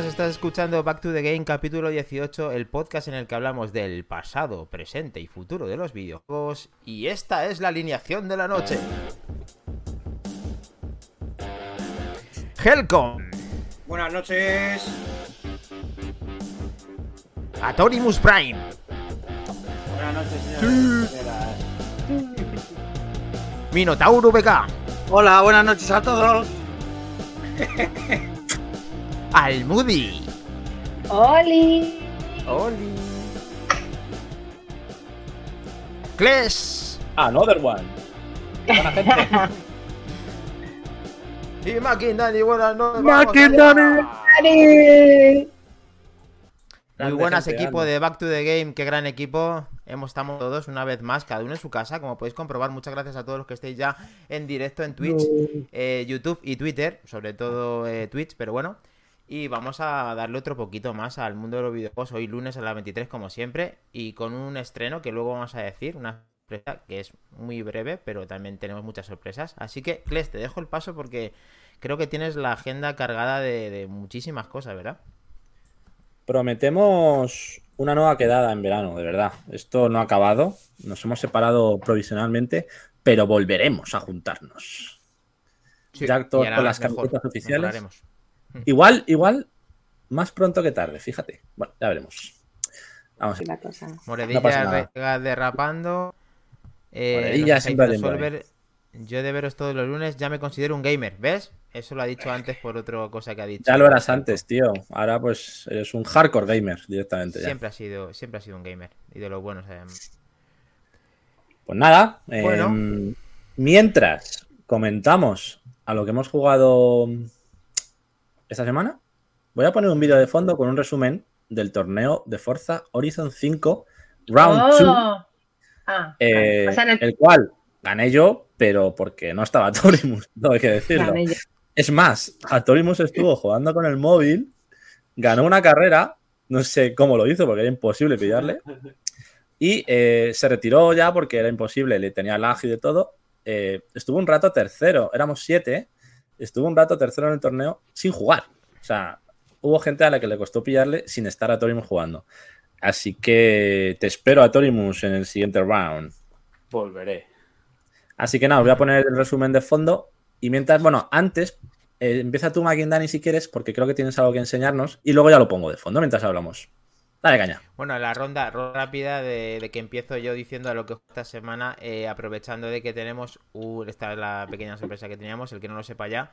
Buenas, estás escuchando Back to the Game capítulo 18, el podcast en el que hablamos del pasado, presente y futuro de los videojuegos. Y esta es la alineación de la noche. Helcom, Buenas noches. Atorimus Prime, Buenas noches, señores. Minotauro BK, Hola, buenas noches a todos. Almudi, ¡Oli! Oli, Kles Another one. Buena gente. y. Buenas noches. Maquindani. ¡Ari! Muy buenas gente, equipo grande. de Back to the Game, qué gran equipo. Hemos estamos todos una vez más, cada uno en su casa, como podéis comprobar. Muchas gracias a todos los que estéis ya en directo en Twitch, eh, YouTube y Twitter, sobre todo eh, Twitch, pero bueno. Y vamos a darle otro poquito más al mundo de los videojuegos hoy lunes a las 23 como siempre y con un estreno que luego vamos a decir, una sorpresa que es muy breve, pero también tenemos muchas sorpresas. Así que, Kles, te dejo el paso porque creo que tienes la agenda cargada de, de muchísimas cosas, ¿verdad? Prometemos una nueva quedada en verano, de verdad. Esto no ha acabado. Nos hemos separado provisionalmente, pero volveremos a juntarnos. Ya con las mejor, oficiales. mejoraremos. Igual, igual, más pronto que tarde, fíjate. Bueno, ya veremos. Vamos a ver. La cosa. No pasa Moredilla rega derrapando. Eh, Moredilla siempre resolver. Yo de veros todos los lunes ya me considero un gamer, ¿ves? Eso lo ha dicho antes por otra cosa que ha dicho. Ya lo eras antes, tío. Ahora pues eres un hardcore gamer directamente. ya. Siempre ha sido, siempre ha sido un gamer. Y de los buenos además. Pues nada, Bueno. em, mientras comentamos a lo que hemos jugado esta semana, voy a poner un vídeo de fondo con un resumen del torneo de Forza Horizon 5 Round 2, Oh. Ah, eh, o sea, en el- el cual gané yo, pero porque no estaba Torimus, no hay que decirlo. Es más, Atorimus estuvo jugando con el móvil, ganó una carrera, no sé cómo lo hizo porque era imposible pillarle, y eh, se retiró ya porque era imposible, le tenía lag y de todo. Eh, estuvo un rato tercero, éramos siete, estuvo un rato tercero en el torneo sin jugar. O sea, hubo gente a la que le costó pillarle sin estar Atorimus jugando. Así que te espero Atorimus en el siguiente round. Volveré. Así que nada, os voy a poner el resumen de fondo. Y mientras, bueno, antes, eh, empieza tú, Dani, si quieres, porque creo que tienes algo que enseñarnos. Y luego ya lo pongo de fondo mientras hablamos. Dale caña. Bueno, la ronda, ronda rápida de, de que empiezo yo diciendo a lo que esta semana, eh, aprovechando de que tenemos, uh, esta es la pequeña sorpresa que teníamos, el que no lo sepa ya,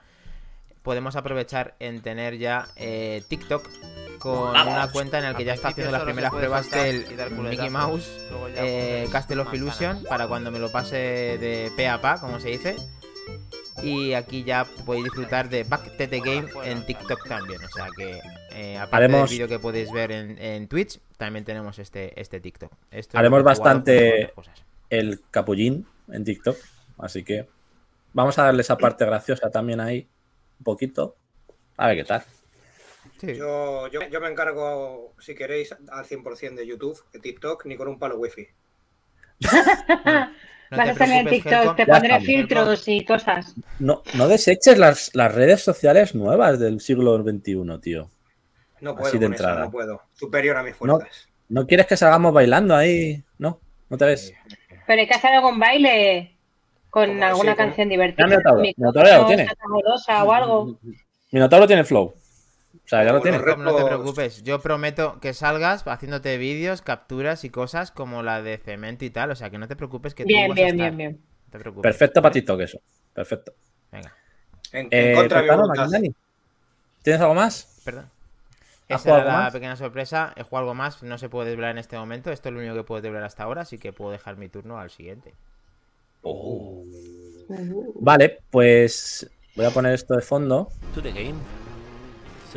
podemos aprovechar en tener ya eh, TikTok con una cuenta en la que ya está haciendo las primeras pruebas del Mickey Mouse eh, Castle of Illusion para cuando me lo pase de pe a pa, como se dice. Y aquí ya podéis disfrutar de Back to the Game en TikTok también. O sea que, eh, aparte Haremos- del vídeo que podéis ver en, en Twitch, también tenemos este, este TikTok. Esto Haremos bastante-. El capullín en TikTok. Así que vamos a darle esa parte graciosa también ahí. Un poquito. A ver qué tal. Sí. Yo, yo, yo me encargo, si queréis, al 100% de YouTube, de TikTok, ni con un palo wifi. No Vas a salir en TikTok, Helcom. te pondré estamos. filtros y cosas. No, no deseches las, las redes sociales nuevas del siglo XXI, tío. No Así puedo de con eso, entrada. no puedo. Superior a mis fuerzas. ¿No quieres que salgamos bailando ahí? ¿No? ¿No te ves? Pero hay que hacer algún baile con Como alguna canción divertida. Minotauro, Mi Minotauro tiene. o algo. Minotauro tiene flow. O sea, ya lo Como tiene. los Helcom, no te repos- preocupes, yo prometo que salgas haciéndote vídeos, capturas y cosas como la de cemento y tal, o sea que no te preocupes que tú Bien, a bien, estar. bien, bien. No te preocupes. Perfecto para TikTok eso. Perfecto. Venga, En, en Eh, contra de ¿Tienes algo más? perdón. ¿Has Esa era la más? pequeña sorpresa. He jugado algo más, no se puede desvelar en este momento. Esto es lo único que puedo desvelar hasta ahora, así que puedo dejar mi turno al siguiente. Uh. Vale, pues voy a poner esto de fondo. To the game.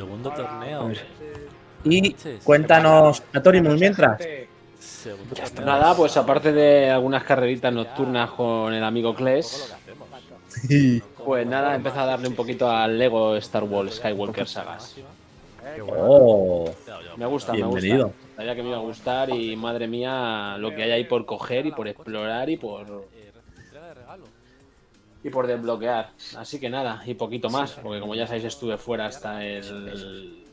Segundo torneo. Y cuéntanos, Atorimus, mientras. Segundo torneo. Nada, pues aparte de algunas carreritas nocturnas con el amigo Kles, pues nada, he empezado a darle un poquito al Lego Star Wars Skywalker Sagas. Oh, Me gusta, Bienvenido. me gusta. Sabía que me iba a gustar y madre mía, lo que hay ahí por coger y por explorar y por. Y por desbloquear. Así que nada, y poquito más, porque como ya sabéis estuve fuera hasta el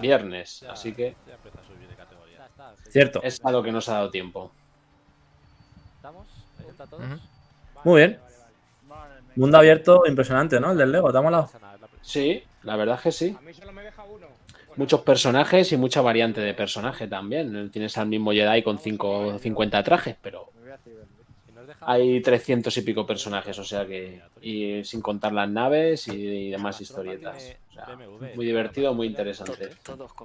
viernes, así que Cierto. es a lo que nos ha dado tiempo. ¿Estamos? ¿Ahí está todos? Muy bien. Mundo abierto impresionante, ¿no? El del Lego, ¿te ha molado? Sí, la verdad es que sí. A mí solo me deja uno. Muchos personajes y mucha variante de personaje también. Tienes al mismo Jedi con cinco- 50 trajes, pero hay 300 y pico personajes, o sea que. Y sin contar las naves y demás historietas. O sea, muy divertido, muy interesante.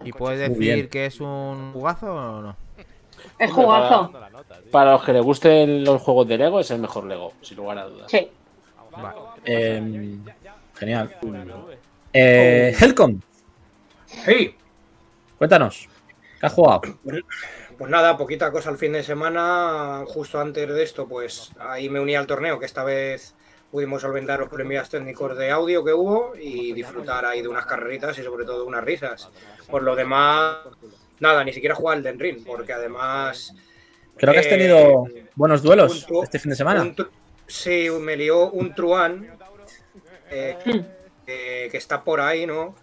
¿Y puedes decir que es un jugazo o no? Es jugazo. Para los que les gusten los juegos de Lego, es el mejor Lego, sin lugar a dudas. Sí. Vale. Eh, genial. Eh, Helcom, ¡Hey! cuéntanos. ¿Qué has jugado? Pues nada, poquita cosa el fin de semana. Justo antes de esto, pues ahí me uní al torneo, que esta vez pudimos solventar los problemas técnicos de audio que hubo y disfrutar ahí de unas carreritas y sobre todo de unas risas. Por lo demás, nada, ni siquiera jugar el Den Ring, porque además Creo que has Eh, tenido buenos duelos este fin de semana. Sí, me lió un truán eh, eh, que está por ahí, ¿no?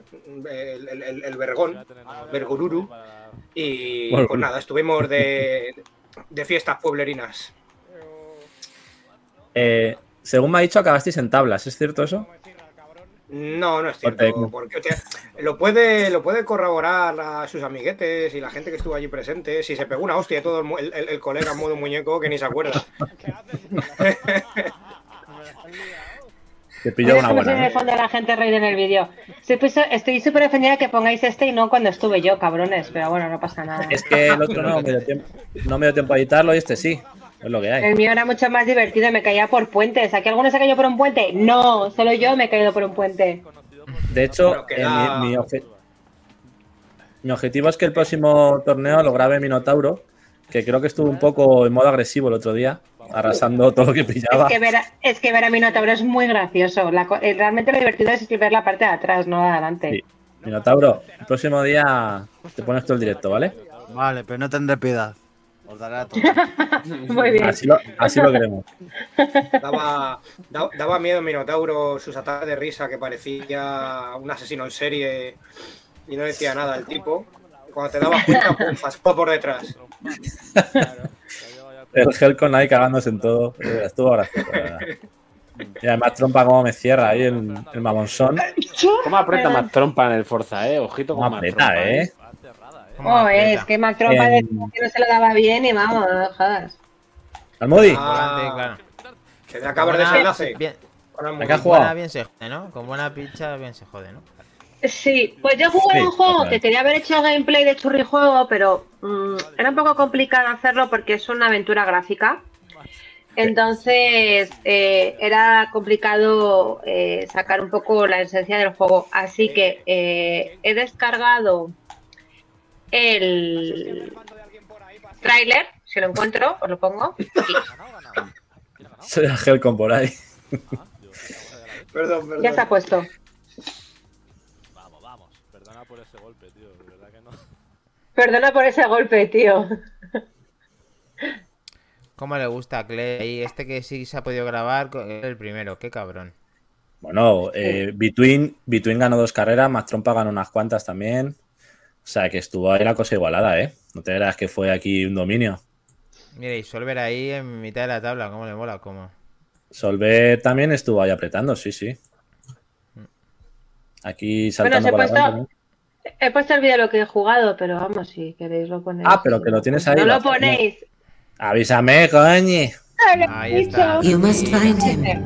El, el, el- el vergón. Vergururu. Y Bueno, pues nada, estuvimos de, de fiestas pueblerinas. Eh, según me ha dicho, acabasteis en tablas. ¿Es cierto eso? No, no es cierto. Porque, o sea, lo, puede, lo puede corroborar a sus amiguetes y la gente que estuvo allí presente. Si se pegó una hostia todo el, el- el- el colega en modo muñeco que ni se acuerda. Te pilló una buena. ¿eh? fondo la gente reír en el vídeo. Estoy súper ofendida que pongáis este y no cuando estuve yo, cabrones. Pero bueno, no pasa nada. Es que el otro no me dio tiempo, no me dio tiempo a editarlo y este sí. Es lo que hay. El mío era mucho más divertido, me caía por puentes. ¿Aquí alguno se cayó por un puente? No, solo yo me he caído por un puente. De hecho, eh, queda- mi, mi obje- mi objetivo es que el próximo torneo lo grabe Minotauro, que creo que estuvo un poco en modo agresivo el otro día, arrasando todo lo que pillaba. Es que, ver a, es que ver a Minotauro es muy gracioso. La eh, realmente lo divertido es ver la parte de atrás, no la de adelante. Sí. Minotauro, el próximo día te pones todo el directo, ¿vale? Vale, pero no tendré piedad. Os daré a todos. Muy bien. Así lo, así lo queremos. Daba, da- daba miedo Minotauro, sus ataques de risa, que parecía un asesino en serie y no decía nada el tipo. Cuando te dabas cuenta, pum, faspó por detrás. El Helcon ahí cagándose en todo. Eh, Estuvo gracioso, la verdad. Y además trompa como me cierra ahí el, el mamonzón. ¿Cómo aprieta más trompa en el Forza, eh? Ojito con Como más aprieta, trompa, ¿eh? ¿Cómo Oh, aprieta? es que Mac Trompa decía que no se lo daba bien y vamos, no jodas. Almudi, Ah, Volante, claro. Se te acaba el Buena- desenlace. Bien, Con bien se jode, ¿no? Con buena pincha bien se jode, ¿no? Sí, pues yo jugué Sí, un juego que quería haber hecho gameplay de churrijuego, pero mm, era un poco complicado hacerlo porque es una aventura gráfica. Entonces eh, era complicado eh, sacar un poco la esencia del juego. Así que eh, he descargado el tráiler, si lo encuentro, os lo pongo. Soy el Helcon por ahí. Perdón, perdón. Ya está puesto. Perdona por ese golpe, tío. ¿Cómo le gusta a Clay? Y este que sí se ha podido grabar el primero, qué cabrón. Bueno, eh, Between, Between ganó dos carreras, más Trompa ganó unas cuantas también. O sea que estuvo ahí la cosa igualada, ¿eh? No te creas que fue aquí un dominio. Mira, y Solver ahí en mitad de la tabla, cómo le mola, cómo. Solver también estuvo ahí apretando, sí, sí. Aquí saltando se por la puesto- banda, ¿no? He puesto el vídeo de lo que he jugado, pero vamos, si queréis lo ponéis. Ah, pero que lo tienes ahí. No lo ponéis. Avísame, coño. Ahí está. You must find him.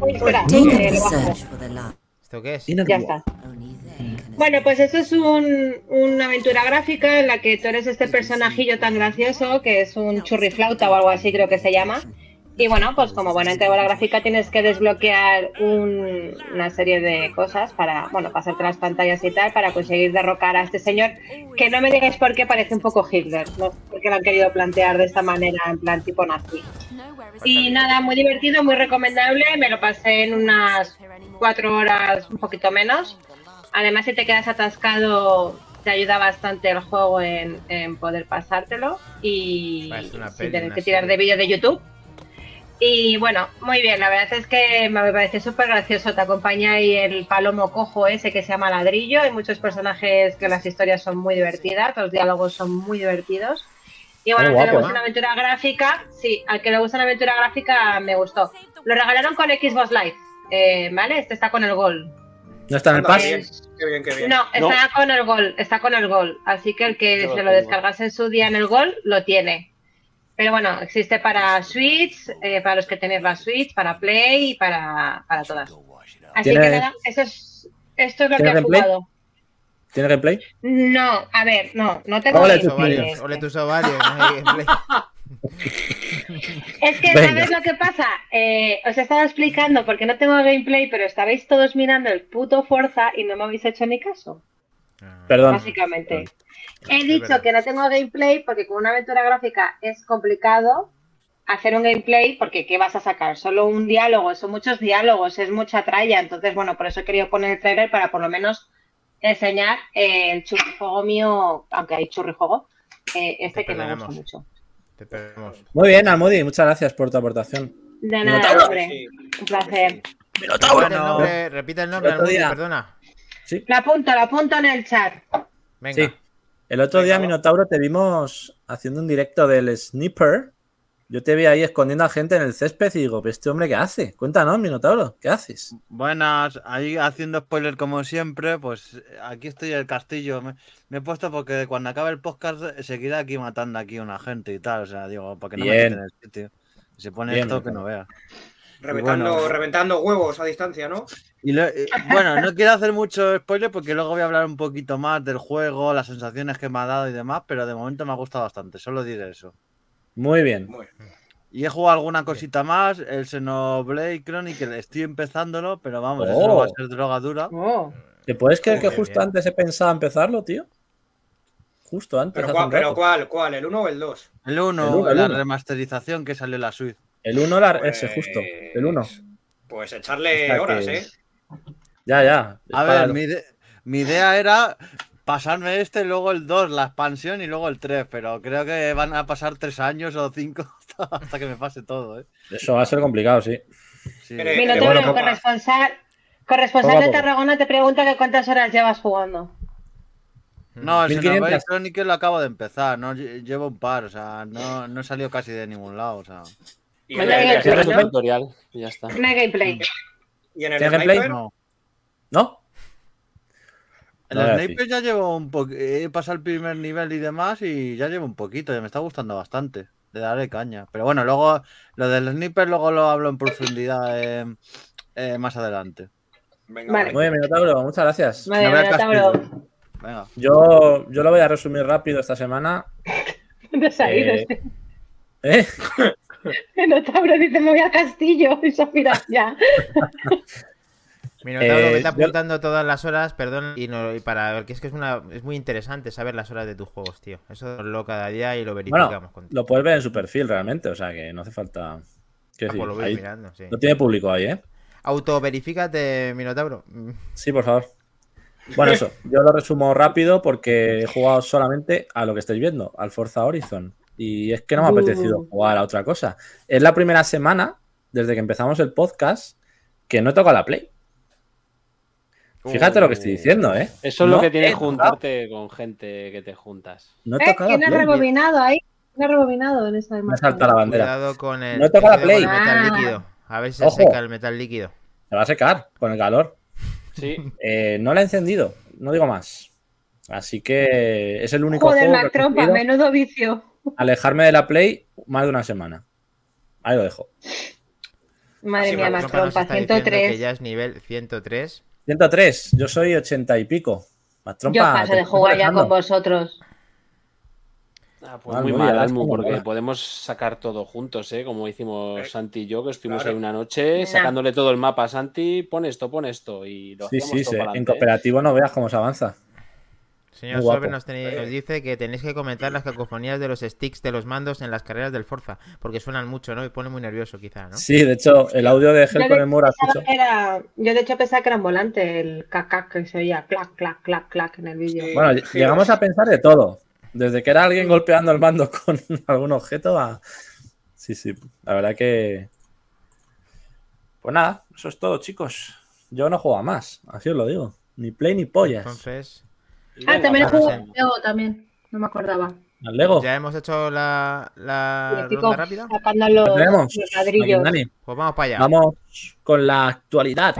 Uy, espera, Take up the lo bajo. search for the last. ¿Esto qué es? Ya está. Bueno, pues esto es un, una aventura gráfica en la que tú eres este personajillo tan gracioso que es un churriflauta o algo así creo que se llama. Y bueno, pues como buena entradora gráfica tienes que desbloquear un- una serie de cosas para, bueno, pasarte las pantallas y tal para conseguir derrocar a este señor que no me digáis por qué parece un poco Hitler, no sé por qué lo han querido plantear de esta manera, en plan tipo nazi. Y nada, muy divertido, muy recomendable, me lo pasé en unas cuatro horas, un poquito menos. Además, si te quedas atascado, te ayuda bastante el juego en, en poder pasártelo y tener una que tirar de vídeo de YouTube. Y bueno, muy bien, la verdad es que me parece súper gracioso. Te acompaña ahí el palomo cojo ese que se llama Ladrillo. Hay muchos personajes que las historias son muy divertidas, los diálogos son muy divertidos. Y bueno, Qué al que le guapo, gusta ¿eh? una aventura gráfica, sí, al que le gusta una aventura gráfica me gustó. Lo regalaron con Xbox Live, eh, ¿vale? Este está con el gol. ¿No está en el pass? bien, Qué bien, qué bien. No, está con el gol, está con el gol. Así que el que se lo descargase en su día en el gol, lo tiene. Pero bueno, existe para Switch, eh, para los que tenéis la Switch, para Play y para, para todas. Así ¿Tiene- que nada, eso es, esto es lo que ¿Tiene he gameplay? jugado. ¿Tiene gameplay? No, a ver, no, no tengo Ole gameplay, tus ovarios, este. Ole tus ovarios. Es que, Venga. ¿sabes lo que pasa? Eh, os he estado explicando porque no tengo gameplay, pero estabais todos mirando el puto Forza y no me habéis hecho ni caso. Perdón. básicamente. He dicho que no tengo gameplay porque con una aventura gráfica es complicado hacer un gameplay porque ¿qué vas a sacar? Solo un diálogo, son muchos diálogos, es mucha tralla. Entonces, bueno, por eso he querido poner el trailer para por lo menos enseñar eh, el churrijuego mío, aunque hay churrijuego, eh, este Te que me gusta mucho. Te perdemos. Muy bien, Almodi, muchas gracias por tu aportación. De nada, hombre, Sí, un placer. Repite el nombre, repite el nombre, El otro Almudi, día- Lo apunto, lo apunto en el chat. Venga. Sí. El otro día, va. Minotauro, te vimos haciendo un directo del Sniper. Yo te vi ahí escondiendo a gente en el césped y digo, "¿Pero este hombre qué hace? Cuéntanos, Minotauro, ¿qué haces? Buenas, ahí haciendo spoiler como siempre, pues eh, aquí estoy en el castillo. Me, me he puesto porque cuando acabe el podcast eh, seguiré aquí matando aquí a una gente y tal. O sea, digo, para que no me Bien. quiten el sitio. Se pone Bien, esto que bien. no vea. Reventando, bueno. reventando huevos a distancia, ¿no? Y lo- eh, bueno, no quiero hacer mucho spoiler porque luego voy a hablar un poquito más del juego, las sensaciones que me ha dado y demás, pero de momento me ha gustado bastante, solo diré eso. Muy bien. Muy bien. Y he jugado alguna cosita más, el Xenoblade Chronicle, estoy empezándolo, pero vamos, eso Oh. no va a ser droga dura. Oh. ¿Te puedes creer que justo bien. antes he pensado empezarlo, tío? Justo antes. Pero, hace cuál, un pero rato. ¿cuál? ¿Cuál? ¿El 1 o el 2? El 1, El uno, el la uno. remasterización que salió en la Switch. El 1, ese justo. El 1. Pues echarle horas, ¿eh? Ya, ya. A ver, mi, ide- mi idea era pasarme este, luego el 2, la expansión y luego el 3, pero creo que van a pasar 3 años o 5 hasta, que me pase todo, ¿eh? Eso va a ser complicado, sí. Sí. Minotauro, Eh, bueno, corresponsal, corresponsal de. Tarragona te pregunta que cuántas horas llevas jugando. No, el 1500. Xenoblade Chronicle lo acabo de empezar, no lle- llevo un par, o sea, no, no he salido casi de ningún lado, o sea. ¿Y en el, el tutorial y ya está. Hay gameplay. y en el ¿Tiene gameplay? No. ¿No? El voy a Sniper ya llevo un poco, he pasado el primer nivel y demás y ya llevo un poquito, ya me está gustando bastante de darle caña. Pero bueno, luego lo del Sniper luego lo hablo en profundidad eh, eh, más adelante. Venga, Vale. Muy bien, Minotauro, muchas gracias. Vale, Minotauro. Venga. Yo, yo lo voy a resumir rápido esta semana. ¿Dónde se ha ido Eh, este? ¿Eh? Minotauro dice, me voy al castillo. Y se mira ya. Minotauro, Eh, vete yo- apuntando todas las horas, perdón, y, no, y para ver que es que es una es muy interesante saber las horas de tus juegos, tío. Eso lo cada día y lo verificamos Bueno, contigo. lo puedes ver en su perfil realmente, o sea que no hace falta. Ah, pues lo decir, voy ahí mirando, sí. no tiene público ahí, ¿eh? Autoverifícate, Minotauro. Sí, por favor. Bueno, eso, yo lo resumo rápido porque he jugado solamente a lo que estáis viendo, al Forza Horizon. Y es que no me ha Uh. apetecido jugar a otra cosa. Es la primera semana, desde que empezamos el podcast, que no he tocado la Play. Fíjate lo que estoy diciendo, ¿eh? Eso es No lo que tiene tocado- juntarte con gente que te juntas. No he ¿Eh? tocado la ¿Quién ha Play. rebobinado ahí? ¿Quién ha rebobinado en esa Me imagen? salta la bandera. Cuidado con el, No toca la Play. con el metal Ah. líquido. A ver si se Ojo. seca el metal líquido. Se va a secar con el calor. Sí, Eh, no la he encendido, no digo más. Así que es el único Joder, juego la trompa, menudo vicio. Alejarme de la Play más de una semana. Ahí lo dejo. Madre Así mía, más Trompa nos trompa, está diciendo 103. Que ya es nivel 103. 103, yo soy 80 y pico. Más trompa, Yo paso de jugar ya con vosotros. Ah, pues Ah, muy muy mal, Almu, porque podemos sacar todo juntos, ¿eh? Como hicimos Eh, Santi y yo, que estuvimos claro. ahí una noche Nah. sacándole todo el mapa a Santi, pon esto, pon esto, y lo Sí, sí, todo sí. para En adelante, ¿eh? cooperativo no veas cómo se avanza. Señor. Solver nos, dice que tenéis que comentar las cacofonías de los sticks de los mandos en las carreras del Forza, porque suenan mucho, ¿no? Y pone muy nervioso, quizá, ¿no? Sí, de hecho, el audio de Hell de, que era, yo de hecho pensaba que era un volante, el cacac que se oía clac, clac, clac, clac en el vídeo. Sí. Bueno, llegamos a pensar de todo. Desde que era alguien golpeando el mando con algún objeto a. Sí, sí. La verdad que Pues nada, eso es todo, chicos. Yo no juego a más, así os lo digo. Ni play ni pollas. Entonces, Ah, también a- Lego también. No me acordaba. Al Lego. ya hemos hecho la, la ronda rápida. sacando los, ladrillos. Dani, Pues vamos para allá. Vamos con la actualidad.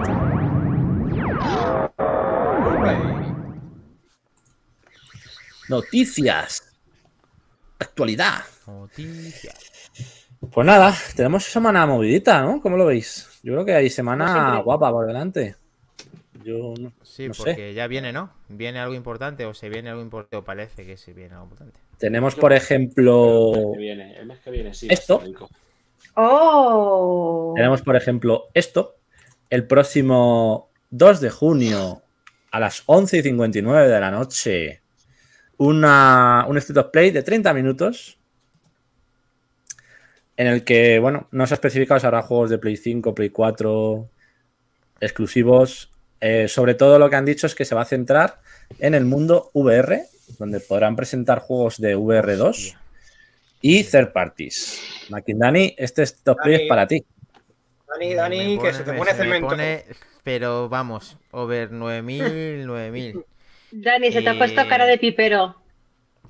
Noticias. Actualidad. Noticias. Pues nada, tenemos semana movidita, ¿no? ¿Cómo lo veis? Yo creo que hay semana guapa por delante. Yo no, Sí, no sé. porque ya viene, ¿no? Viene algo importante o se viene algo importante o parece que se viene algo importante. Tenemos, por ejemplo, El mes que viene, el mes que viene, sí. Esto. ¡Oh! tenemos, por ejemplo, esto. El próximo 2 de junio a las 11 y 59 de la noche. Una, un State of Play de 30 minutos. En el que, bueno, no se ha especificado si habrá juegos de Play 5, Play 4 exclusivos. Eh, sobre todo lo que han dicho es que se va a centrar en el mundo VR, donde podrán presentar juegos de VR2 y third parties. Makindani, este es Dani. para ti. Dani, Dani, que se te pone cemento. pone- pero vamos, over 9000, 9000. Dani, se te ha Eh, puesto cara de pipero.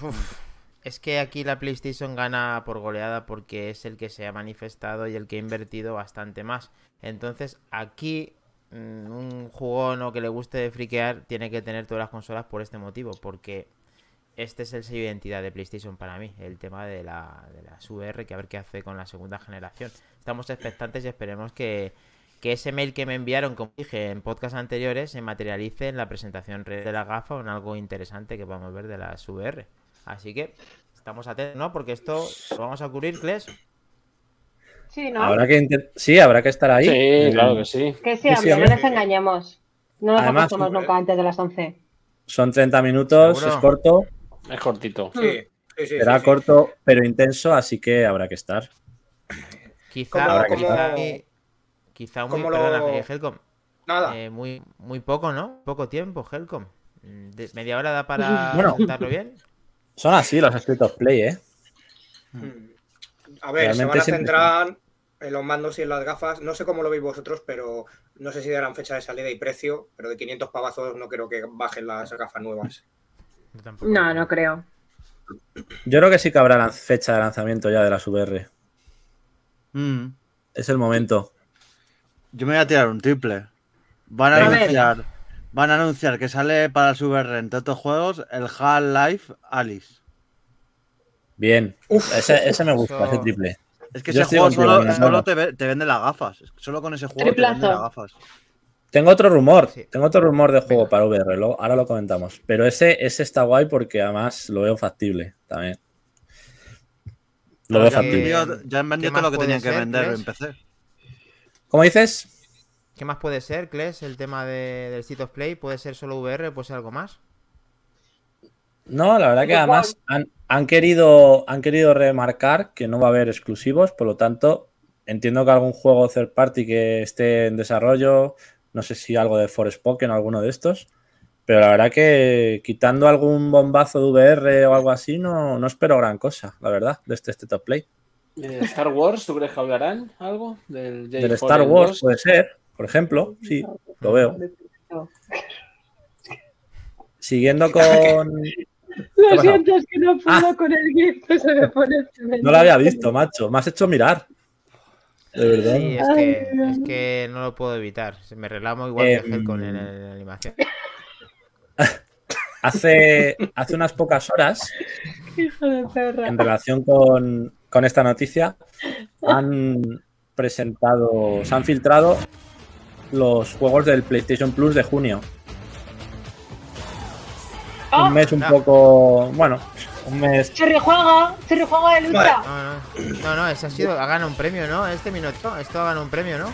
Uf, es que aquí la PlayStation gana por goleada porque es el que se ha manifestado y el que ha invertido bastante más. Entonces, aquí un jugón o que le guste friquear tiene que tener todas las consolas por este motivo, porque este es el sello de identidad de PlayStation para mí, el tema de la, de las VR, que a ver qué hace con la segunda generación. Estamos expectantes y esperemos que, que ese mail que me enviaron, como dije en podcast anteriores, se materialice en la presentación real de la gafa o en algo interesante que vamos a ver de las VR. Así que estamos atentos, ¿no? Porque esto lo vamos a cubrir, Kles. Sí, ¿no? Habrá que sí, habrá que estar ahí. Sí, Eh, claro que sí. Que sí, Sí, hombre, hombre. no nos engañemos. No nos Además, acostamos nunca antes de las 11. Son 30 minutos, Seguro. es corto, Es cortito. Sí, sí, sí, será sí, sí. corto pero intenso, así que habrá que estar. Quizá, Como- quizá, quizá muy, perdona, lo- eh, Helcom, Nada. eh, muy, muy poco, ¿no? Poco tiempo, Helcom. De- ¿Media hora da para Bueno. bien? Son así los of Play, ¿eh? Mm. A ver, se van a siempre centrar en los mandos y en las gafas. No sé cómo lo veis vosotros, pero no sé si darán fecha de salida y precio, pero de 500 pavazos no creo que bajen las gafas nuevas. No, no creo. Yo creo que sí que habrá lan- fecha de lanzamiento ya de las VR. Mm. Es el momento. Yo me voy a tirar un triple. Van a, anunciar, van a anunciar que sale para el VR entre otros juegos el Half-Life Alice. Bien. Uf. Ese, ese me gusta, Eso- ese triple. Es que Yo ese juego solo, solo te, ve- te vende las gafas. Solo con ese juego te vende las gafas. Tengo otro rumor, Sí. tengo otro rumor de juego Venga. para VR, lo- ahora lo comentamos. Pero ese, ese está guay porque además lo veo factible también. Lo veo factible. ya han vendido ¿qué todo lo que tenían que vender en PC. ¿Cómo dices? ¿Qué más puede ser, Kles? El tema de- del State of Play. ¿Puede ser solo VR? ¿Puede ser algo más? No, la verdad que además han, han querido, han querido remarcar que no va a haber exclusivos, por lo tanto, entiendo que algún juego third party que esté en desarrollo, no sé si algo de Forspoken o alguno de estos, pero la verdad que quitando algún bombazo de VR o algo así, no, no espero gran cosa, la verdad, de este State of Play. Eh, Star Wars, ¿tú crees que hablarán algo? Del, Star Wars 2? puede ser, por ejemplo, sí, lo veo. Siguiendo con... Lo siento, es que no puedo Ah. con el GIF, se me pone el. No lo había visto, macho, me has hecho mirar. De verdad. Sí, es que, es que no lo puedo evitar. Se me relamo igual que Em, Helcom en, en la animación. Hace, hace unas pocas horas, Hijo de perra. en relación con, con esta noticia, han presentado, se han filtrado los juegos del PlayStation Plus de junio. ¡Oh! Un mes un Ah. poco, bueno, un mes. Chorrijuego, chorrijuego de lucha. No, no, no, no, ese ha sido, ha ganado un premio, ¿no? Este minuto, esto ha ganado un premio, ¿no?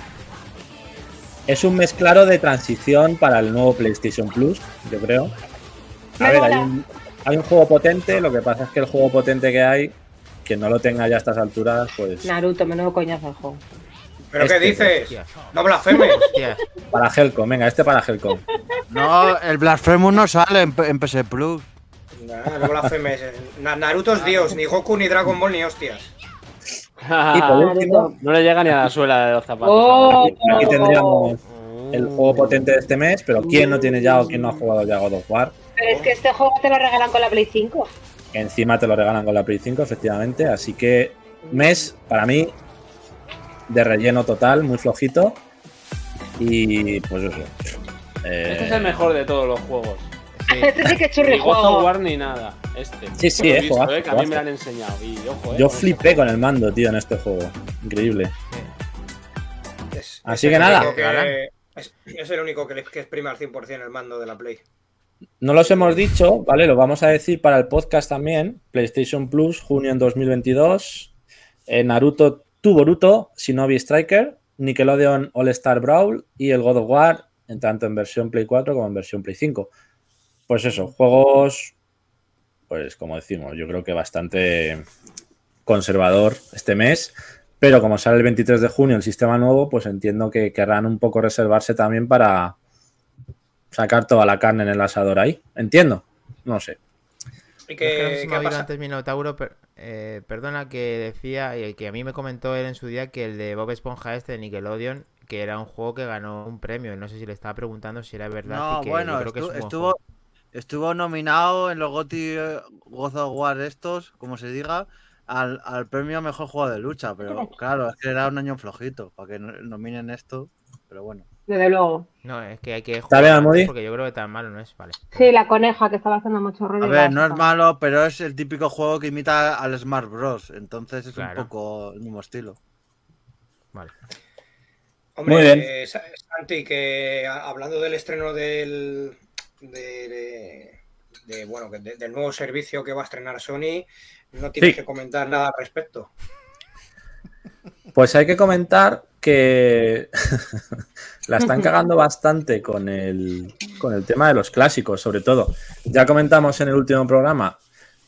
Es un mes claro de transición para el nuevo PlayStation Plus, yo creo. A Me ver, hay un, hay un juego potente, lo que pasa es que el juego potente que hay, que no lo tenga ya a estas alturas, pues Naruto, menudo coñazo el juego. ¿Pero Este, qué dices? Hostias, No blasfemes. hostias. para Helcom, venga, este para Helcom. No, el Blasphemous no sale en, en PS Plus. Nah, no blasfemes. Na- Naruto es Dios, ni Goku, ni Dragon Ball, ni hostias. Y por último, no le llega ni a la suela de los zapatos. Oh. aquí tendríamos el juego potente de este mes, pero ¿quién no tiene ya o quién no ha jugado ya God of War? Pero es que este juego te lo regalan con la Play 5. Encima te lo regalan con la Play 5, efectivamente. Así que mes, para mí, de relleno total, muy flojito. Y pues eso. Eh, Este es el mejor de todos los juegos. Este sí que es Ni churri juego. War ni nada. Este. Sí, sí, he eh, visto, eh, que a mí me lo han enseñado. Y ojo, eh, yo con flipé con el mando, tío, en este juego. Increíble. Es- Así es que nada. que- es, es el único que, le- que exprime al 100% el mando de la Play. No los hemos dicho, ¿vale? Lo vamos a decir para el podcast también. PlayStation Plus, junio en 2022. eh, Naruto Tu Boruto, Shinobi Striker, Nickelodeon All Star Brawl y el God of War, tanto en versión Play 4 como en versión Play 5. Pues eso, juegos, pues como decimos, yo creo que bastante conservador este mes. Pero como sale el 23 de junio el sistema nuevo, pues entiendo que querrán un poco reservarse también para sacar toda la carne en el asador ahí. Entiendo. No sé. ¿Y Es que no pasa? antes Minotauro, per- eh, perdona que decía, y que a mí me comentó él en su día que el de Bob Esponja este de Nickelodeon, que era un juego que ganó un premio. y No sé si le estaba preguntando si era verdad. No, y que bueno, creo que es estuvo, estuvo nominado en los GOTY eh, God of War estos, como se diga, al, al premio a mejor juego de lucha. Pero claro, es que era un año flojito para que no- nominen esto. Pero bueno. Desde luego. No, es que hay que ¿Está bien, jugar Almudi? porque yo creo que tan malo no es. Vale. Sí, la coneja que estaba haciendo mucho ruido. A ver, no es malo, pero es el típico juego que imita al Smart Bros. Entonces es Claro. un poco el mismo estilo. Vale. Hombre, Muy bien. eh, Sa- Santi, que hablando del estreno del, de, de- de, bueno, que de- del nuevo servicio que va a estrenar Sony, no tienes Sí. que comentar nada al respecto. Pues hay que comentar que la están cagando bastante con el, con el tema de los clásicos, sobre todo. Ya comentamos en el último programa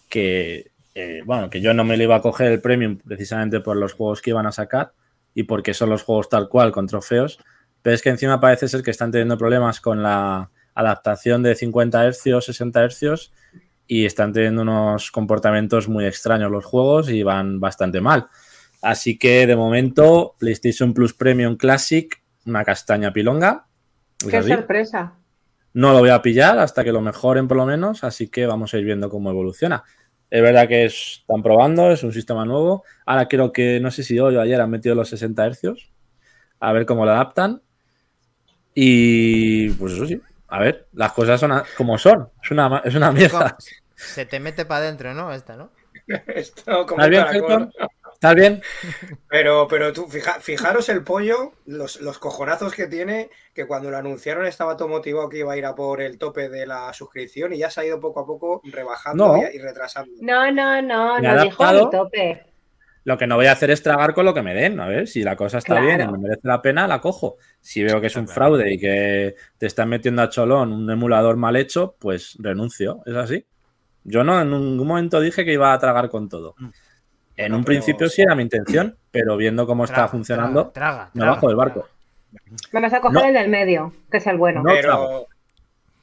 que, eh, bueno, que yo no me lo iba a coger el premium precisamente por los juegos que iban a sacar y porque son los juegos tal cual con trofeos, pero es que encima parece ser que están teniendo problemas con la adaptación de 50 Hz, 60 Hz y están teniendo unos comportamientos muy extraños los juegos y van bastante mal. Así que de momento, PlayStation Plus Premium Classic, una castaña pilonga. Qué así. sorpresa. No lo voy a pillar hasta que lo mejoren por lo menos, así que vamos a ir viendo cómo evoluciona. Es verdad que es- están probando, es un sistema nuevo. Ahora creo que, no sé si hoy o ayer han metido los 60 Hz. A ver cómo lo adaptan. Y pues eso sí. A ver, las cosas son como son. Es una, es una mierda. Se te mete para adentro, ¿no? Esta, ¿no? Esto como ¿Estás un bien? ¿Estás bien? Pero, pero tú, fija- fijaros el pollo, los, los cojonazos que tiene, que cuando lo anunciaron estaba todo motivado que iba a ir a por el tope de la suscripción y ya se ha ido poco a poco rebajando No. y, y retrasando. No, no, no, no dijo adaptado. ni tope. Lo que no voy a hacer es tragar con lo que me den. A ver, si la cosa está Claro. bien y me merece la pena, la cojo. Si veo que es un fraude y que te están metiendo a cholón un emulador mal hecho, pues renuncio. Es así. Yo no en ningún momento dije que iba a tragar con todo. En un principio sí era mi intención, pero viendo cómo está funcionando, Traga, traga, me bajo del barco. Me vas a coger No. el del medio, que es el bueno. No. Pero,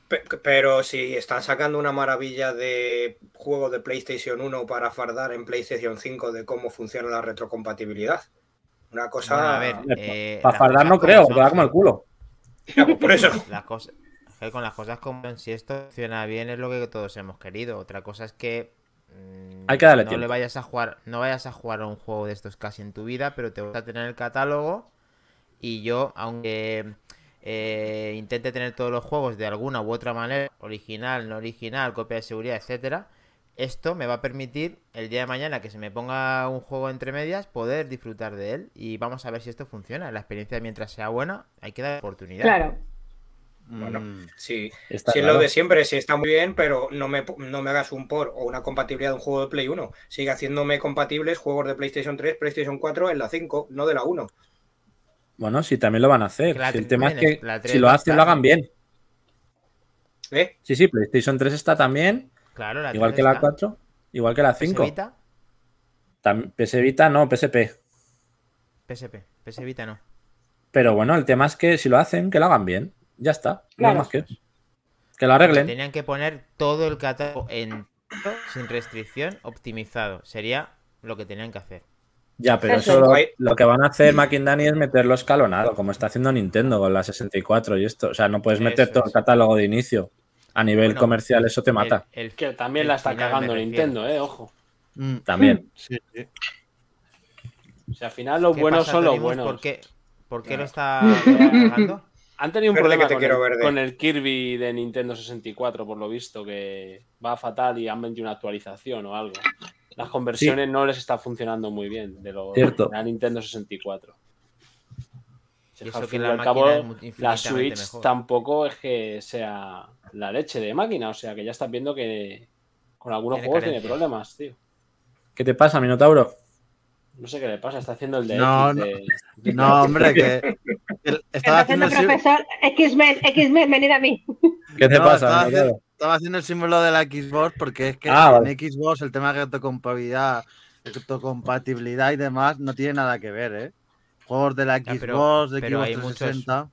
pe- pero si están sacando una maravilla de juego de PlayStation 1 para fardar en PlayStation 5 de cómo funciona la retrocompatibilidad. Una cosa. Bueno, a ver, Eh, eh, Para fardar no creo, son, da como el culo. Ya, pues por eso. Las cosas, con las cosas como si esto funciona bien es lo que todos hemos querido. Otra cosa es que Hay que darle no tiempo. le vayas a jugar, no vayas a jugar a un juego de estos casi en tu vida, pero te vas a tener el catálogo y yo, aunque eh, intente tener todos los juegos de alguna u otra manera, original, no original, copia de seguridad, etcétera, esto me va a permitir el día de mañana que se me ponga un juego entre medias poder disfrutar de él y vamos a ver si esto funciona. La experiencia mientras sea buena hay que dar oportunidad. Claro. Bueno, Mm. sí. Está Si es lo de siempre, sí está muy bien, pero no me, no me hagas un por o una compatibilidad de un juego de Play 1. Sigue haciéndome compatibles juegos de PlayStation 3, PlayStation 4 en la 5, no de la 1. Bueno, sí, también lo van a hacer. Que la Si el tema es que si lo hacen, lo hagan bien. ¿Eh? Sí, sí, PlayStation 3 está también, Claro, la igual 3 que la está. 4, igual que la PS 5. Vita, Tam- PS Vita no, PSP. PSP, PS Vita no. Pero bueno, el tema es que si lo hacen, que lo hagan bien. Ya está. No Claro. hay más que. Que lo arreglen. Tenían que poner todo el catálogo en sin restricción optimizado. Sería lo que tenían que hacer. Ya, pero Eso lo, que van a hacer Mackindani es meterlo escalonado, como está haciendo Nintendo con la 64 y esto. O sea, no puedes meter Eso todo el catálogo de inicio. A nivel Bueno, comercial eso te mata. El- el- Que también el la está cagando Nintendo, eh, ojo. Mm, También. Sí, sí. O sea, al final los ¿Qué buenos son los buenos. ¿Por qué, ¿Por qué lo está cagando? Han tenido un problema que te con, quiero el, verde. con el Kirby de Nintendo 64, por lo visto, que va fatal y han vendido una actualización o algo. Las conversiones no les está funcionando muy bien de, lo, Cierto. de la Nintendo 64. Si Y es que al fin y al cabo, la Switch mejor. tampoco es que sea la leche de máquina. O sea, que ya estás viendo que con algunos Tiene juegos carencias. tiene problemas, tío. ¿Qué te pasa, Minotauro? No sé qué le pasa, está haciendo el de No, X no. de- No, hombre, que el- estaba haciendo el, profesor X-Men, X-Men, venid a mí. ¿Qué te No, pasa, estaba haciendo el símbolo de la Xbox porque es que Ah, en vale. Xbox el tema de retrocompatibilidad, retrocompatibilidad y demás no tiene nada que ver, ¿eh? Juegos de la Ya, Xbox, pero- de pero Xbox hay muchos- 360.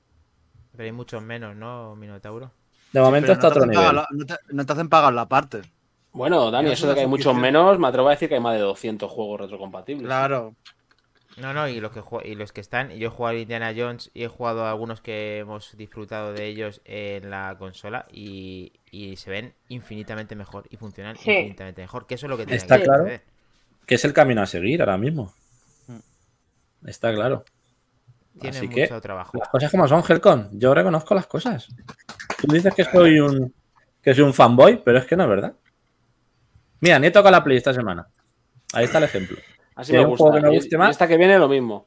Pero hay muchos menos, ¿no, Minotauro? De momento está no te otro hacen pagar nivel. la- no, te, no te hacen pagar la parte. Bueno, Dani, eso es de que hay muchos menos, me atrevo a decir que hay más de 200 juegos retrocompatibles. Claro. No, no, y los que jue- y los que están, y yo he jugado a Indiana Jones y he jugado a algunos que hemos disfrutado de ellos en la consola y, y se ven infinitamente mejor y funcionan Sí. infinitamente mejor, que eso es lo que tiene Está que claro. Que es el camino a seguir ahora mismo. Está claro. Tiene Así mucho que trabajo. las cosas como son, Helcon. Yo reconozco las cosas. Tú dices que soy un que soy un fanboy, pero es que no es verdad. Mira, ni he tocado la Play esta semana. Ahí está el ejemplo. Así me hay un juego gusta. que me Y- guste y más- esta que viene lo mismo.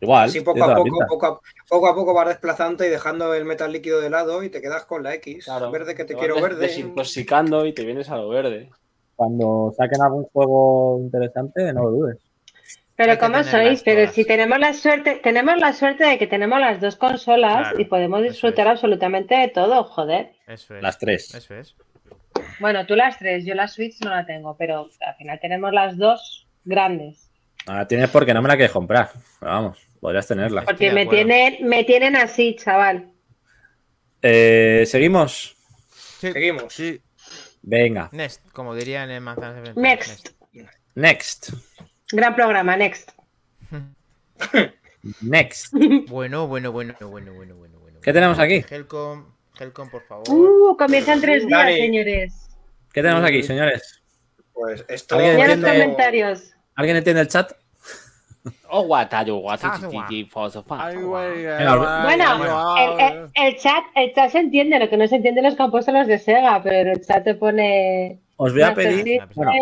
Igual. Así poco a poco, poco a, poco a poco vas desplazando y dejando el metal líquido de lado y te quedas con la X. Claro. Verde que te quiero verde. Desintoxicando y te vienes a lo verde. Cuando saquen algún juego interesante, no lo dudes. Pero Hay que ¿cómo tenerlas sois? Pero si tenemos la suerte, tenemos la suerte de que tenemos las dos consolas Claro, y podemos disfrutar es. absolutamente de todo, joder. Eso es. Las tres. Eso es. Bueno, tú las tres, yo la Switch no la tengo, pero al final tenemos las dos grandes. Ahora tienes porque no me la quieres comprar. Pero vamos, podrías tenerla. Porque me tienen, me tienen así, chaval. Eh, Seguimos. Sí. Seguimos. Sí. Venga. Next, como dirían en Manzanas de Next. Next. Gran programa, next. Next. Bueno, bueno, bueno, bueno, bueno, bueno, bueno. ¿Qué tenemos aquí? Helcom, Helcom, por favor. Uh, comienzan tres días, Dani. señores. ¿Qué tenemos aquí, señores? Pues esto. ¿Alguien Ya los entiende- comentarios. ¿Alguien entiende el chat? Bueno, el, el- el chat, el chat se entiende, lo que no se entiende los han puesto los de Sega, pero el chat te pone. Os voy a pedir. Bueno,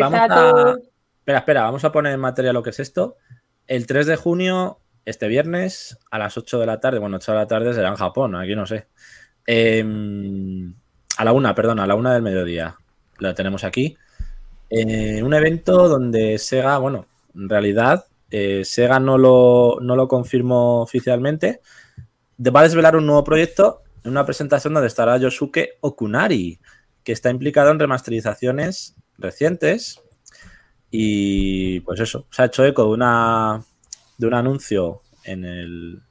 vamos a. Espera, espera, vamos a poner en materia lo que es esto. El 3 de junio, este viernes, a las 8 de la tarde, bueno, 8 de la tarde será en Japón, aquí no sé. Em, a la una, perdón, a la una del mediodía. Lo tenemos aquí. Eh, un evento donde Sega, bueno, en realidad, eh, Sega no lo, no lo confirmó oficialmente. Va a desvelar un nuevo proyecto en una presentación donde estará Yosuke Okunari, que está implicado en remasterizaciones recientes. Y pues eso, se ha hecho eco de, una, de un anuncio en, el,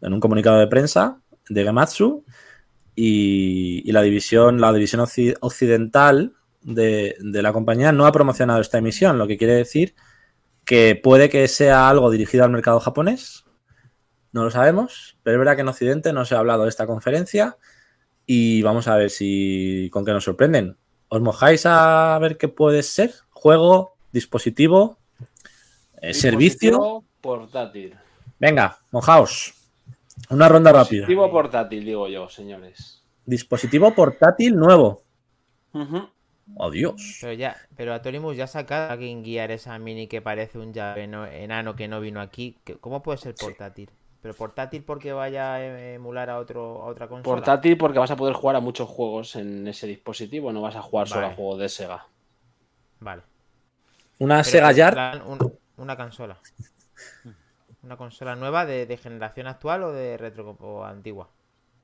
en un comunicado de prensa de Gematsu y, y la división, la división occi- occidental de, de la compañía no ha promocionado esta emisión, lo que quiere decir que puede que sea algo dirigido al mercado japonés, no lo sabemos, pero es verdad que en Occidente no se ha hablado de esta conferencia y vamos a ver si con qué nos sorprenden. ¿Os mojáis a ver qué puede ser? ¿Juego? ¿Dispositivo? eh, ¿Servicio? Dispositivo Portátil. Venga, mojaos. Una ronda rápida. Dispositivo portátil, digo yo, señores. Dispositivo portátil nuevo. Ujú. Oh, Dios. Pero ya, pero Atorimus ya ha sacado a Game Gear esa mini que parece un llave no- enano que no vino aquí. ¿Cómo puede ser portátil? Pero portátil porque vaya a emular a otro a otra consola. Portátil porque vas a poder jugar a muchos juegos en ese dispositivo, no vas a jugar solo a juegos de Sega. Vale. Una Pero Sega Yard. un- una consola. Una consola nueva de, de generación actual o de retro o antigua.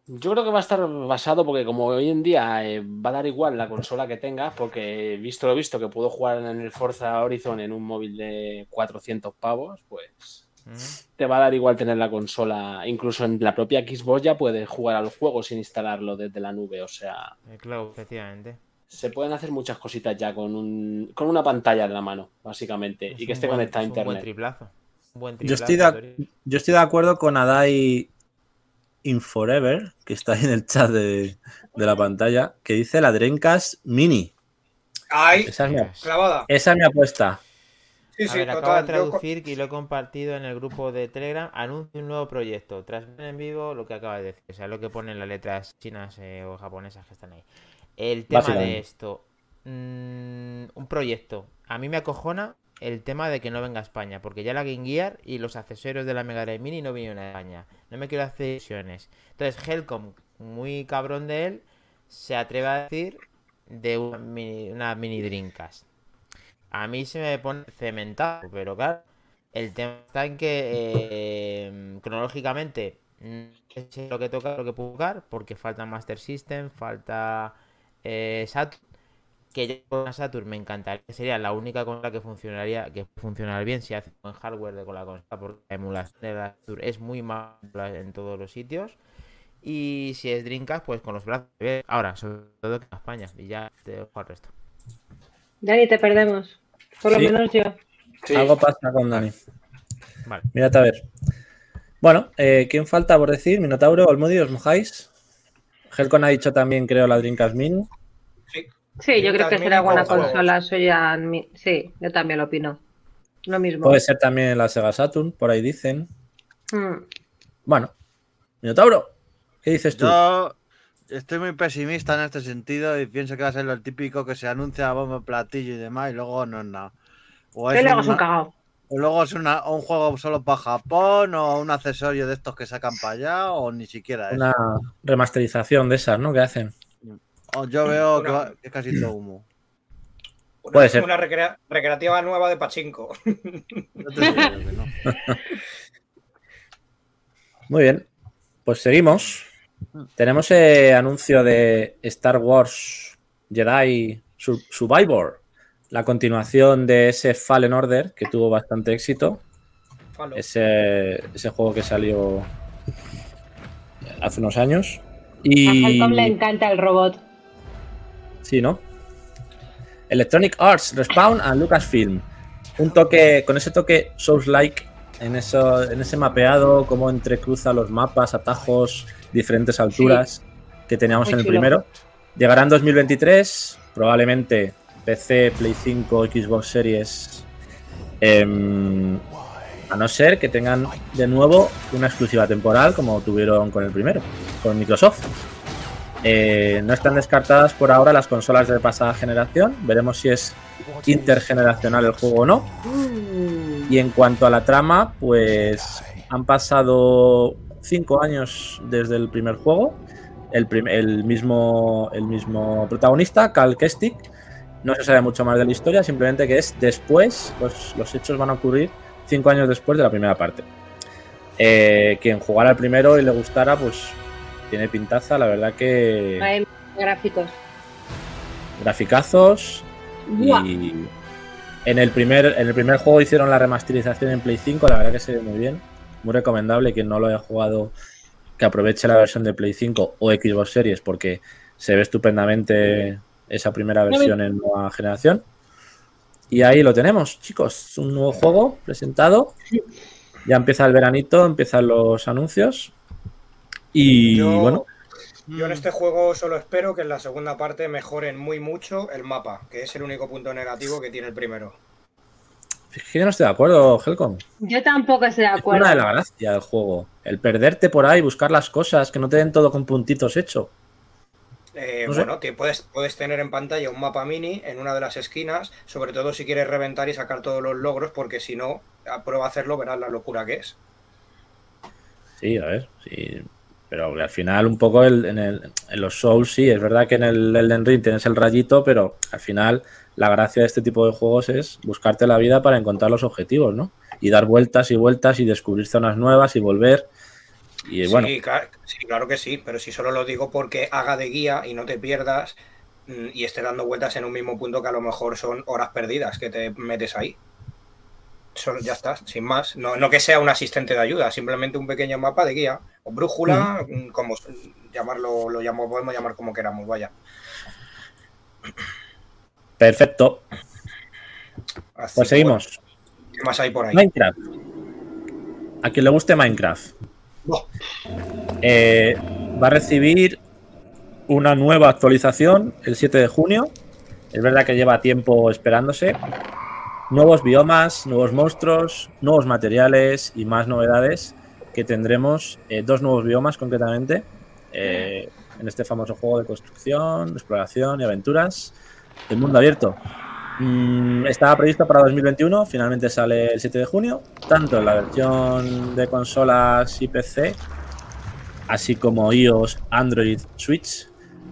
Yo creo que va a estar basado porque como hoy en día eh, va a dar igual la consola que tengas, porque visto lo visto que puedo jugar en el Forza Horizon en un móvil de 400 pavos, pues Ujú. te va a dar igual tener la consola. Incluso en la propia Xbox ya puedes jugar al juego sin instalarlo desde la nube, o sea, El cloud, efectivamente. se pueden hacer muchas cositas ya con, un, con una pantalla en la mano, básicamente, Es y que esté buen- conectada a es un buen internet. triplazo. Buen Yo estoy, de, yo estoy de acuerdo con Adai Inforever, que está ahí en el chat de, de la pantalla, que dice la Dreamcast Mini. ¡Ay! Esa es mi, Clavada. esa es mi apuesta. Sí, A sí, ver, acabo de yo traducir y lo he compartido en el grupo de Telegram. Anuncia un nuevo proyecto. Tras ver en vivo lo que acaba de decir. O sea, lo que ponen las letras chinas eh, o japonesas que están ahí. El tema de esto. mm, un proyecto. A mí me acojona el tema de que no venga a España. Porque ya la Game Gear y los accesorios de la Mega Drive Mini no vinieron a España. No me quiero hacer ilusiones. Entonces, Helcom, muy cabrón de él, se atreve a decir de una mini, una mini Dreamcast. A mí se me pone cementado, pero claro, el tema está en que eh, cronológicamente no sé lo que toca, lo que puedo tocar, porque falta Master System, falta eh, Saturn, que ya con la Saturn me encantaría, sería la única consola que funcionaría, que funcionaría bien si hace buen hardware de con la consola, porque la emulación de la Saturn es muy mala en todos los sitios. Y si es Dreamcast, pues con los brazos. Ahora, sobre todo que en España, y ya te dejo al resto. Dani, te perdemos. Por lo Sí. menos yo. Sí. Algo pasa con Dani. Vale. Mírate a ver. Bueno, eh, ¿quién falta por decir? Minotauro, Olmodi, ¿os mojáis? Helcon ha dicho también, creo, la Dreamcast Mini. Sí, yo creo que será buena consola suya. Sí, yo también lo opino. Lo mismo. Puede ser también la Sega Saturn, por ahí dicen. Mm. Bueno, Minotauro, ¿qué dices tú? Yo estoy muy pesimista en este sentido y pienso que va a ser lo típico que se anuncia a bombo platillo y demás y luego no es nada. O es, luego es un cagao. o luego es una- un juego solo para Japón o un accesorio de estos que sacan para allá o ni siquiera eso. Una remasterización de esas, ¿no? Que hacen. O yo veo que, va- que es casi todo humo. Una, Puede ser. una recrea- recreativa nueva de Pachinko. Yo te que no. Muy bien, pues seguimos. Tenemos eh, anuncio de Star Wars Jedi Sur- Survivor, la continuación de ese Fallen Order que tuvo bastante éxito. Ese, ese juego que salió hace unos años. A Y. Falcom le encanta el robot. Sí, ¿no? Electronic Arts, Respawn and Lucasfilm. Un toque, con ese toque Souls-like en, eso, en ese mapeado, como entrecruza los mapas, atajos, diferentes alturas que teníamos Muy en el chulo. primero. Llegará en 2023, probablemente PC, Play 5, Xbox Series. em, a no ser que tengan de nuevo una exclusiva temporal como tuvieron con el primero, con Microsoft. Eh, no están descartadas por ahora las consolas de pasada generación. Veremos si es intergeneracional el juego o no. Y en cuanto a la trama, pues han pasado cinco años desde el primer juego. El, mismo, el mismo protagonista, Cal Kestic. No se sabe mucho más de la historia, simplemente que es después, los, los hechos van a ocurrir cinco años después de la primera parte. Eh, quien jugara el primero y le gustara, pues tiene pintaza, la verdad que Hay gráficos. graficazos Buah. y en el primer en el primer juego hicieron la remasterización en Play 5, la verdad que se ve muy bien, muy recomendable quien no lo haya jugado que aproveche la versión de Play 5 o Xbox Series porque se ve estupendamente esa primera versión en nueva generación. Y ahí lo tenemos, chicos, un nuevo juego presentado. Ya empieza el veranito, empiezan los anuncios. Y Yo- bueno, Yo en este juego solo espero que en la segunda parte mejoren muy mucho el mapa, que es el único punto negativo que tiene el primero. es que yo no estoy de acuerdo, Helcom. Yo tampoco estoy de Es acuerdo. una de las gracias del juego. El perderte por ahí, buscar las cosas, que no te den todo con puntitos hecho. Eh, No sé. Bueno, te puedes, puedes tener en pantalla un mapa mini en una de las esquinas, sobre todo si quieres reventar y sacar todos los logros, porque si no, a prueba a hacerlo, verás la locura que es. Sí, a ver, sí. Pero al final, un poco el- en, el- en los Souls, sí, es verdad que en el Elden Ring tienes el rayito, pero al final la gracia de este tipo de juegos es buscarte la vida para encontrar los objetivos, ¿no? Y dar vueltas y vueltas y descubrir zonas nuevas y volver. Y bueno, Sí, claro, sí, claro que sí, pero si solo lo digo porque haga de guía y no te pierdas mm, y esté dando vueltas en un mismo punto que a lo mejor son horas perdidas que te metes ahí. Ya está, sin más. No, no que sea un asistente de ayuda, simplemente un pequeño mapa de guía o brújula, mm, como llamarlo, lo llamo, podemos llamar como queramos, vaya. Perfecto. Así Pues seguimos. ¿Qué más hay por ahí? Minecraft. A quien le guste Minecraft. Eh, va a recibir una nueva actualización el 7 de junio. Es verdad que lleva tiempo esperándose. Nuevos biomas, nuevos monstruos, nuevos materiales y más novedades que tendremos. eh, dos nuevos biomas concretamente. eh, en este famoso juego de construcción, exploración y aventuras del mundo abierto. Mm, estaba previsto para 2021, finalmente sale el 7 de junio, tanto en la versión de consolas y PC, así como iOS, Android, Switch,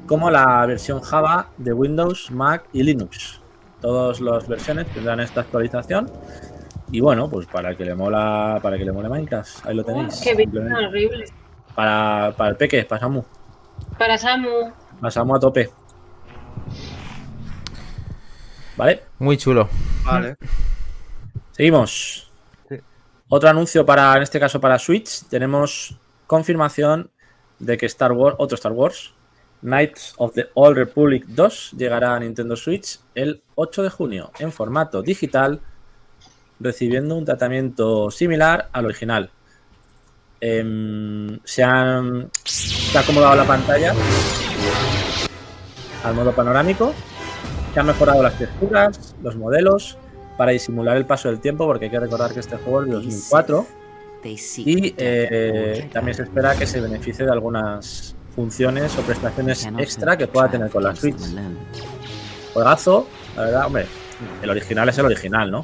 como la versión Java de Windows, Mac y Linux. Todas las versiones tendrán esta actualización. Y bueno, pues para que le mola, para que le mole Minecraft, ahí lo tenéis. Qué bien, horrible. Para, para el peque, para Samu. Para Samu. Para Samu a tope. ¿Vale? Muy chulo. Vale. Seguimos. Sí. Otro anuncio para, en este caso para Switch. Tenemos confirmación de que Star Wars, otro Star Wars, Knights of the Old Republic 2 llegará a Nintendo Switch el 8 de junio en formato digital, recibiendo un tratamiento similar al original. Em, se, han, se ha acomodado la pantalla al modo panorámico, se han mejorado las texturas, los modelos, para disimular el paso del tiempo, porque hay que recordar que este juego es de 2004 y eh, también se espera que se beneficie de algunas funciones o prestaciones extra que pueda tener con la Switch. Juegazo, la verdad, hombre, el original es el original, ¿no?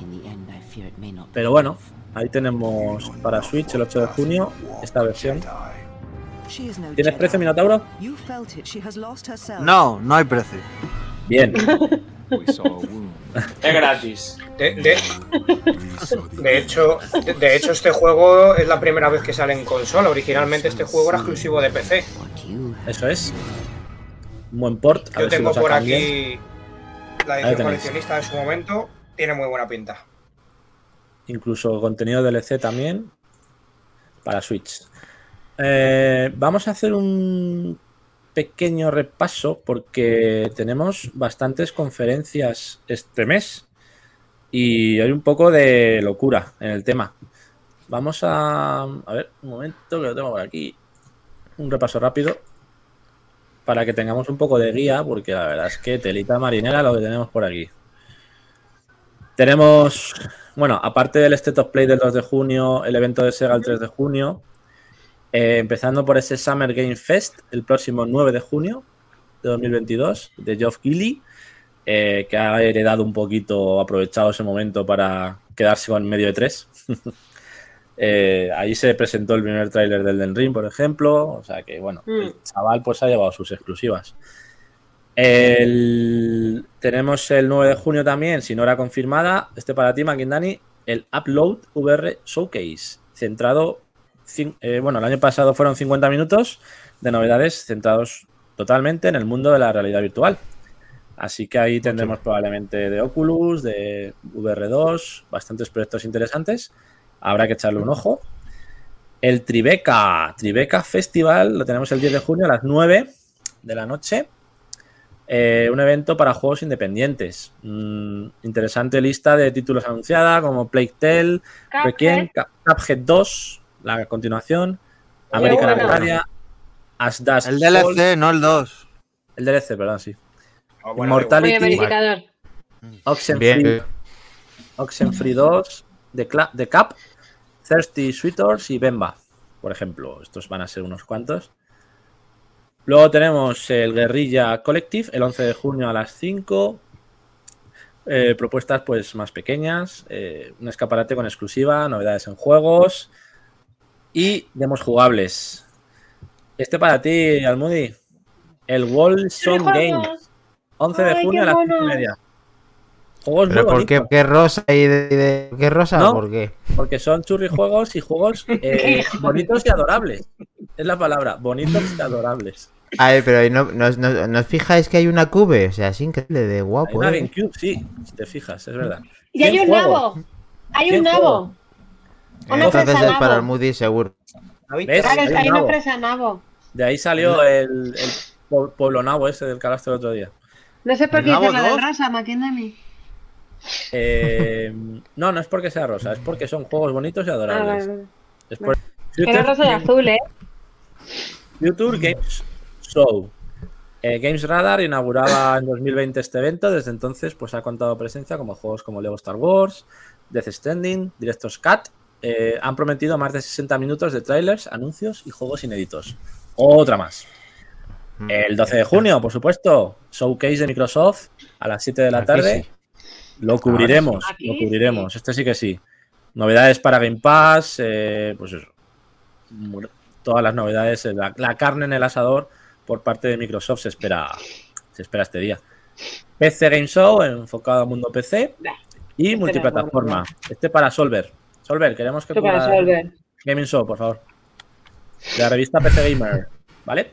Pero bueno, ahí tenemos para Switch el 8 de junio esta versión. ¿Tienes precio, Minotauro? No, no hay precio. Bien, Es gratis. De, de- de hecho, de, de hecho, este juego es la primera vez que sale en consola. Originalmente este juego era exclusivo de PC. eso es. Un buen port. a Yo ver tengo por bien. La edición coleccionista de su momento. Tiene muy buena pinta. incluso contenido DLC también para Switch. Eh, vamos a hacer un pequeño repaso porque tenemos bastantes conferencias este mes y hay un poco de locura en el tema. Vamos a, a ver, un momento que lo tengo por aquí. Un repaso rápido para que tengamos un poco de guía porque la verdad es que telita marinera lo que tenemos por aquí. Tenemos, bueno, aparte del State of Play del 2 de junio, el evento de Sega el 3 de junio, eh, empezando por ese Summer Game Fest el próximo 9 de junio de 2022 de Geoff Keighley, eh, que ha heredado un poquito, aprovechado ese momento para quedarse con medio de tres. Eh, ahí se presentó el primer tráiler del Den Ring, por ejemplo, o sea que bueno, el chaval pues ha llevado sus exclusivas. El- tenemos el 9 de junio también, sin hora confirmada, este para ti, Makindani, el Upload VR Showcase, centrado, eh, bueno, el año pasado fueron 50 minutos de novedades centrados totalmente en el mundo de la realidad virtual. Así que ahí tendremos probablemente de Oculus, de VR2, bastantes proyectos interesantes. Habrá que echarle un ojo. El Tribeca, Tribeca Festival, lo tenemos el 10 de junio a las 9 de la noche. Eh, un evento para juegos independientes. Mm, interesante lista de títulos anunciada como Plague Tale, Requiem, Cup- Cuphead 2, la continuación, American bueno. Arcadia, As El DLC, no el 2. el DLC, perdón, sí. Ah, bueno, verificador. Oxenfree. Oxenfree 2, The, The Cup, Thirsty Sweeters y Bemba, por ejemplo. Estos van a ser unos cuantos. Luego tenemos el Guerrilla Collective el 11 de junio a las 5. Eh, propuestas pues más pequeñas, eh, un escaparate con exclusiva, novedades en juegos y demos jugables. Este para ti, Almudi, el Wilson Games, 11 de junio a las 5 y media. Juegos muy ¿Pero por qué, qué rosa y de, de- qué rosa? No. ¿Por qué? Porque son churrijuegos y juegos eh, bonitos y adorables. Es la palabra, bonitos y adorables. Ay, pero no, no, no- ¿no os fijáis que hay una cube? O sea, es increíble de Hay guapo. una ¿eh? GameCube, sí, si te fijas, es verdad. Y hay 100 un juegos. nabo. Hay un nabo. juegos. Una Entonces es para el. Moody seguro. ¿Ves? Claro, Hay hay una nabo. presa nabo. De ahí salió el, el pue- pueblo nabo ese del que hablaste el otro día. No sé por ¿El qué nabo dices lo del dos? Eh, no, no es porque sea rosa, es porque son juegos bonitos y Ah, adorables. Es por... Era rosa y azul, ¿eh? Future Games Show. Eh, Games Radar inauguraba en 2020 este evento. Desde entonces, pues ha contado presencia como juegos como Lego Star Wars, Death Stranding, Director's Cut. Eh, han prometido más de 60 minutos de trailers, anuncios y juegos inéditos. Otra más. El 12 de junio, por supuesto, showcase de Microsoft a las 7 de la tarde. Lo cubriremos, Aquí lo cubriremos. Este sí que sí. Novedades para Game Pass, eh, pues eso. Todas las novedades, eh, la, la carne en el asador por parte de Microsoft se espera, se espera este día. PC Game Show, enfocado al mundo PC y multiplataforma. Este para Solver. Solver, queremos que Esto para resolver. Gaming Show, por favor. De la revista PC Gamer, ¿vale?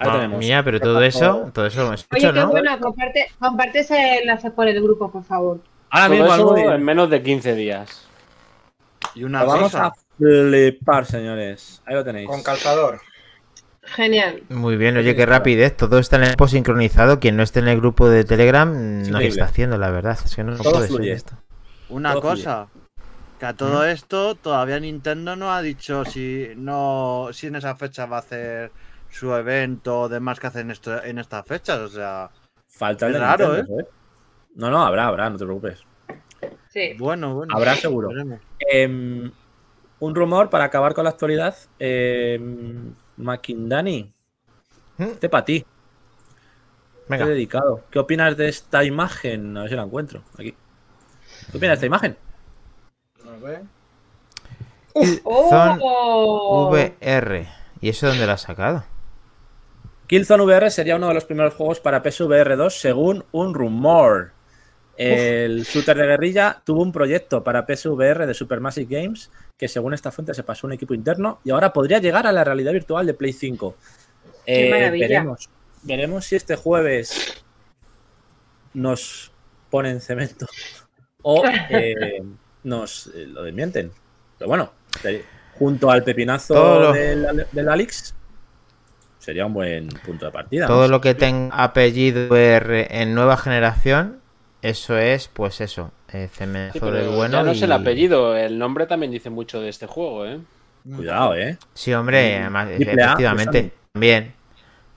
Ahí tenemos. mía, pero todo eso, todo eso lo hemos Oye, qué ¿no? bueno, comparte, comparte ese enlace por el grupo, por favor. Ahora Todo mismo, eso en menos de 15 días. Y una Lo vamos cosa. a flipar, señores. Ahí lo tenéis. Con calzador. Genial. Muy bien, oye, qué rapidez. Todo está en el grupo sincronizado. Quien no esté en el grupo de Telegram, no increíble. está haciendo, la verdad. Es que no, Todo puede fluye. ser esto. Una Todo fluye. cosa. Que a todo esto todavía Nintendo no ha dicho si no si en esa fecha va a hacer su evento o demás que hacen esto en estas fechas. O sea, Falta el de raro, Nintendo, ¿eh? No, no, habrá, habrá, no te preocupes. Sí. bueno, bueno. Habrá seguro. Em, un rumor para acabar con la actualidad. Em, Makindani, ¿Mm? este para ti. Venga. Te he dedicado. ¿Qué opinas de esta imagen? A ver si la encuentro. Aquí. ¿Qué opinas de esta imagen? A ver. Zone ¡Oh! VR. ¿Y eso dónde lo has sacado? Killzone VR sería uno de los primeros juegos para PSVR 2 según un rumor. El shooter de guerrilla tuvo un proyecto para PSVR de Supermassive Games que según esta fuente se pasó a un equipo interno y ahora podría llegar a la realidad virtual de Play 5. ¡Qué Eh, maravilla! veremos, veremos si este jueves nos ponen cemento o eh, nos eh, lo desmienten. Pero bueno, junto al pepinazo del, del Alex sería un buen punto de partida. Todo lo que tenga apellido VR en nueva generación, eso es, pues eso, eh, Sí, pero bueno. ya no es el apellido, el nombre también dice mucho de este juego, ¿eh? Cuidado, eh. Sí, hombre, además, A, efectivamente, pues, también.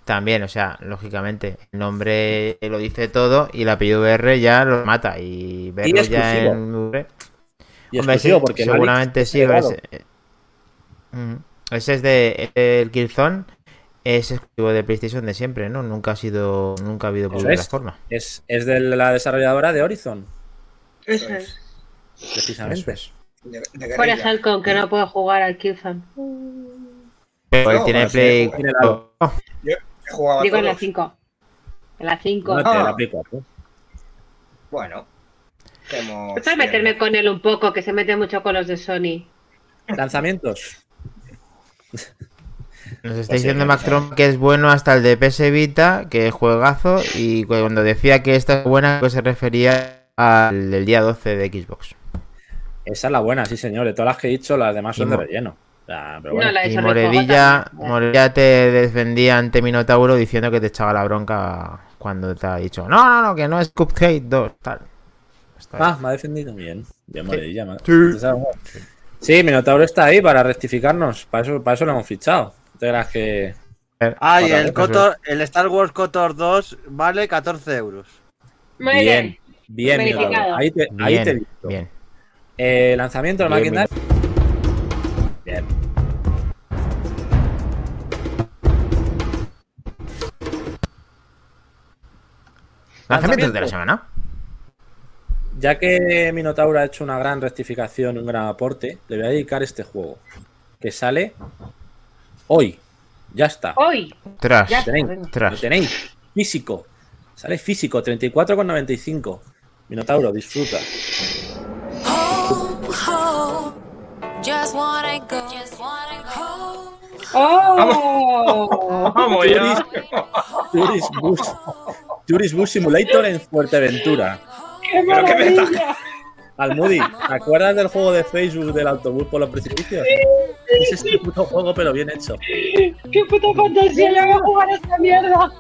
También, o sea, lógicamente, el nombre lo dice todo y el apellido VR ya lo mata. Y verlo ya en VR. Y Hombre, sí, porque seguramente sí. Ese, eh, mm, ese es de el Killzone es exclusivo de PlayStation de siempre, ¿no? Nunca ha sido, nunca ha habido por otra es. forma. Es, es de la desarrolladora de Horizon, Eso es. precisamente. Eso es. De, de Por que no puedo jugar al Killzone. Pero él No, tiene bueno, sí, Play. juega. Tiene la- Oh, He jugado a Digo en la todos. 5. En la 5. No, Ah. la Play 4. Bueno. Hemos- Es para meterme con él un poco, que se mete mucho con los de Sony. Lanzamientos. Nos está Pues diciendo no, Mactron que es bueno hasta el de PS Vita, que es juegazo, y cuando decía que esta es buena, pues se refería al del día 12 de Xbox. Esa es la buena, sí, señor. De todas las que he dicho, las demás son Y de relleno. O sea, pero No, bueno. la Y Moredilla, Moredilla te defendía ante Minotauro diciendo que te echaba la bronca cuando te ha dicho, no, no, no, que no es Cupcake 2, tal. Está. Ah, me ha defendido bien. Bien, moredilla. me- Sí. Sí, Minotauro está ahí para rectificarnos. Para eso, para eso lo hemos fichado. Creas que. Ah, y Otra el, Star Wars KOTOR 2 vale 14 euros. Muy bien, bien. bien. Ahí te, ahí Bien, te he visto. bien. Eh, lanzamiento del Bien, Maquindar. Bien. Lanzamientos de la semana. Ya que Minotauro ha hecho una gran rectificación, un gran aporte, le voy a dedicar este juego. Que sale hoy. Ya está. Hoy. Tras. Ya. Lo tenéis, venga. lo Tras. tenéis. Físico. Sale físico, 34,95. Minotauro, disfruta. ¡Oh! Vamos ya. Tourist Bus, Tourist Bus Simulator en Fuerteventura. ¡Qué Pero qué me está- maravilla! Almudi, ¿te acuerdas del juego de Facebook del autobús por los precipicios? Es este puto juego, pero bien hecho. ¡Qué puta fantasía! ¡Ya voy a jugar a esta mierda!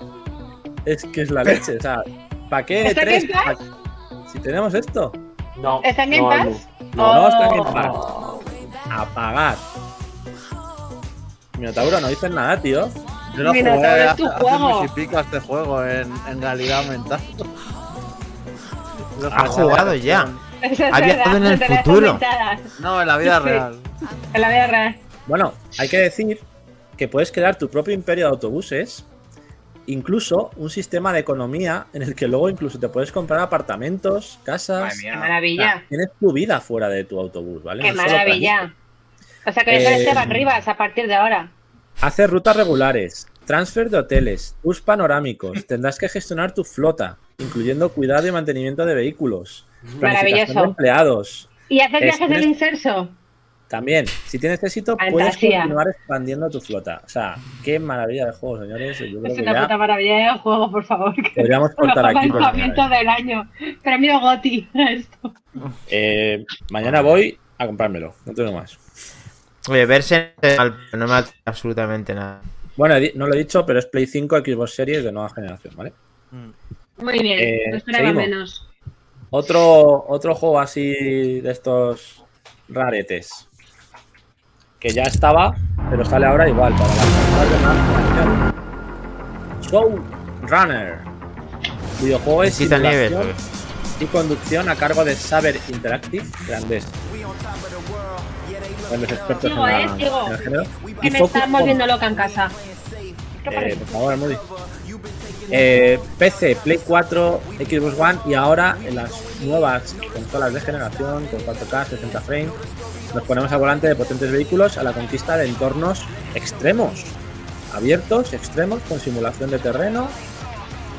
es que es la leche. O sea, ¿para qué ¿Está tres? Game Pass? ¿Pa- Si tenemos esto. No. ¿Está en Game no, Pass? No, no está en Oh. Game Pass. A pagar. Minotauro, no dices nada, tío. Yo lo Mira, jugué ¿sabes hace tu hace juego? y pico a este juego en, en realidad aumentada. Lo Ha jugué jugado hace- ya. Eso es en el futuro. No, en la vida Sí. real. En la vida real. Bueno, hay que decir que puedes crear tu propio imperio de autobuses, incluso un sistema de economía en el que luego incluso te puedes comprar apartamentos, casas. Qué maravilla. Tienes tu vida fuera de tu autobús, ¿vale? Qué No maravilla. O sea que Eh, eres Esteban Rivas a partir de ahora. Hacer rutas regulares, transfer de hoteles, tours panorámicos. Tendrás que gestionar tu flota, incluyendo cuidado y mantenimiento de vehículos. Maravilloso. de empleados. ¿Y haces Es- viajes del inserso? También, si tienes éxito, puedes continuar expandiendo tu flota. O sea, qué maravilla de juego, señores. Yo creo Es que una ya puta maravilla de juego, por favor. que- podríamos cortar aquí. porque, lanzamientos del año. Pero mira Goti. Esto. eh, mañana voy a comprármelo, no tengo más. Oye, verse no me atrae absolutamente nada. Bueno, no lo he dicho, pero es Play 5 Xbox Series de nueva generación, ¿vale? Muy bien. Eh, no esperaba seguimos. menos. Otro, otro juego así de estos raretes. Que ya estaba, pero sale ahora igual para generación. Soul Runner. Videojuego simulación y conducción a cargo de Saber Interactive, grandes. Grandes expertos Sigo, en, la- eh, sigo. en el género. Que Y me Focus estás volviendo loca en casa. ¿Qué Eh, por favor, Moody. Eh, PC, Play 4, Xbox One y ahora en las nuevas consolas de generación con 4K, 60 frames, nos ponemos al volante de potentes vehículos a la conquista de entornos extremos, abiertos, extremos, con simulación de terreno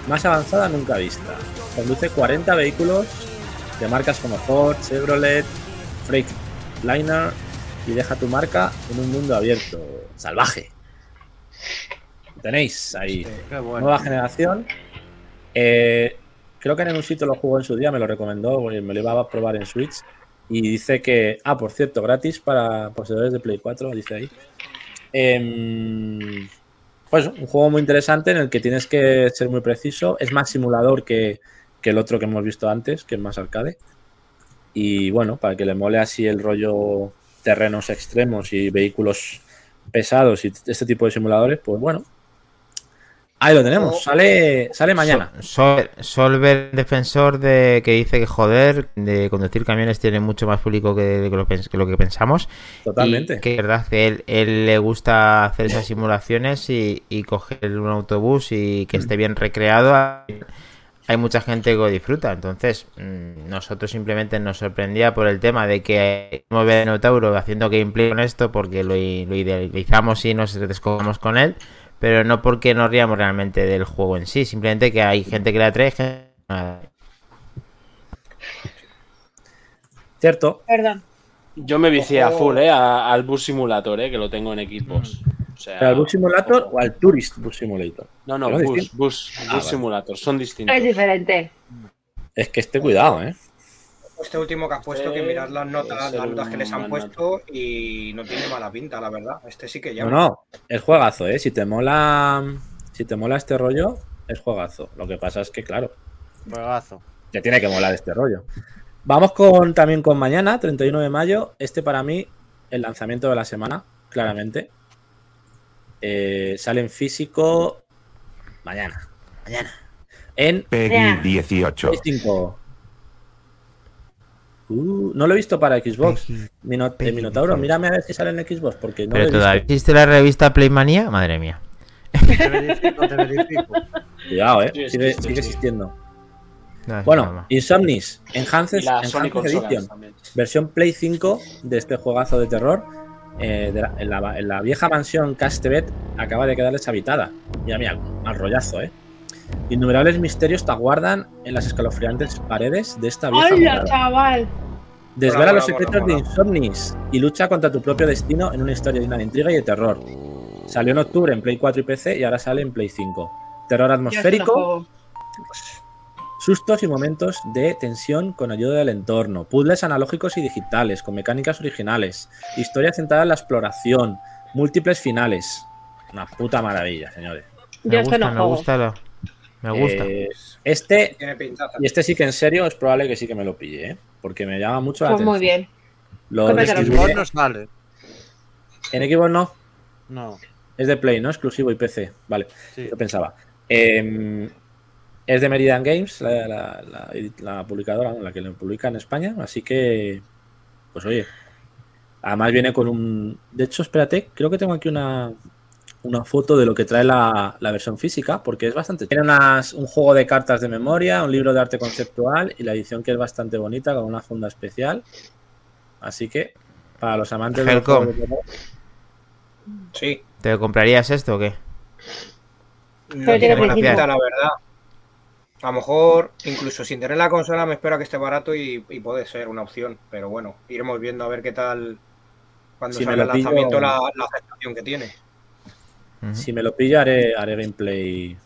más avanzada nunca vista. Conduce 40 vehículos de marcas como Ford, Chevrolet, Freightliner y deja tu marca en un mundo abierto, salvaje. Tenéis ahí. Bueno. Nueva generación. Eh, creo que en un sitio lo jugó en su día, me lo recomendó, me lo iba a probar en Switch. Y dice que. Ah, por cierto, gratis para poseedores de Play 4, dice ahí. Em, pues un juego muy interesante en el que tienes que ser muy preciso. Es más simulador que, que el otro que hemos visto antes, que es más arcade. Y bueno, para que le mole así el rollo terrenos extremos y vehículos pesados y este tipo de simuladores, pues bueno. Ahí lo tenemos. Sale, sale mañana. Sol- Solver, defensor de que dice que joder, de conducir camiones tiene mucho más público que, lo, que lo que pensamos. Totalmente. Y que es verdad que él, él le gusta hacer esas simulaciones y, y coger un autobús y que esté bien recreado. Hay mucha gente que lo disfruta. Entonces, mm, nosotros simplemente nos sorprendía por el tema de que hemos ver a Notauro haciendo gameplay con esto porque lo, idealizamos y nos descogamos con él. Pero no porque nos riamos realmente del juego en sí, simplemente que hay gente que la trae. gente que no la trae. Cierto. Perdón. Yo me vicié a full, eh, a- al Bus Simulator, eh, que lo tengo en Xbox. O sea, ¿Al Bus Simulator o al Tourist Bus Simulator? No, no, ¿Es Bus? Bus, Ah, Bus vale. Simulator, son distintos. Es diferente. Es que este cuidado, ¿eh? Este último que has puesto, que Este mirad las notas, las notas que les han puesto y no tiene mala pinta, la verdad. Este sí que No, llama. no. Es juegazo, ¿eh? Si te mola. Si te mola este rollo, es juegazo. Lo que pasa es que, claro, Juegazo. te tiene que molar este rollo. Vamos con también con mañana, 31 de mayo. Este para mí, el lanzamiento de la semana, claramente. Eh, sale en físico mañana. Mañana. En Peggy Ya. 18. Play 5. Uh, no lo he visto para Xbox. Mino- eh, Peggy Minotauro, 18. mírame a ver si sale en Xbox, porque no Pero lo he todavía visto. existe la revista Playmania, madre mía. Te verifico, te verifico. Cuidado, eh. Sí, sigue, sí. existiendo. No, Bueno. Insomnis, Y la Sony Enhanced Consolas Edition, también. versión Play 5 de este juegazo de terror. eh, de la- en, la, en la vieja mansión Castevet acaba de quedar deshabitada. Mira, mira, mal rollazo, ¿eh? Innumerables misterios te aguardan en las escalofriantes paredes de esta vieja ¡Hola, chaval! Desvela los secretos de Insomnis y lucha contra tu propio destino en una historia llena de intriga y de terror. Salió en octubre en Play 4 y PC y ahora sale en Play 5. Terror atmosférico, sustos y momentos de tensión con ayuda del entorno, puzzles analógicos y digitales con mecánicas originales, historia centrada en la exploración, múltiples finales. Una puta maravilla, señores. Me esto gusta, no me gusta Me gusta. Eh, este, y este sí que en serio es probable que sí que me lo pille, ¿eh? porque me llama mucho la Pues muy bien. Los Cómpratelo. Xbox- Xbox no sale. En Xbox no, No. es de Play, ¿no? Exclusivo y PC. Vale, Sí. yo pensaba. Eh, es de Meridian Games, la, la- la- la publicadora, la que lo publica en España, así que, pues oye, además viene con un... De hecho, espérate, creo que tengo aquí una, una foto de lo que trae la, la versión física, porque es bastante... Tiene unas- un juego de cartas de memoria, un libro de arte conceptual y la edición que es bastante bonita, con una funda especial. Así que, para los amantes del juego de terror, Sí. ¿Te comprarías esto o qué? No tiene pinta, la verdad. A lo mejor, incluso sin tener la consola, me espero a que esté barato y, y puede ser una opción. Pero bueno, iremos viendo a ver qué tal cuando Si salga el pillo- lanzamiento la, la aceptación que tiene. Si me lo pillo, haré, haré gameplay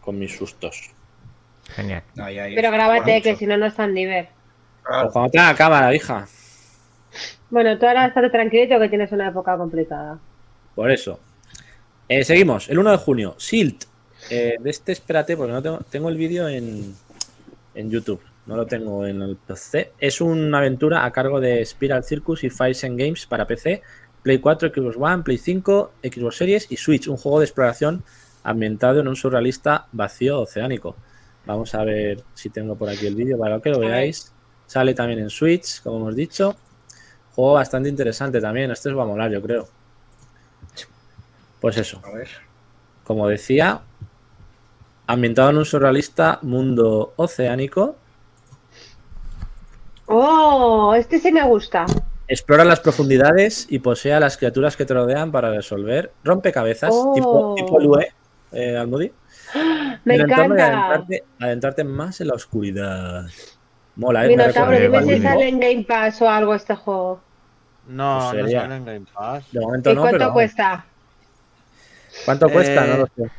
con mis sustos. Genial. Pero grábate, que si no, no está en nivel. Claro. O cuando tenga cámara, hija. Bueno, tú ahora estate tranquilito que tienes una época complicada. Por eso. Eh, seguimos. El 1 de junio. Silt. Eh, de este, espérate, porque no tengo, tengo el vídeo en, en YouTube. No lo tengo en el PC. Es una aventura a cargo de Spiral Circus y Fires and Games para PC, Play 4, Xbox One, Play 5, Xbox Series y Switch. Un juego de exploración ambientado en un surrealista vacío oceánico. Vamos a ver si tengo por aquí el vídeo para que lo veáis. Sale también en Switch, como hemos dicho. Juego bastante interesante también. Este os va a molar, yo creo. Pues eso, A ver. como decía, ambientado en un surrealista mundo oceánico, ¡Oh! Este sí me gusta. Explora las profundidades y posee a las criaturas que te rodean para resolver rompecabezas Oh. tipo, tipo Lue, eh, Almudi, Me en encanta. adentrarte, adentrarte más en la oscuridad. Mola, ¿eh? Minotauro, dime si sale en Game Pass o algo este juego. No, Pues no sale en Game Pass. De momento ¿Y no, cuánto pero cuesta? ¿cuánto cuesta? Eh, No lo sé.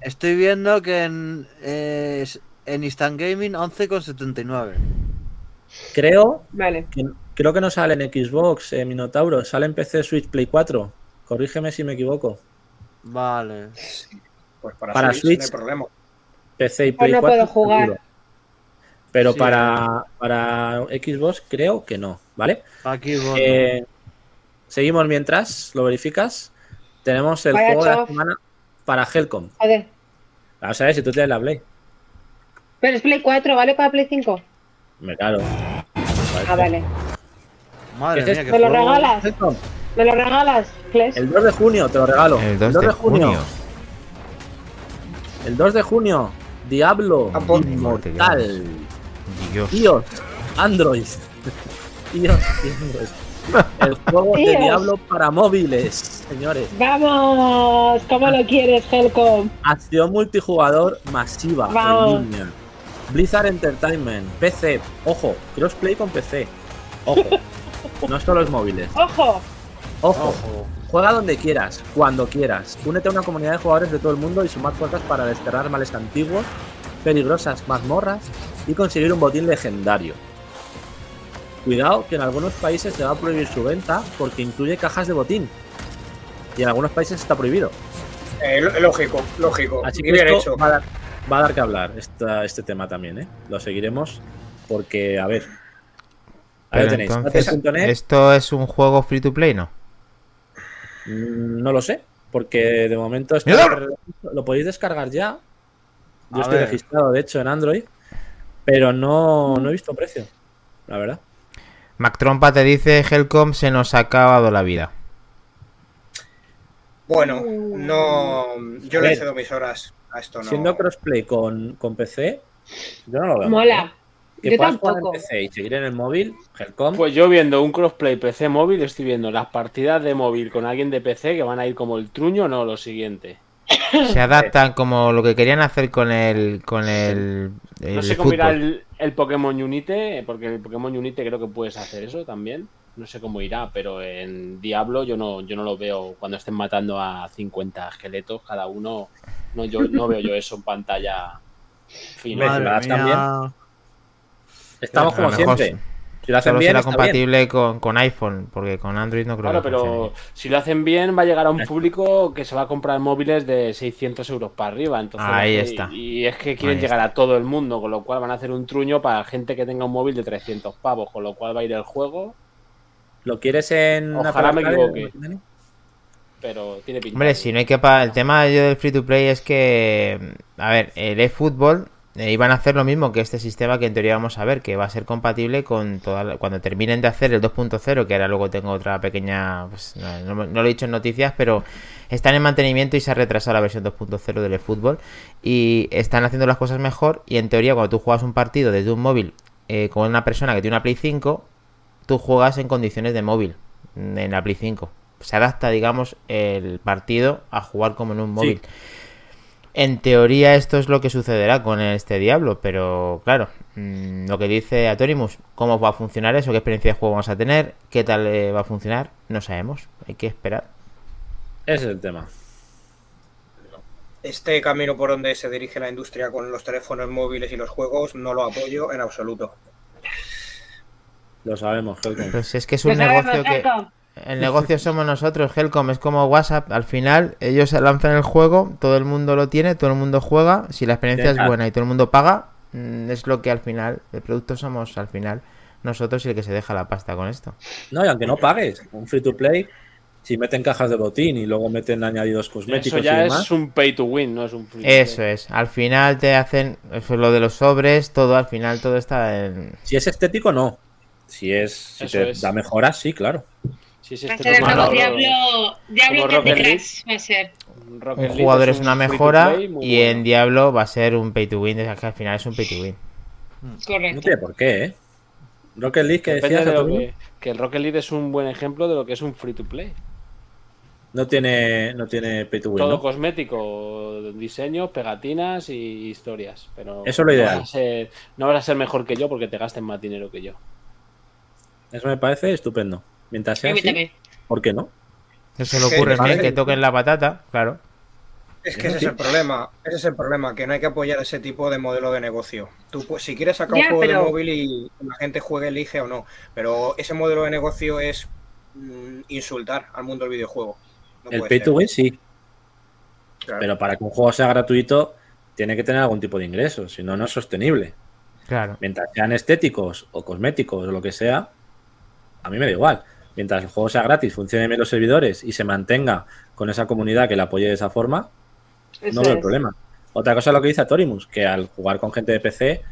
Estoy viendo que en, eh, en Instant Gaming 11,79. Creo Vale. que, creo que no sale en Xbox, eh, Minotauro, sale en PC, Switch, Play 4. Corrígeme si me equivoco. Vale. Pues para, Para Switch, Switch. no hay problema. PC y Play no 4. puedo jugar. seguro. Pero Sí. para, para Xbox creo que no, ¿vale? Aquí. Eh, seguimos mientras, lo verificas. Tenemos el Vaya juego de la semana para Helcom. Joder. Vamos a ver si tú tienes la Play. Pero es Play 4, ¿vale? Para Play 5. Me claro. Ah, vale. Madre ¿qué es mía, ¿Me lo regalas? ¿Me lo regalas, Flesh? el 2 de junio te lo regalo. El 2 de junio. El 2 de junio, Diablo Inmortal. Dios. iOS, Android. iOS y Android. El juego de. Diablo para móviles, señores. ¡Vamos! ¿Cómo lo quieres, Helcom? Acción multijugador masiva Vamos. en línea. Blizzard Entertainment, PC, ojo, crossplay con PC. Ojo, no solo es móviles. ¡Ojo! Ojo, Ojo. juega donde quieras, cuando quieras. Únete a una comunidad de jugadores de todo el mundo y sumar fuerzas para desterrar males antiguos, peligrosas mazmorras y conseguir un botín legendario. Cuidado que en algunos países se va a prohibir su venta porque incluye cajas de botín. Y en algunos países está prohibido. Eh, lógico, lógico. Así que bien esto hecho. va a, dar, va a dar que hablar esta- este tema también, ¿eh? Lo seguiremos porque, a ver. Ahí lo tenéis. entonces, Haces.net, ¿esto es un juego free to play, no? mm, no lo sé, porque de momento está ¡Mierda! lo podéis descargar ya. Yo A estoy ver. registrado, de hecho, en Android, pero no, no he visto precio, la verdad. Mac Trompa te dice, Helcom se nos ha acabado la vida. Bueno, no. Yo le cedo mis horas a esto, no. Siendo crossplay con, con PC, yo no lo veo. mal, Mola. Que Yo puedas jugar en PC y seguir en el móvil, Helcom, Pues yo viendo un crossplay PC móvil, estoy viendo las partidas de móvil con alguien de PC que van a ir como el truño, no lo siguiente. Se adaptan como lo que querían hacer con el con el, el No sé cómo irá el, el Pokémon Unite, porque en el Pokémon Unite creo que puedes hacer eso también. No sé cómo irá, pero en Diablo yo no, yo no lo veo cuando estén matando a 50 esqueletos cada uno. No, yo, no veo yo eso en pantalla fina. Madre mía. mía. Estamos como siempre. Si lo hacen Solo bien, será bien. compatible con, con iPhone, porque con Android no creo Claro, que pero si lo hacen bien, va a llegar a un público que se va a comprar móviles de 600 euros para arriba. Entonces, Ahí y- está. Y es que quieren Ahí llegar a todo el mundo, con lo cual van a hacer un truño para gente que tenga un móvil de 300 pavos, con lo cual va a ir el juego, ¿Lo quieres en Ojalá me equivoque. Pero tiene pinta. Hombre, si no hay que pagar. El tema yo del free to play es que. A ver, el eFootball eh, iban a hacer lo mismo que este sistema que en teoría vamos a ver, que va a ser compatible con toda la- Cuando terminen de hacer el 2.0, que ahora luego tengo otra pequeña. Pues, no, no- lo he dicho en noticias, pero están en mantenimiento y se ha retrasado la versión 2.0 del eFootball. Y están haciendo las cosas mejor. Y en teoría, cuando tú juegas un partido desde un móvil eh, con una persona que tiene una Play 5, tú juegas en condiciones de móvil en la Play 5. Se adapta, digamos, el partido a jugar como en un móvil. En teoría esto es lo que sucederá con este Diablo, pero claro, mm, lo que dice Atorimus, cómo va a funcionar eso, qué experiencia de juego vamos a tener, qué tal eh, va a funcionar, no sabemos, hay que esperar. Ese es el tema. Este camino por donde se dirige la industria con los teléfonos móviles y los juegos no lo apoyo en absoluto. Lo sabemos, Helcom. Pues es que es un sabemos, negocio que... El negocio somos nosotros, Helcom, es como WhatsApp. Al final, ellos lanzan el juego, todo el mundo lo tiene, todo el mundo juega. Si la experiencia es buena y todo el mundo paga, mm, es lo que al final, el producto somos al final nosotros y el que se deja la pasta con esto. No, y aunque no pagues, un free to play, si meten cajas de botín y luego meten añadidos cosméticos Eso ya y demás, es un pay to win, no es un free to Eso play. es, al final te hacen eso es lo de los sobres, todo al final todo está en... si es estético, no. Si es, si Eso te es. da mejoras, sí, claro. Sí, sí, Va a esto ser es el malo, nuevo lo- Diablo, Diablo Candy Rocket League. Crush va a ser. Rocket Un jugador es una mejora play y bueno. en Diablo va a ser un pay to win, es que al final es un pay to win. No Correcto. tiene por qué, ¿eh? Rocket League que decías, de que, que el Rocket League es un buen ejemplo de lo que es un free to play. no tiene, no tiene pay to win, Todo ¿no? cosmético, diseños, pegatinas y historias. Pero Eso es lo no ideal. vas a ser- no vas a ser mejor que yo porque te gasten más dinero que yo. Eso me parece estupendo. Mientras sea así, Permíteme. ¿por qué no? Eso se le Sí, ocurre es que- bien que toquen la patata, claro. Es que ese es el problema, ese es el problema, que no hay que apoyar ese tipo de modelo de negocio. Tú, pues, si quieres sacar Ya, un juego pero- de móvil y la gente juegue, elige o no, pero ese modelo de negocio es mm, insultar al mundo del videojuego. No El pay ser. to win sí, Claro. pero para que un juego sea gratuito, tiene que tener algún tipo de ingreso, si no, no es sostenible. Claro. Mientras sean estéticos o cosméticos o lo que sea, a mí me da igual. Mientras el juego sea gratis, funcione bien los servidores y se mantenga con esa comunidad que la apoye de esa forma, Eso no veo el problema. Otra cosa es lo que dice Torimus, que al jugar con gente de PC,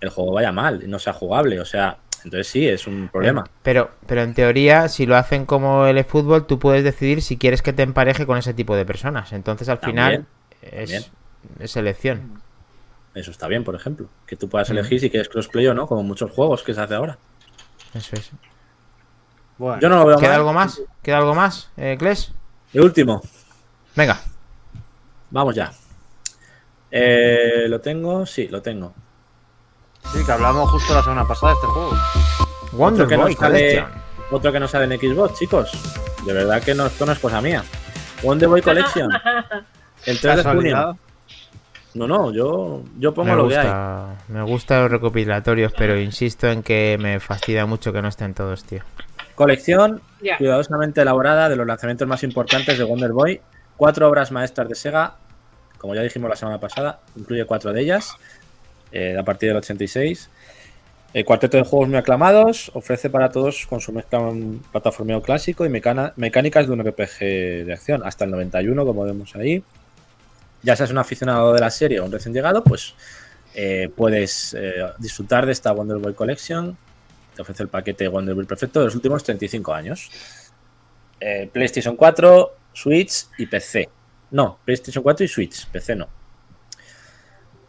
el juego vaya mal y no sea jugable. O sea, entonces sí, es un problema. Pero, pero en teoría, si lo hacen como el fútbol, tú puedes decidir si quieres que te empareje con ese tipo de personas. Entonces al final es, también. es elección. Eso está bien, por ejemplo. Que tú puedas Mm. elegir si quieres crossplay o no, como muchos juegos que se hace ahora. Eso es. Bueno, Yo no lo veo ¿Queda mal. algo más? ¿Queda algo más, eh, Kles? El último, Venga. vamos ya. Eh, ¿Lo tengo? Sí, lo tengo. sí, que hablamos justo la semana pasada de este juego. Wonder que no Boy sale- Collection. Otro que no sale en Xbox, chicos. De verdad que no, esto no es cosa mía. Wonder Boy Collection. El 3 de Casualidad. junio. No, no, yo, yo pongo Me lo que hay. gusta, me gusta los recopilatorios, pero insisto en que me fastidia mucho que no estén todos, tío. Colección cuidadosamente elaborada de los lanzamientos más importantes de Wonder Boy. Cuatro obras maestras de Sega. Como ya dijimos la semana pasada, incluye cuatro de ellas. eh, a partir del 86. El cuarteto de juegos muy aclamados. Ofrece para todos con su mezcla un plataformeo clásico y mecánicas de un RPG de acción. Hasta el 91, como vemos ahí. Ya seas un aficionado de la serie o un recién llegado, pues eh, puedes eh, disfrutar de esta Wonder Boy Collection te ofrece el paquete Wonder Boy perfecto de los últimos 35 años. Eh, PlayStation 4, Switch y PC. No, PlayStation 4 y Switch, PC no.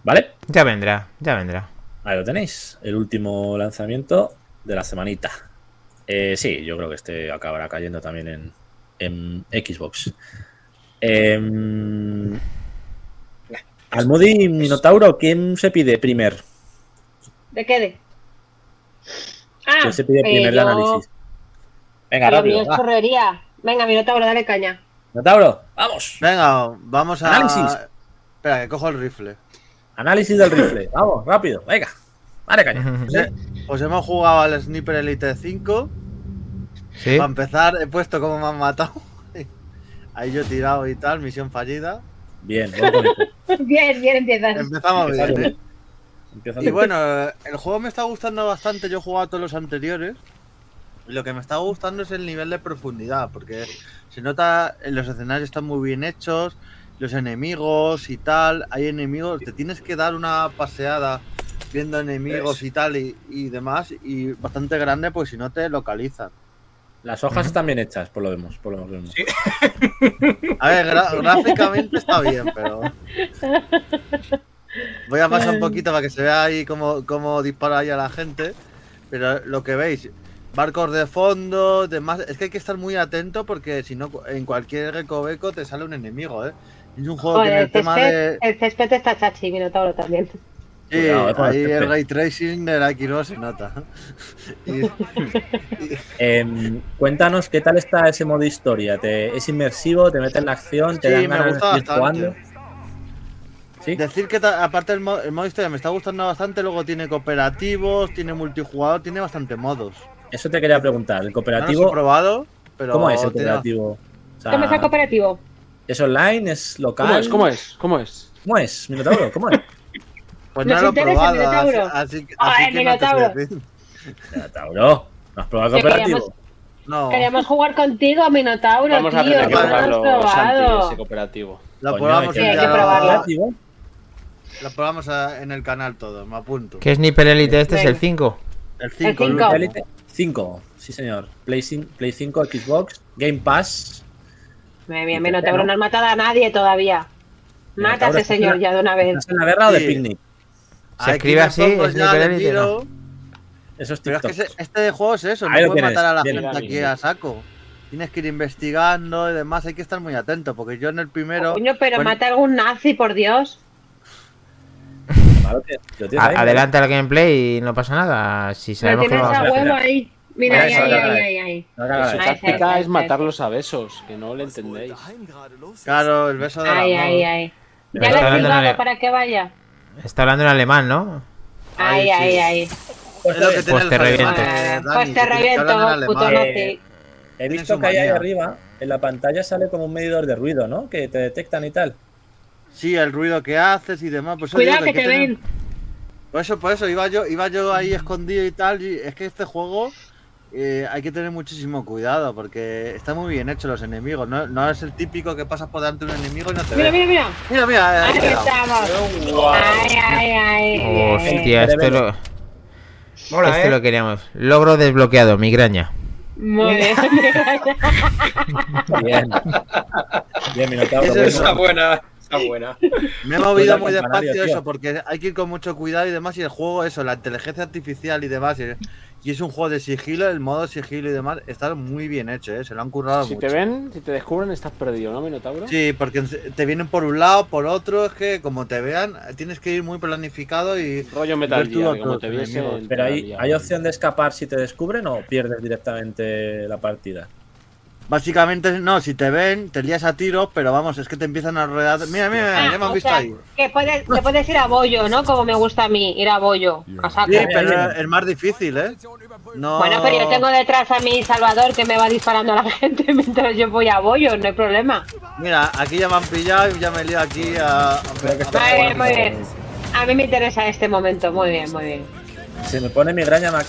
¿Vale? Ya vendrá, ya vendrá. Ahí lo tenéis. El último lanzamiento de la semanita. Eh, sí, yo creo que este acabará cayendo también en, en Xbox. Em, Almudi y Minotauro, ¿quién se pide primer? ¿De qué de? Ah, ¿Quién se pide eh, primer de yo- análisis? Venga, mío rápido. es correría. Venga, Minotauro, dale caña. Minotauro, vamos. Venga, vamos a. Análisis. Espera, que cojo el rifle. Análisis del rifle. Vamos, rápido, venga. Vale, caña. Pues hemos jugado al Sniper Elite 5. ¿Sí? Para empezar, he puesto cómo me han matado. Ahí yo he tirado y tal, misión fallida. Bien. Bien, bien empiezas. Empezamos bien. ¿eh? Empieza Y bueno, el juego me está gustando bastante. Yo he jugado a todos los anteriores. Y lo que me está gustando es el nivel de profundidad. Porque se nota, en los escenarios están muy bien hechos. Los enemigos y tal. Hay enemigos. Te tienes que dar una paseada viendo enemigos y tal y, y demás. Y bastante grande, pues si no te localizan. Las hojas están bien hechas, por lo vemos. Por lo vemos. Sí. A ver, gráficamente está bien, pero. Voy a pasar un poquito para que se vea ahí cómo, cómo dispara ahí a la gente. Pero lo que veis, barcos de fondo, demás. Es que hay que estar muy atento porque si no, en cualquier recoveco te sale un enemigo, ¿eh? Es un juego que en el el tema césped, de. el césped está chachi, Minotauro también. Sí, Cuidado, eh, el ahí el ray tracing de la Xbox se nota. Y- Em, cuéntanos qué tal está ese modo historia. ¿Te, ¿Es inmersivo? ¿Te mete en la acción? ¿Te Sí, dan me ganas de jugando? ¿Sí? Decir que aparte el, mo- el modo historia me está gustando bastante, luego tiene cooperativos, tiene multijugador, tiene bastante modos. Eso te quería preguntar. ¿El No los he cooperativo? probado, pero ¿Cómo es el cooperativo? O sea, ¿Cómo es el cooperativo? ¿Es online? ¿Es local? ¿Cómo es? ¿Cómo es? ¿Cómo es? ¿Cómo es, Minotauro? ¿Cómo es? Pues ¿Nos no lo he probado, así, Minotauro? así, Ah, así el que no te sé Minotauro. decir. Minotauro. ¿No has probado el Que cooperativo? queríamos- No, Queríamos jugar contigo, Minotauro, Vamos a tío. que no lo has probarlo, Santi, probado. ese cooperativo. lo Coño, probamos, que hay que lo- probarlo. Lo probamos a- en el canal todo, me apunto. ¿Qué Sniper Elite este es el Venga. 5? El 5, El cinco. Elite 5. Sí, señor. Play, Play 5, Xbox, Game Pass. Muy bien, Minotauro no has matado a nadie todavía. Mata a ese señor ya de una vez. ¿Estás en la guerra o de picnic? ¿Se escribe así? ¿Sniper Elite? No. Eso es Pero es que este juego es eso, no Ahí puedes matar a la bien, gente bien, aquí bien. a saco. Tienes que ir investigando y demás, hay que estar muy atento, porque yo en el primero... Coño, pero Bueno. mata a algún nazi, por Dios. Claro que lo tienes A- ahí, adelante al gameplay y no pasa nada. Si Lo sabemos que huevo ahí. Mira, ahí, ahí, ahí, Su táctica ahí, es ahí. matarlos a besos, que no lo entendéis. Claro, el beso de la Ahí, ahí, ahí. Me Ya le he explicado ale- para que vaya. Está hablando en alemán, ¿no? Ahí, Ahí, sí. ahí, ahí. Es lo que tiene Pues el te reviento. eh, Pues te reviento, puto nazi. He visto que ahí arriba, en la pantalla sale como un medidor de ruido, ¿no? Que te detectan y tal. Sí, el ruido que haces y demás. Pues eso Cuidado digo que te tener- ven. Por eso, por eso, iba yo, iba yo ahí escondido y tal. Y es que este juego eh, hay que tener muchísimo cuidado porque está muy bien hecho los enemigos. No, no es el típico que pasas por delante de un enemigo y no te Mira, ve. mira, mira. Mira, mira, ahí Ahí quedado. estamos. Ay, ay, ay. Hostia, esto lo, Mola, este ¿eh? lo queríamos. Logro desbloqueado, migraña. Muy bien. Bien. Bien. Eso. Está buena, está buena. Me he movido Cuidado muy despacio eso, porque hay que ir con mucho cuidado y demás. Y el juego, eso, la inteligencia artificial y demás. Y, y es un juego de sigilo, el modo sigilo y demás. Está muy bien hecho, ¿eh? Se lo han currado Si mucho. te ven, si te descubren, estás perdido, ¿no, Minotauro? Sí, porque te vienen por un lado, por otro. Es que como te vean, tienes que ir muy planificado y. Rollo Metal Gear, como te viesen. Pero hay, hay opción de escapar si te descubren o pierdes directamente la partida. Básicamente, no, si te ven, te lías a tiros, pero vamos, es que te empiezan a rodear. Mira, mira, Ah, ya me han visto sea, ahí. Que puedes, te puedes ir a bollo, ¿no? Como me gusta a mí, ir a bollo. A saco. Sí, pero es más difícil, ¿eh? No... Bueno, pero yo tengo detrás a mi Salvador que me va disparando a la gente mientras yo voy a bollo, no hay problema. Mira, aquí ya me han pillado y ya me lío aquí a. a- Creo que está Muy bien, muy bien. A mí me interesa este momento, muy bien, muy bien. Se me pone migraña, Max.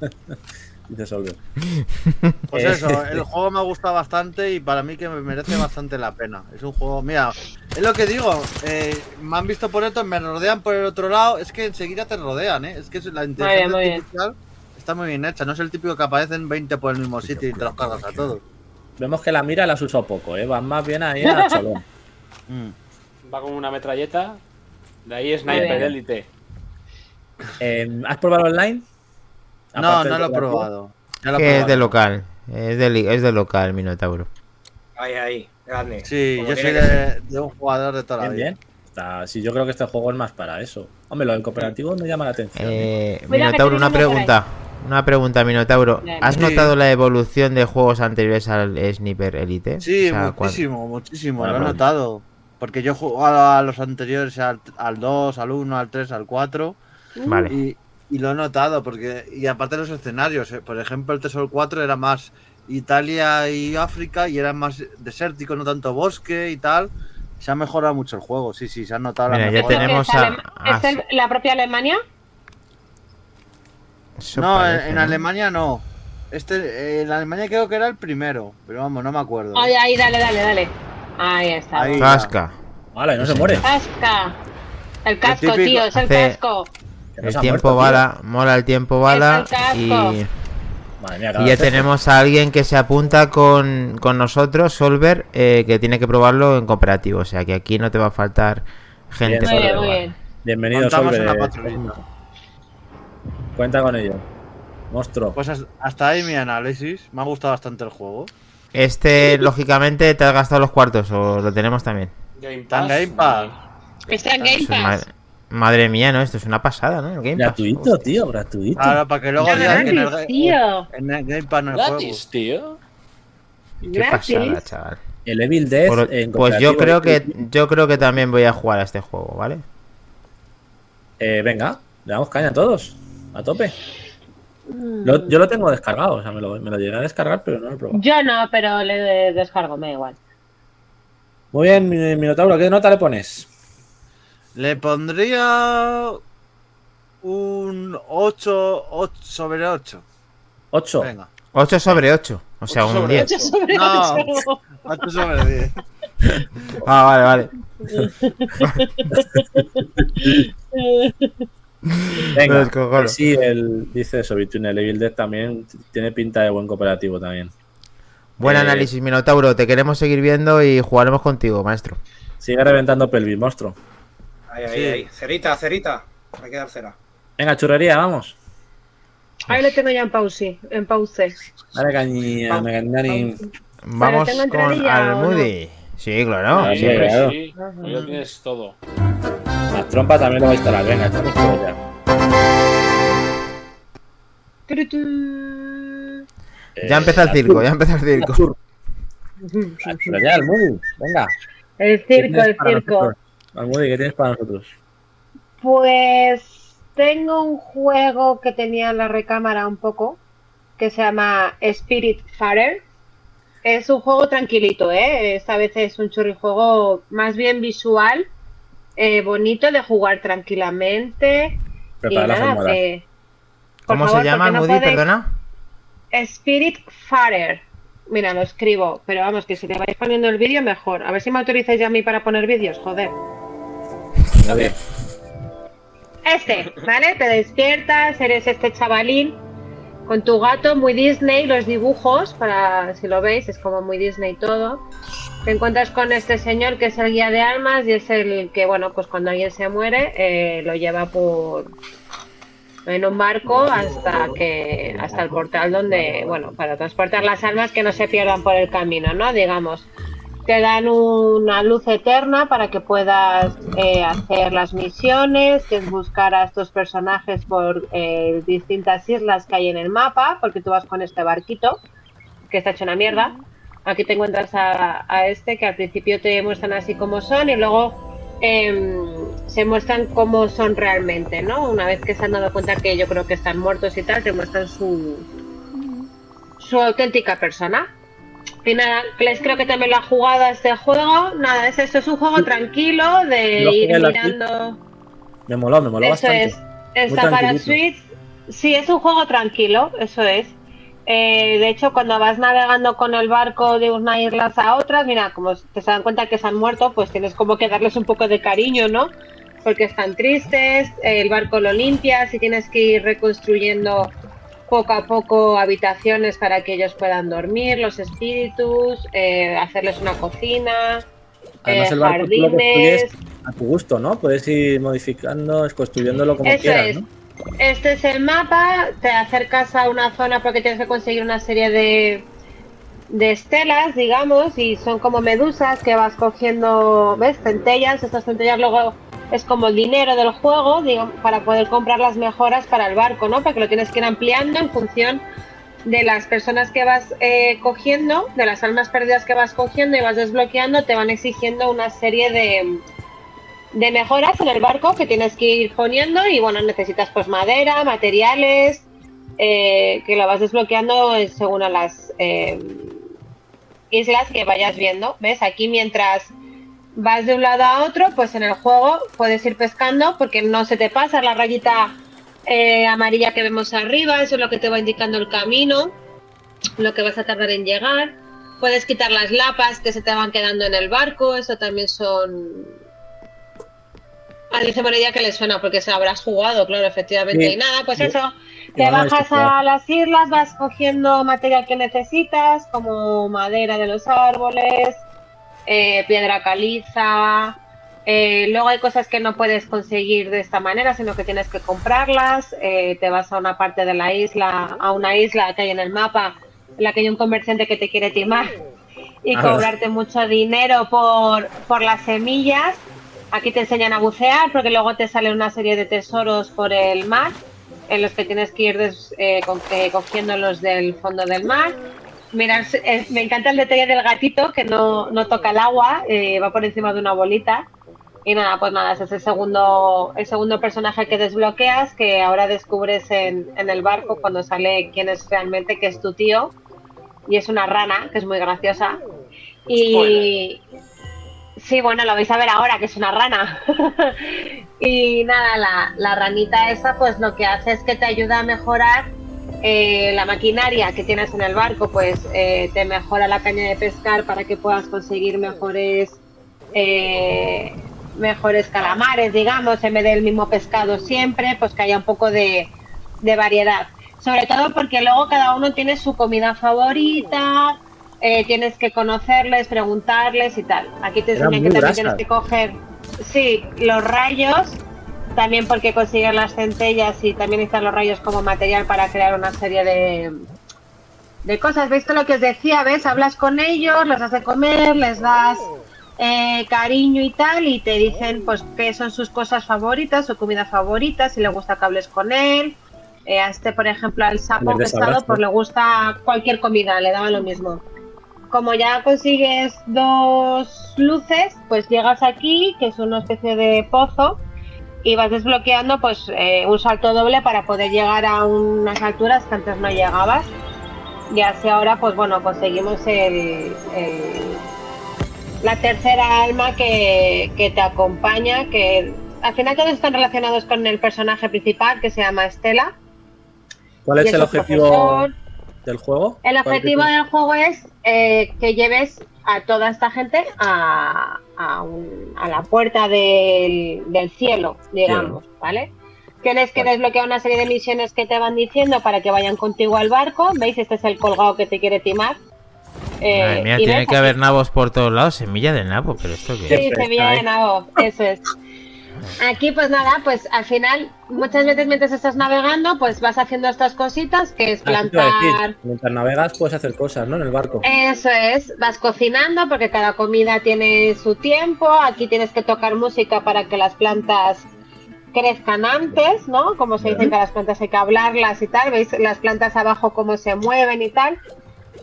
Solver. Pues Eh, eso, el juego me ha gustado bastante y para mí que me merece bastante la pena. Es un juego, mira, es lo que digo, eh, me han visto por esto, me rodean por el otro lado, es que enseguida te rodean, ¿eh? Es que la inteligencia muy bien. artificial está muy bien hecha, no es el típico que aparecen 20 por el mismo sitio y te los cargas a todos. Vemos que la mira la has usado poco, ¿eh? Van más bien ahí a cholón. Mm. Va con una metralleta. De ahí Sniper. Elite. Eh, ¿Has probado online? No, no lo he probado. Lo Que es de local. Es de, es de local, Minotauro. Ahí, ahí, grande. Sí, yo soy de, de un jugador de toda la Bien, vida. bien. Está, sí, yo creo que este juego es más para eso. Hombre, lo del cooperativo me llama la atención. ¿eh? Eh, Minotauro, una pregunta. Una pregunta, Minotauro. ¿Has Sí. notado la evolución de juegos anteriores al Sniper Elite? Sí, O sea, cuan- muchísimo, muchísimo, Bueno, lo he notado. Porque yo he jugado a los anteriores, al, al 2, al 1, al 3, al 4. Vale. Y, Y lo he notado, porque. Y aparte de los escenarios, eh, por ejemplo, el Tesoro 4 era más Italia y África y era más desértico, no tanto bosque y tal. Se ha mejorado mucho el juego, sí, sí, se ha notado Mira, la ya tenemos ¿Es, a- Alem- a- ¿es el- la propia Alemania? Eso No, en, parece, en ¿no? Alemania no. Este, en Alemania creo que era el primero, pero vamos, no me acuerdo. Ay, ahí, dale, dale, dale. Ahí está. Ahí. Casca. Vale, no se muere. Casca. El casco, típico- tío, es el hace- casco. El tiempo muerto, tío. bala, mola el tiempo bala. El. Y, Madre mía, y cada ya tenemos a alguien que se apunta con, con nosotros, Solver, eh, que tiene que probarlo en cooperativo. O sea que aquí no te va a faltar gente. Bien, Muy bien, muy bien. Bienvenido, Montamos Solver. una. Cuenta con ello. Monstruo. Pues has- hasta ahí mi análisis. Me ha gustado bastante el juego. Este, lógicamente, te has gastado los cuartos o lo tenemos también. Game Está en Game Pass. Está en Game Pass. Ma- madre mía, ¿no? Esto es una pasada, ¿no? El Game Pass. gratuito, tío, gratuito. Ahora, para que luego digan que en el, gratis, tío. en el Game Pass no hay juego. Gratis, tío. Qué pasada, chaval. El Evil Death. Por- en pues yo creo que yo creo que también voy a jugar a este juego, ¿vale? Eh, venga, le damos caña a todos. A tope. Mm. Lo- yo lo tengo descargado, o sea, me lo, me lo llegué a descargar, pero no lo he probado. Yo no, pero le de- descargo, me da igual. Muy bien, mi- Minotauro, ¿qué nota le pones? Le pondría un 8, 8 sobre 8. 8. Venga. 8 sobre 8. O sea, Ocho un sobre 10. Ocho sobre No. ocho. 8 sobre 10. Ah, vale, vale. Venga, Los cojones. sí, el, dice eso, Between el Evil Dead también tiene pinta de buen cooperativo también. Buen Eh, análisis, Minotauro. Te queremos seguir viendo y jugaremos contigo, maestro. Sigue reventando pelvis, monstruo. Ahí, ahí, Sí. ahí. Cerita, cerita. Hay que dar cera. Venga, churrería, vamos. Ahí lo tengo ya en pause. En pause. Dale caña, Mega Nani. Vamos con o no? Almudi. Sí, claro. Ah, siempre. claro. Sí, ahí lo tienes todo. La trompa también lo va a instalar. Venga, estamos todos ya. Eh, Ya empezó el circo, ya empezó el circo. Churrería, Almudi. Venga. El ¿qué circo, el circo. Almudi, ¿qué tienes para nosotros? Pues tengo un juego que tenía en la recámara un poco, que se llama Spirit Farer. Es un juego tranquilito, ¿eh? Esta vez es un churrijuego más bien visual, eh, bonito de jugar tranquilamente. Prepara y nada, eh, ¿Cómo favor, se llama, no Almudi? podéis- Perdona. Spirit Farer. Mira, lo escribo, pero vamos, que si te vais poniendo el vídeo, mejor. A ver si me autorizáis ya a mí para poner vídeos, joder. A ver, Este, ¿vale? Te despiertas, eres este chavalín con tu gato, muy Disney, los dibujos, para si lo veis, es como muy Disney todo. Te encuentras con este señor que es el guía de almas y es el que, bueno, pues cuando alguien se muere, eh, lo lleva por en un barco hasta que hasta el portal donde, bueno, para transportar las almas que no se pierdan por el camino, ¿no? Digamos te dan una luz eterna para que puedas eh, hacer las misiones, que es buscar a estos personajes por eh, distintas islas que hay en el mapa, porque tú vas con este barquito, que está hecho una mierda. Aquí te encuentras a, a este, que al principio te muestran así como son y luego em, se muestran cómo son realmente, ¿no? Una vez que se han dado cuenta que yo creo que están muertos y tal, te muestran su, su auténtica persona. Y nada, Les creo que también lo ha jugado a este juego. Nada, es esto, es un juego tranquilo de Lo ir mirando. me moló, me moló Eso bastante. es. Está para. Switch. Sí, es un juego tranquilo, eso es. Eh, de hecho, cuando vas navegando con el barco de una isla a otras, mira, como te se dan cuenta que se han muerto, pues tienes como que darles un poco de cariño, ¿no? Porque están tristes, el barco lo limpias y tienes que ir reconstruyendo poco a poco habitaciones para que ellos puedan dormir, los espíritus, eh, hacerles una cocina, Además, eh, el barco tú lo jardines. a tu gusto, ¿no? Puedes ir modificando, construyéndolo como Eso quieras, es. ¿no? Este es el mapa, te acercas a una zona porque tienes que conseguir una serie de, de estelas, digamos, y son como medusas que vas cogiendo, ¿ves? Centellas, estas centellas luego es como el dinero del juego, digamos, para poder comprar las mejoras para el barco, ¿no? Porque lo tienes que ir ampliando en función de las personas que vas eh, cogiendo, de las almas perdidas que vas cogiendo y vas desbloqueando, te van exigiendo una serie de, de mejoras en el barco que tienes que ir poniendo y bueno, necesitas pues madera, materiales, eh, que lo vas desbloqueando según las eh, islas que vayas viendo. ¿Ves? Aquí mientras vas de un lado a otro, pues en el juego puedes ir pescando porque no se te pasa la rayita eh, amarilla que vemos arriba, eso es lo que te va indicando el camino, lo que vas a tardar en llegar. Puedes quitar las lapas que se te van quedando en el barco, eso también son... A dice Morella que le suena porque se habrás jugado, claro, efectivamente. Y nada, pues eso, te bajas a las islas, vas cogiendo material que necesitas, como madera de los árboles, eh, piedra caliza. eh, luego hay cosas que no puedes conseguir de esta manera, sino que tienes que comprarlas. eh, te vas a una parte de la isla, a una isla que hay en el mapa, en la que hay un comerciante que te quiere timar y Ah. cobrarte mucho dinero por, por las semillas. Aquí te enseñan a bucear porque luego te sale una serie de tesoros por el mar en los que tienes que ir des- eh, eh, cogiendo los del fondo del mar. Mira, es- me encanta el detalle del gatito que no, no toca el agua, eh, va por encima de una bolita. Y nada, pues nada, ese es el segundo, el segundo personaje que desbloqueas, que ahora descubres en, en el barco cuando sale quién es realmente, que es tu tío. Y es una rana, que es muy graciosa. Y sí, bueno, lo vais a ver ahora, que es una rana. y nada, la, la ranita esa, pues lo que hace es que te ayuda a mejorar eh, la maquinaria que tienes en el barco, pues eh, te mejora la caña de pescar para que puedas conseguir mejores eh, mejores calamares, digamos, en vez del mismo pescado siempre, pues que haya un poco de, de variedad. Sobre todo porque luego cada uno tiene su comida favorita, eh, tienes que conocerles, preguntarles y tal. Aquí te enseñan que también tienes que coger, sí, los rayos, también porque consigues las centellas y también están los rayos como material para crear una serie de, de cosas. ¿Veis lo que os decía? ¿Ves? Hablas con ellos, los de comer, les das eh, cariño y tal, y te dicen pues qué son sus cosas favoritas, su comida favorita, si le gusta que hables con él. Eh, a este, por ejemplo, al sapo abrazo. pues le gusta cualquier comida, le daba lo mismo. Como ya consigues dos luces, pues llegas aquí, que es una especie de pozo, y vas desbloqueando pues eh, un salto doble para poder llegar a unas alturas que antes no llegabas. Y así ahora, pues bueno, conseguimos el, el- la tercera alma que, que te acompaña, que al final todos están relacionados con el personaje principal que se llama Estela. ¿Cuál es el objetivo profesor. Del juego? El ¿Cuál es objetivo del juego es eh, que lleves a toda esta gente a, a, un- a la puerta del, del cielo, digamos, ¿vale? Tienes que Vale. desbloquear una serie de misiones que te van diciendo para que vayan contigo al barco. ¿Veis? Este es el colgado que te quiere timar. Eh, Madre mía, tiene ves que aquí- haber nabos por todos lados. Semilla de nabo, pero esto qué es? Sí, Sevilla está de. Nabo, eso es. Aquí pues nada, pues al final muchas veces mientras estás navegando pues vas haciendo estas cositas que es Ah, plantar, Mientras navegas puedes hacer cosas, ¿no? En el barco. eso es, vas cocinando porque cada comida tiene su tiempo, aquí tienes que tocar música para que las plantas crezcan antes, ¿no? Como se dice que las plantas hay que hablarlas y tal, veis las plantas abajo cómo se mueven y tal.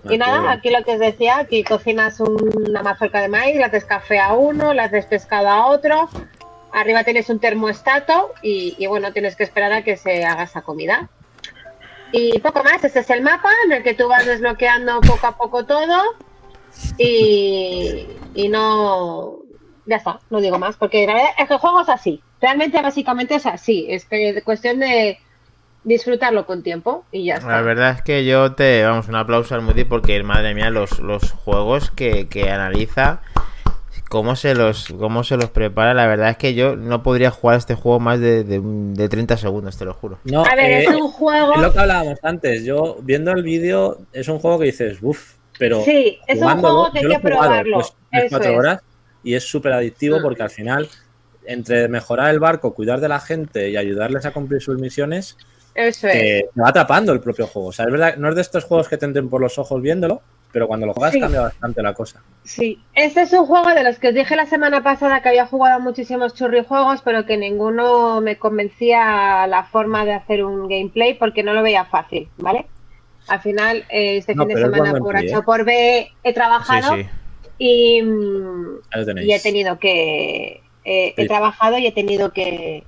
Y Ah, nada, qué aquí lo que os decía, aquí cocinas una mazorca de maíz, le haces café a uno, le haces pescado a otro, arriba tienes un termostato y, bueno, tienes que esperar a que se haga esa comida. Y poco más, este es el mapa en el que tú vas desbloqueando poco a poco todo y, y no... Ya está, no digo más, porque la verdad es que el juego es así. Realmente, básicamente es así. Es cuestión de disfrutarlo con tiempo y ya está. La verdad es que yo te, vamos, un aplauso al Moody porque, madre mía, los, los juegos que, que analiza, cómo se los cómo se los prepara, la verdad es que yo no podría jugar este juego más de, de, de 30 segundos, te lo juro. No, A ver, eh, es un juego... es lo que hablábamos antes. Yo viendo el vídeo es un juego que dices, uff, pero Sí, es un juego que hay que jugado, probarlo. pues, cuatro es. horas y es súper adictivo Mm. porque al final entre mejorar el barco, cuidar de la gente y ayudarles a cumplir sus misiones, Eso es. te, te va atrapando el propio juego. O sea, es verdad, no es de estos juegos que te entren por los ojos viéndolo, pero cuando lo juegas Sí. cambia bastante la cosa. Sí, este es un juego de los que os dije la semana pasada que había jugado muchísimos churrijuegos, pero que ninguno me convencía la forma de hacer un gameplay porque no lo veía fácil, ¿vale? Al final, eh, este No, fin de semana por H o ¿eh? por B he trabajado sí. y, mm, y he tenido que, eh, he Sí. trabajado y he tenido que,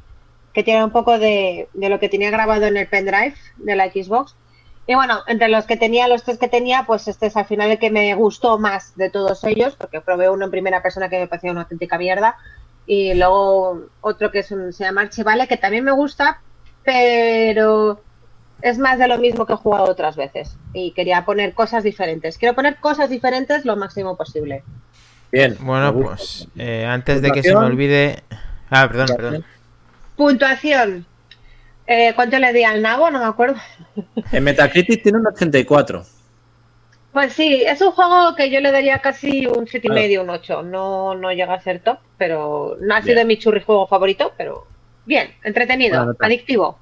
que tirar un poco de, de lo que tenía grabado en el pendrive de la Xbox. Y bueno, entre los que tenía, los tres que tenía, pues este es al final el que me gustó más de todos ellos, porque probé uno en primera persona que me parecía una auténtica mierda. Y luego otro que es un, se llama Archivale, que también me gusta, pero es más de lo mismo que he jugado otras veces. Y quería poner cosas diferentes. Quiero poner cosas diferentes lo máximo posible. Bien. Bueno, pues eh, antes de que se me olvide. Ah, perdón, perdón. Puntuación. Eh, ¿Cuánto le di al nabo? No me acuerdo. En Metacritic tiene un 84. Pues sí, es un juego que yo le daría casi un 7,5, Claro. medio, un 8. No, no llega a ser top, pero no ha Bien. sido mi churri juego favorito, pero bien, entretenido, adictivo.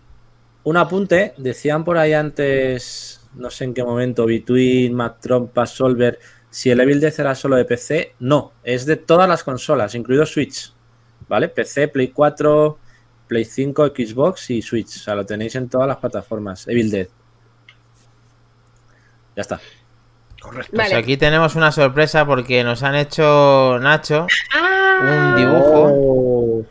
Un apunte, decían por ahí antes, no sé en qué momento, Between, Mac Trompa, Solver, si el Evil Death era solo de PC. No, es de todas las consolas, incluido Switch. ¿Vale? PC, Play 4, Play 5, Xbox y Switch. O sea, lo tenéis en todas las plataformas. Evil Dead. Ya está. Correcto. Pues aquí tenemos una sorpresa porque nos han hecho Nacho Ah, un dibujo. Oh,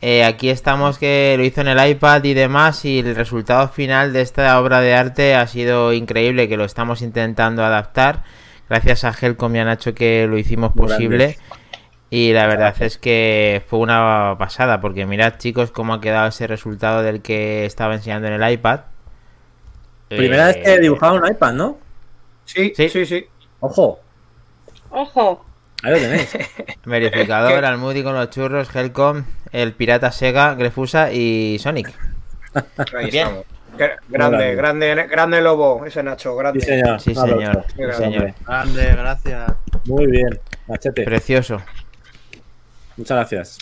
Eh, aquí estamos que lo hizo en el iPad y demás y el resultado final de esta obra de arte ha sido increíble que lo estamos intentando adaptar gracias a Helcom y a Nacho que lo hicimos Muy posible y la verdad es que fue una pasada porque mirad chicos cómo ha quedado ese resultado del que estaba enseñando en el iPad Primera Eh, vez que dibujaba un iPad, ¿no? Sí, Sí. sí, sí. Ojo, ojo. ahí lo tenéis. verificador Almudi con los churros Helcom el pirata Sega Grefusa y Sonic Ahí Bien. estamos. Grande, grande, grande lobo, ese Nacho, grande. Sí, señor. sí señor, sí, Grande, señor. Grande, gracias. Muy bien, machete. precioso Muchas gracias.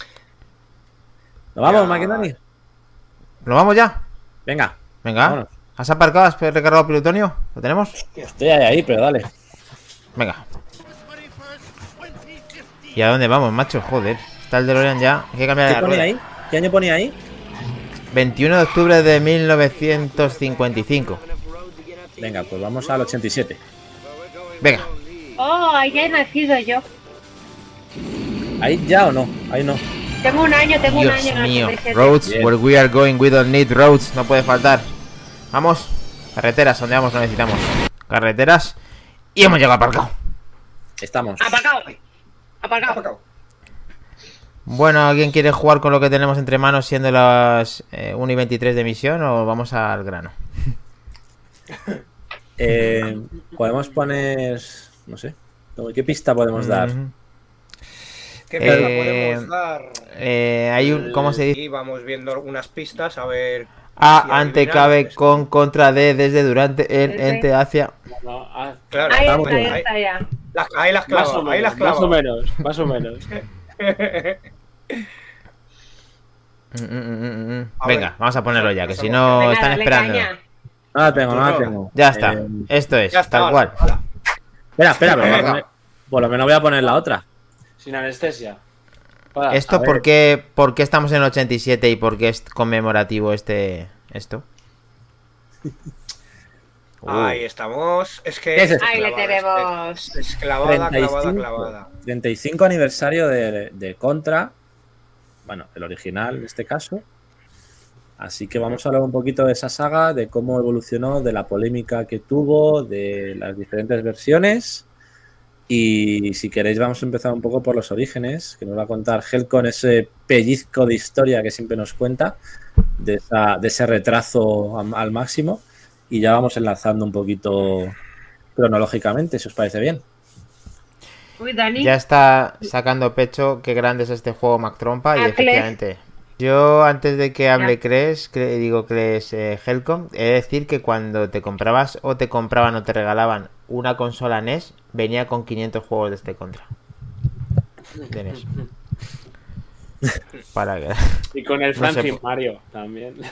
¿Nos vamos. Maquinani? ¿Lo vamos ya? Venga, Venga. vámonos. ¿Has aparcado? ¿Has recargado plutonio? ¿Lo tenemos? Estoy ahí, ahí, pero dale. Venga. ¿Y a dónde vamos, macho? Joder. Está el DeLorean ya. Hay que cambiar ¿Qué la ponía rueda. ahí? ¿Qué año ponía ahí? 21 de octubre de 1955. Venga, pues vamos al 87. Venga. Oh, ahí ya he nacido yo. ¿Ahí ya o no? Ahí no. Tengo un año, tengo un año mío. 87. Roads, Bien. where we are going, we don't need roads. No puede faltar. Vamos. Carreteras, donde vamos, lo necesitamos. Carreteras. Y hemos llegado aparcado. Estamos. Aparcado. Aparcado. Apacao. Bueno, ¿alguien quiere jugar con lo que tenemos entre manos siendo las eh, 1 y 23 de emisión o vamos al grano? Eh, podemos poner. No sé. ¿Qué pista podemos dar? Mm, ¿Qué Eh, podemos dar? eh, hay un. ¿Cómo se dice? Y vamos viendo algunas pistas a ver. A, si ante, cabe, con, contra, de, desde, durante, en, Ese. ente, hacia. No, ah, Claro, Ahí está, ahí está ya. las, ahí las más, o clavo, ahí las menos, más o menos, más o menos. Mm, mm, mm, mm. Venga, ver. vamos a ponerlo ya, que si no Venga, están esperando. caña. No la tengo, no la tengo. Ya está. Eh, Esto es, ya está. tal cual. hala. espera, espera, pero por lo menos voy a poner la otra. Sin anestesia. Hola. ¿Esto por qué, por qué estamos en el 87 y por qué es conmemorativo este esto? Uh, Ahí estamos. Es que. ¿Qué es? Ahí le tenemos. Es, es clavada, clavada, 35, clavada. 35 aniversario de, de Contra. Bueno, el original en este caso. Así que vamos a hablar un poquito de esa saga, de cómo evolucionó, de la polémica que tuvo, de las diferentes versiones. Y si queréis, vamos a empezar un poco por los orígenes, que nos va a contar Helcon ese pellizco de historia que siempre nos cuenta, de, esa- de ese retraso al máximo. Y ya vamos enlazando un poquito cronológicamente, si os parece bien. Uy, Dani. Ya está sacando pecho qué grande es este juego Mac Trompa y efectivamente. Yo antes de que hable. Cres, cre- digo Cres eh, Helcom, he de decir que cuando te comprabas o te compraban o te regalaban una consola NES, venía con 500 juegos de este contra. De NES. Para que... Y con el No sé Francis Mario también.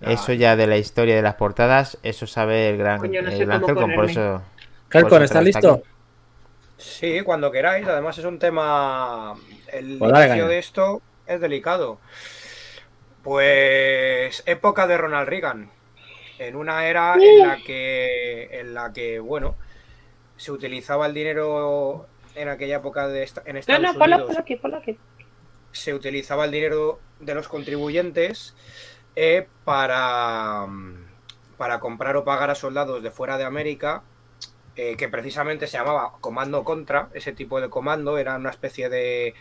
Eso ya de la historia de las portadas, eso sabe el gran, Coño, no el sé gran cómo Helcom, por eso... Pues ¿estás está listo? aquí. Sí, cuando queráis. Además, es un tema. El Pues dale, inicio de esto es delicado. Pues. Época de Ronald Reagan. En una era en la que. En la que, bueno. Se utilizaba el dinero en aquella época de esta- en No, Estados no, ponlo, Unidos ponlo aquí, ponlo aquí. se utilizaba el dinero de los contribuyentes eh, para, para comprar o pagar a soldados de fuera de América, eh, que precisamente se llamaba Comando Contra. Ese tipo de comando era una especie de,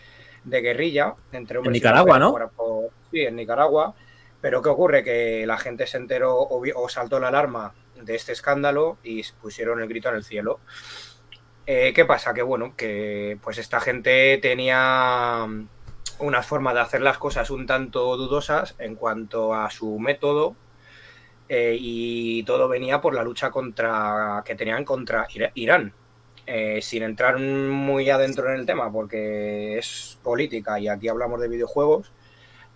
de guerrilla entre hombres y Nicaragua, mujeres ¿no? por- por- sí, en Nicaragua. Pero ¿qué ocurre? Que la gente se enteró o, o saltó la alarma de este escándalo y pusieron el grito en el cielo. Eh, ¿Qué pasa? Que bueno, que pues esta gente tenía una forma de hacer las cosas un tanto dudosas en cuanto a su método eh, y todo venía por la lucha contra que tenían contra Irán. Eh, sin entrar muy adentro en el tema, porque es política y aquí hablamos de videojuegos,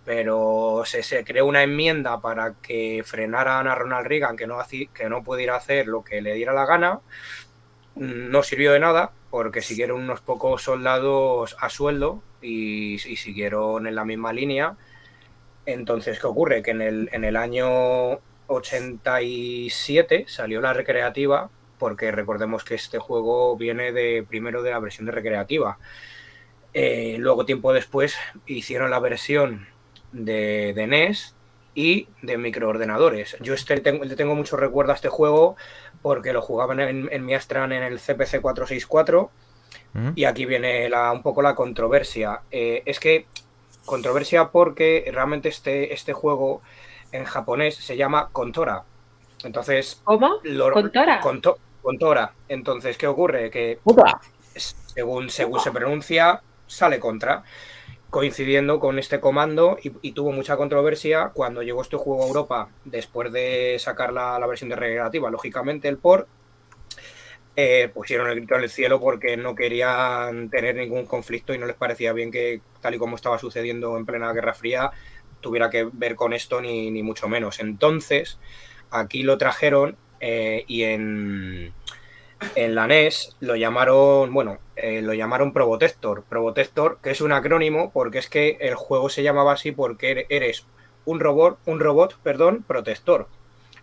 pero se, se creó una enmienda para que frenaran a Ronald Reagan, que no, que no pudiera hacer lo que le diera la gana. Mm, No sirvió de nada, porque siguieron unos pocos soldados a sueldo y, y siguieron en la misma línea. Entonces, ¿qué ocurre? Que en el, en el año 87 salió la recreativa, porque recordemos que este juego viene de primero de la versión de recreativa. Eh, luego, tiempo después, hicieron la versión de, de NES y de microordenadores. Yo este, tengo, le tengo mucho recuerdo a este juego porque lo jugaban en, en mi Astran en el CPC 464 ¿Mm? y aquí viene la, un poco la controversia. Eh, es que controversia porque realmente este, este juego en japonés se llama Contora. Entonces, ¿Cómo? lo- ¿Contora? Conto- Contora. Entonces, ¿qué ocurre? Que según, según se pronuncia, sale contra. Coincidiendo con este comando y, tuvo mucha controversia cuando llegó este juego a Europa después de sacar la, la versión de recreativa. Lógicamente, el port eh, pusieron el grito en el cielo porque no querían tener ningún conflicto y no les parecía bien que, tal y como estaba sucediendo en plena Guerra Fría, tuviera que ver con esto ni, ni mucho menos. Entonces, aquí lo trajeron eh, y en, en la NES lo llamaron, bueno, eh, lo llamaron Probotector. Probotector, que es un acrónimo porque es que el juego se llamaba así porque er- eres un robot, un robot, perdón, protector.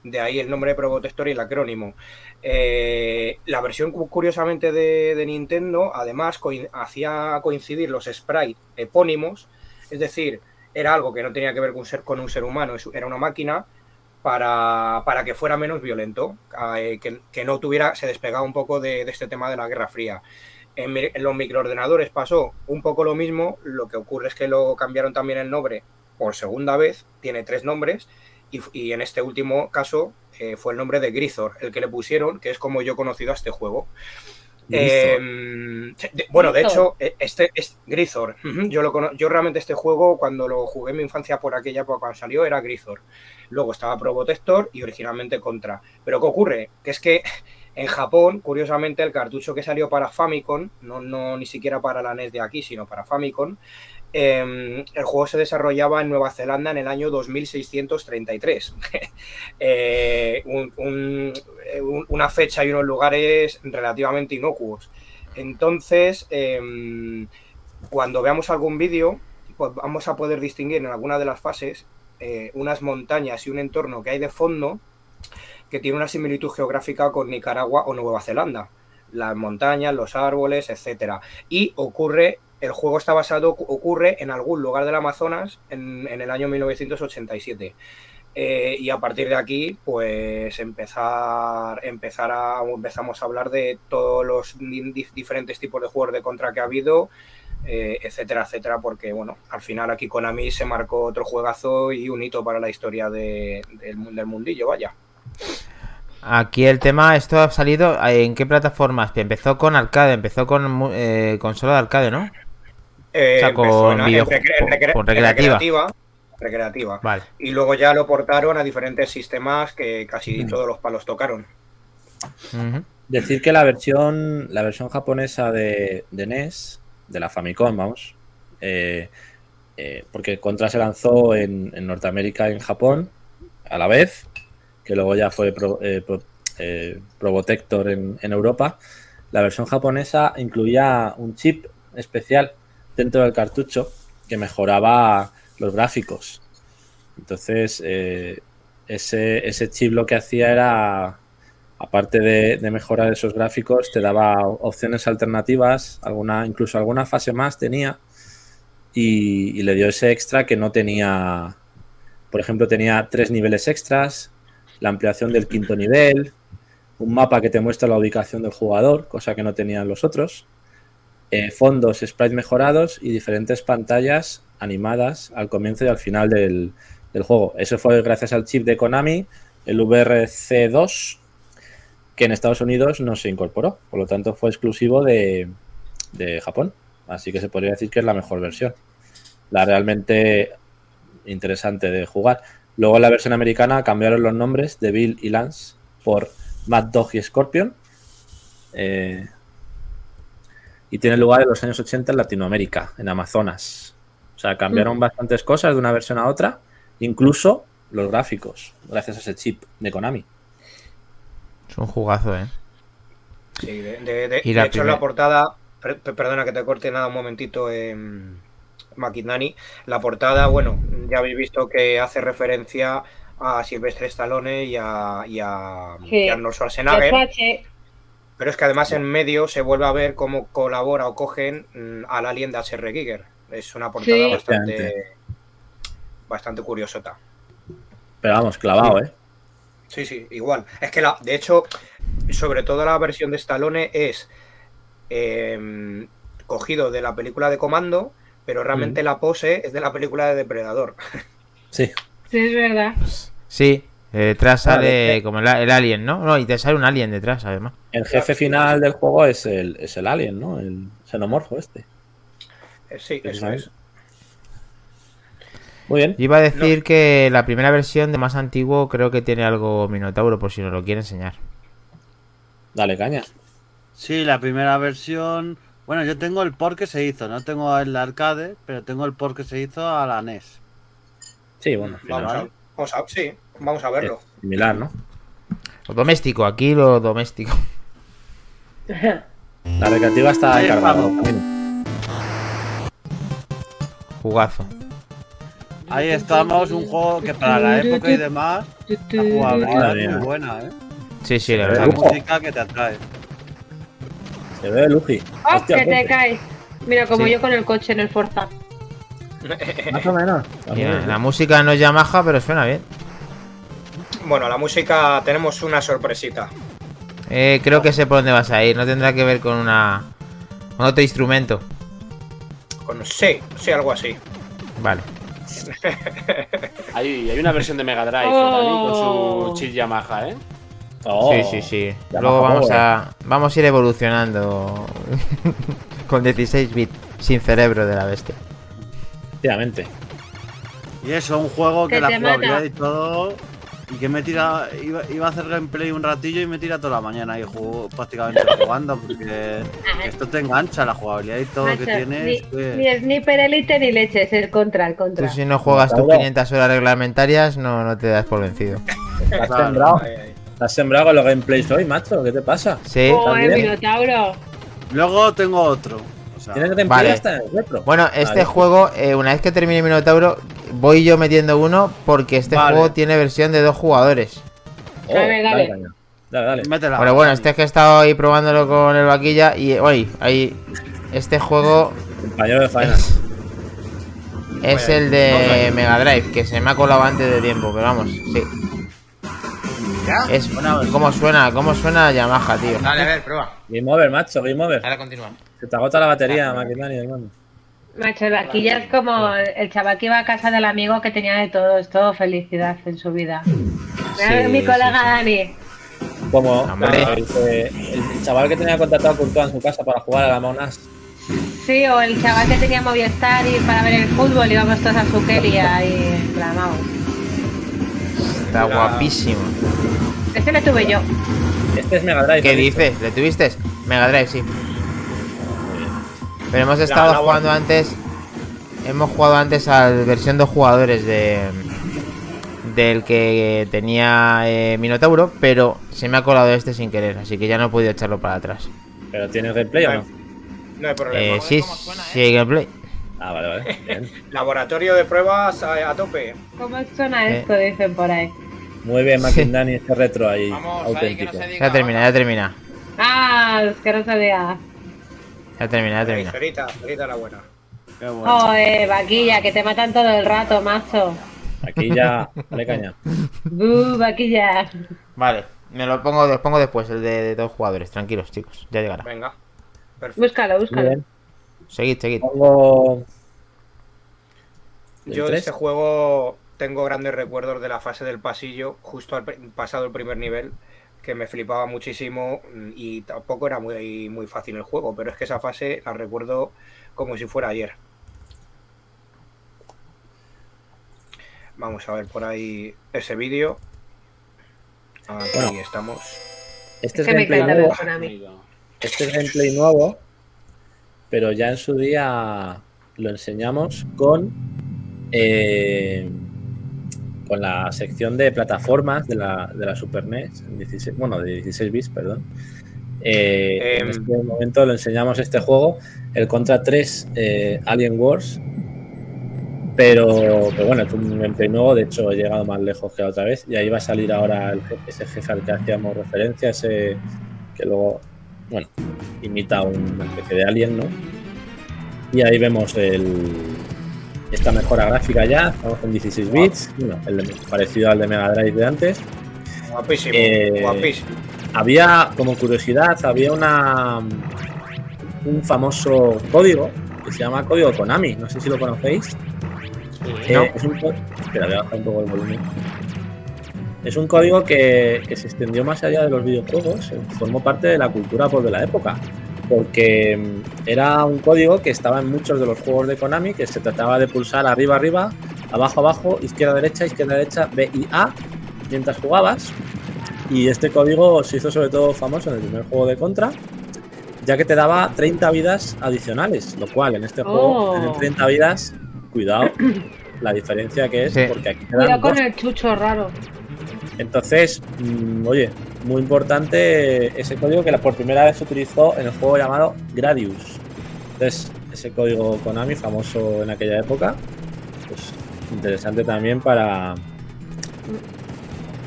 De ahí el nombre de Probotector y el acrónimo. Eh, la versión cu- curiosamente de, Nintendo, además, hacía coincidir los sprites epónimos, es decir, era algo que no tenía que ver con un ser, con un ser humano, era una máquina, para, para que fuera menos violento, eh, que, que no tuviera, se despegaba un poco de, este tema de la Guerra Fría. En, en los microordenadores pasó un poco lo mismo, lo que ocurre es que lo cambiaron también el nombre por segunda vez, tiene tres nombres, y, y en este último caso eh, fue el nombre de Grisor, el que le pusieron, que es como yo he conocido a este juego. Eh, de- bueno, de hecho, eh, este es Grisor. Yo, lo yo realmente este juego, cuando lo jugué en mi infancia por aquella época cuando salió, era Grisor. Luego estaba Probotector y originalmente Contra. Pero ¿qué ocurre? Que es que en Japón, curiosamente, el cartucho que salió para Famicom, no, no ni siquiera para la NES de aquí, sino para Famicom, eh, el juego se desarrollaba en Nueva Zelanda en el año 2633. Eh, un- un- un- una fecha y unos lugares relativamente inocuos. Entonces, em, cuando veamos algún vídeo, pues vamos a poder distinguir en alguna de las fases eh, unas montañas y un entorno que hay de fondo que tiene una similitud geográfica con Nicaragua o Nueva Zelanda. Las montañas, los árboles, etcétera. Y ocurre, el juego está basado, ocurre en algún lugar del Amazonas en, el año 1987. Eh, y a partir de aquí, pues empezar, empezar a, empezamos a hablar de todos los di- di- diferentes tipos de juegos de contra que ha habido, eh, etcétera, etcétera, porque bueno, al final aquí Konami se marcó otro juegazo y un hito para la historia de- del, del mundillo, vaya. Aquí el tema, esto ha salido en qué plataformas? Empezó con arcade, empezó con eh, consola de arcade, ¿no? Eh, O sea, empezó con video- recre- recre- recreativa. recreativa, recreativa. Vale. Y luego ya lo portaron a diferentes sistemas que casi Mm. todos los palos tocaron. Decir que la versión, la versión japonesa de, de NES, de la Famicom, vamos, eh, eh, porque Contra se lanzó en, en Norteamérica y en Japón a la vez, que luego ya fue Pro, eh, eh, Probotector en, Europa. La versión japonesa incluía un chip especial dentro del cartucho que mejoraba los gráficos. Entonces, eh, ese, ese chip lo que hacía era aparte de, mejorar esos gráficos, te daba opciones alternativas, alguna, incluso alguna fase más tenía, y le dio ese extra que no tenía. Por ejemplo, tenía tres niveles extras, la ampliación del quinto nivel, un mapa que te muestra la ubicación del jugador, cosa que no tenían los otros, eh, fondos, sprites mejorados y diferentes pantallas animadas al comienzo y al final del, del juego. Eso fue gracias al chip de Konami, el VRC2, que en Estados Unidos no se incorporó, por lo tanto fue exclusivo de, de Japón. Así que se podría decir que es la mejor versión. La realmente interesante de jugar. Luego en la versión americana cambiaron los nombres de Bill y Lance por Mad Dog y Scorpion. Eh, y tiene lugar en los años 80 en Latinoamérica, en Amazonas. O sea, cambiaron bastantes cosas de una versión a otra, incluso los gráficos, gracias a ese chip de Konami. Es un jugazo, ¿eh? Sí, de, de- de- de hecho en la portada, per- per- perdona que te corte nada un momentito, eh, Maquinani, la portada, bueno, ya habéis visto que hace referencia a Silvestre Stallone y a, y a, Sí. y a Arnold Schwarzenegger, pero es que además en medio se vuelve a ver cómo colabora o cogen mm, al alien de H.R. Giger. Es una portada Sí. bastante, bastante curiosota. Pero vamos, clavado, ¿eh? Sí, sí, igual. Es que la, de hecho, sobre todo la versión de Stallone es eh, cogido de la película de Comando, pero realmente la pose es de la película de Depredador. Sí. sí, es verdad. Sí, eh, detrás Vale, sale eh. como el, el alien, ¿no? No, y te sale un alien detrás, además. El jefe final del juego es el, es el alien, ¿no? El xenomorfo este. Eh, sí, eso es. Muy bien. Yo iba a decir que la primera versión de más antiguo creo que tiene algo Minotauro, por si nos lo quiere enseñar. Dale caña. Sí, la primera versión. Bueno, yo tengo el port que se hizo, no tengo el arcade, pero tengo el port que se hizo a la NES. Sí, bueno, final Vamos a, vamos a, sí, vamos a verlo. es similar, ¿no? Lo doméstico, aquí lo doméstico. La recreativa está encargada. estamos. Jugazo. Ahí estamos, un juego que para la época y demás, la jugabilidad es muy buena, ¿eh? Sí, sí, la verdad. La música que te atrae. Se ve Luigi. ¡Oh, Hostia, que te caes! Mira, como Sí. yo con el coche en el Forza. Más o menos. Mira, la música no es Yamaha, pero suena bien. Bueno, la música tenemos una sorpresita. Eh, creo que sé por dónde vas a ir. No tendrá que ver con una. con otro instrumento. Con, sí, sí, algo así. Vale. Hay, hay una versión de Mega Drive Oh. Con su chip Yamaha, ¿eh? Oh, Sí, sí, sí. Luego vamos Power. a. Vamos a ir evolucionando. con 16 bits. Sin cerebro de la bestia. Efectivamente. Y eso, un juego que Que la jugabilidad mata. y todo. Y que me tira. Iba, iba a hacer gameplay un ratillo y me tira toda la mañana y juego prácticamente jugando. Porque esto te engancha, la jugabilidad y todo Macho, que tiene. ni, es que- ni Sniper Elite ni leches, el contra, el Tú contra. si no juegas tus Minotauro. 500 horas reglamentarias, no, no te das por vencido. ¿Te has Claro. ¿Te has sembrado con los gameplays hoy, macho? ¿Qué te pasa? Sí. ¡Joder, también. Minotauro! Luego tengo otro. O sea, Tienes gameplay Vale. hasta en el retro. Bueno, este Vale. juego, eh, una vez que termine Minotauro, voy yo metiendo uno porque este Vale. juego tiene versión de dos jugadores. Oh, Dale, dale. Dale, dale. métela. Pero bueno, este es que he estado ahí probándolo con el vaquilla y hoy, ahí, este juego Compañero de faena. es, es el de Mega Drive, que se me ha colado antes de tiempo, pero vamos, sí. Es, ¿Cómo suena? ¿Cómo suena Yamaha, tío? Dale, a ver, prueba. Game over, macho, game over. Ahora continúa. Se te agota la batería, Maquinani, hermano. Macho, el vaquilla es como el chaval que iba a casa del amigo que tenía de todo, es todo felicidad en su vida. Sí, mi colega sí. Dani. Como el chaval que tenía contratado a Courtois en su casa para jugar a la Monas. Sí, o el chaval que tenía Movistar y para ver el fútbol íbamos todos a su Kelia y clamamos. Está guapísimo. Este le tuve yo. Este es Mega Drive. ¿Qué dices? ¿Le tuviste? Mega Drive, sí. Pero hemos estado jugando antes. Hemos jugado antes a la versión dos jugadores de. Del que tenía eh, Minotauro, pero se me ha colado este sin querer, así que ya no he podido echarlo para atrás. ¿Pero tienes gameplay o no? No hay problema. Eh, sí, sí, hay gameplay. Ah, vale, vale. Bien. Laboratorio de pruebas a, a tope. ¿Cómo suena Eh. esto? Dicen por ahí. Mueve McIndani ese retro ahí, Vamos, ahí, que no auténtico. se diga. Ya termina, ya termina. Ah, es que no sabía. Ya termina, ya termina. Ferita, Ferita la buena. Qué bueno. Joder, vaquilla, que te matan todo el rato, macho. Aquí ya, dale caña. Uh, vaquilla. Vale, me lo pongo, lo pongo después, el de, de dos jugadores. Tranquilos, chicos, ya llegará. Venga. Perfecto. Búscalo, Muy búscalo. bien. Seguid, seguid. Pongo. Yo de tres. este juego tengo grandes recuerdos de la fase del pasillo, justo al pasado el primer nivel, que me flipaba muchísimo mm, y tampoco era muy, muy fácil el juego, pero es que esa fase la recuerdo como si fuera ayer. Vamos a ver por ahí ese vídeo. Aquí Bueno. estamos. Este es Que me gameplay nuevo. Este es gameplay nuevo. Pero ya en su día lo enseñamos con. eh, con la sección de plataformas de la, de la Super NES. en 16 bueno, de 16 bits, perdón. Eh, en Em. este momento lo enseñamos este juego, el Contra 3 eh, Alien Wars. Pero, pero bueno, es un gameplay nuevo, de hecho he llegado más lejos que la otra vez. Y ahí va a salir ahora el jefe- ese jefe al que hacíamos referencia, ese que luego, bueno, imita una especie de alien, ¿no? Y ahí vemos el, esta mejora gráfica ya, estamos en 16 bits, bueno, el de- parecido al de Mega Drive de antes. Guapísimo, Eh, guapísimo. Había, como curiosidad, había una un famoso código que se llama código Konami, no sé si lo conocéis. Sí. Eh, es un Espera, voy a bajar un poco el volumen. Es un código que, que se extendió más allá de los videojuegos, formó parte de la cultura pop de la época, porque mm, era un código que estaba en muchos de los juegos de Konami, que se trataba de pulsar arriba, arriba, abajo, abajo, izquierda, derecha, izquierda, derecha, B y A, mientras jugabas. Y este código se hizo sobre todo famoso en el primer juego de Contra, ya que te daba 30 vidas adicionales, lo cual en este juego, Oh. tener 30 vidas, cuidado la diferencia que es, Sí. porque aquí te Cuidado dan con dos. el chucho raro. Entonces, mm, oye, muy importante ese código que por primera vez se utilizó en el juego llamado Gradius. Entonces, ese código Konami famoso en aquella época, pues interesante también para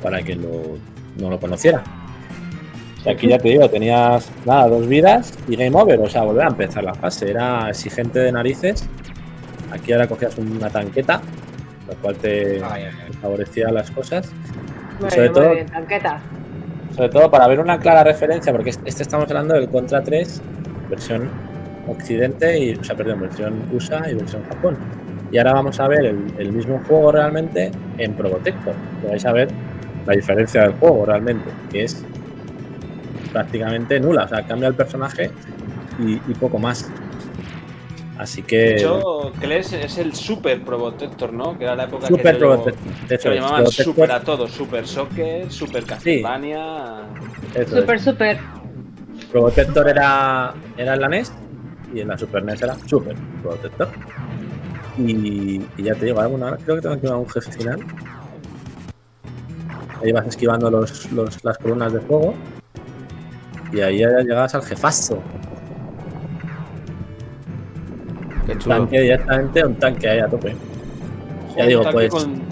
para que lo, no lo conociera. O sea, aquí ya te digo, tenías nada, dos vidas y game over, o sea, volver a empezar la fase. Era exigente de narices. Aquí ahora cogías una tanqueta, lo cual te, Ay, ay, ay. te favorecía las cosas. Muy sobre bien, todo- muy bien, tanqueta. Sobre todo para ver una clara referencia, porque este este estamos hablando del Contra 3, versión Occidente, y, o sea, perdón, versión USA y versión Japón. Y ahora vamos a ver el, el mismo juego realmente en Probotector. que vais a ver la diferencia del juego realmente, que es prácticamente nula. O sea, cambia el personaje y, y poco más. Así que. De hecho, Kles es el Super Probotector, ¿no? Que era la época Super que Probotector. que Eso lo llamaban Probotector, Super a todo. Super Soccer, Super Castlevania. es. Súper, súper. Probotector era, era en la NES y en la Super NES era Super Protector. Y, y ya te digo, alguna, creo que tengo que ir a un jefe final. Ahí vas esquivando los, los- las columnas de fuego. Y ahí ya llegabas al jefazo. Qué chulo. tanque directamente, un tanque ahí a tope. Ya digo, pues, Con,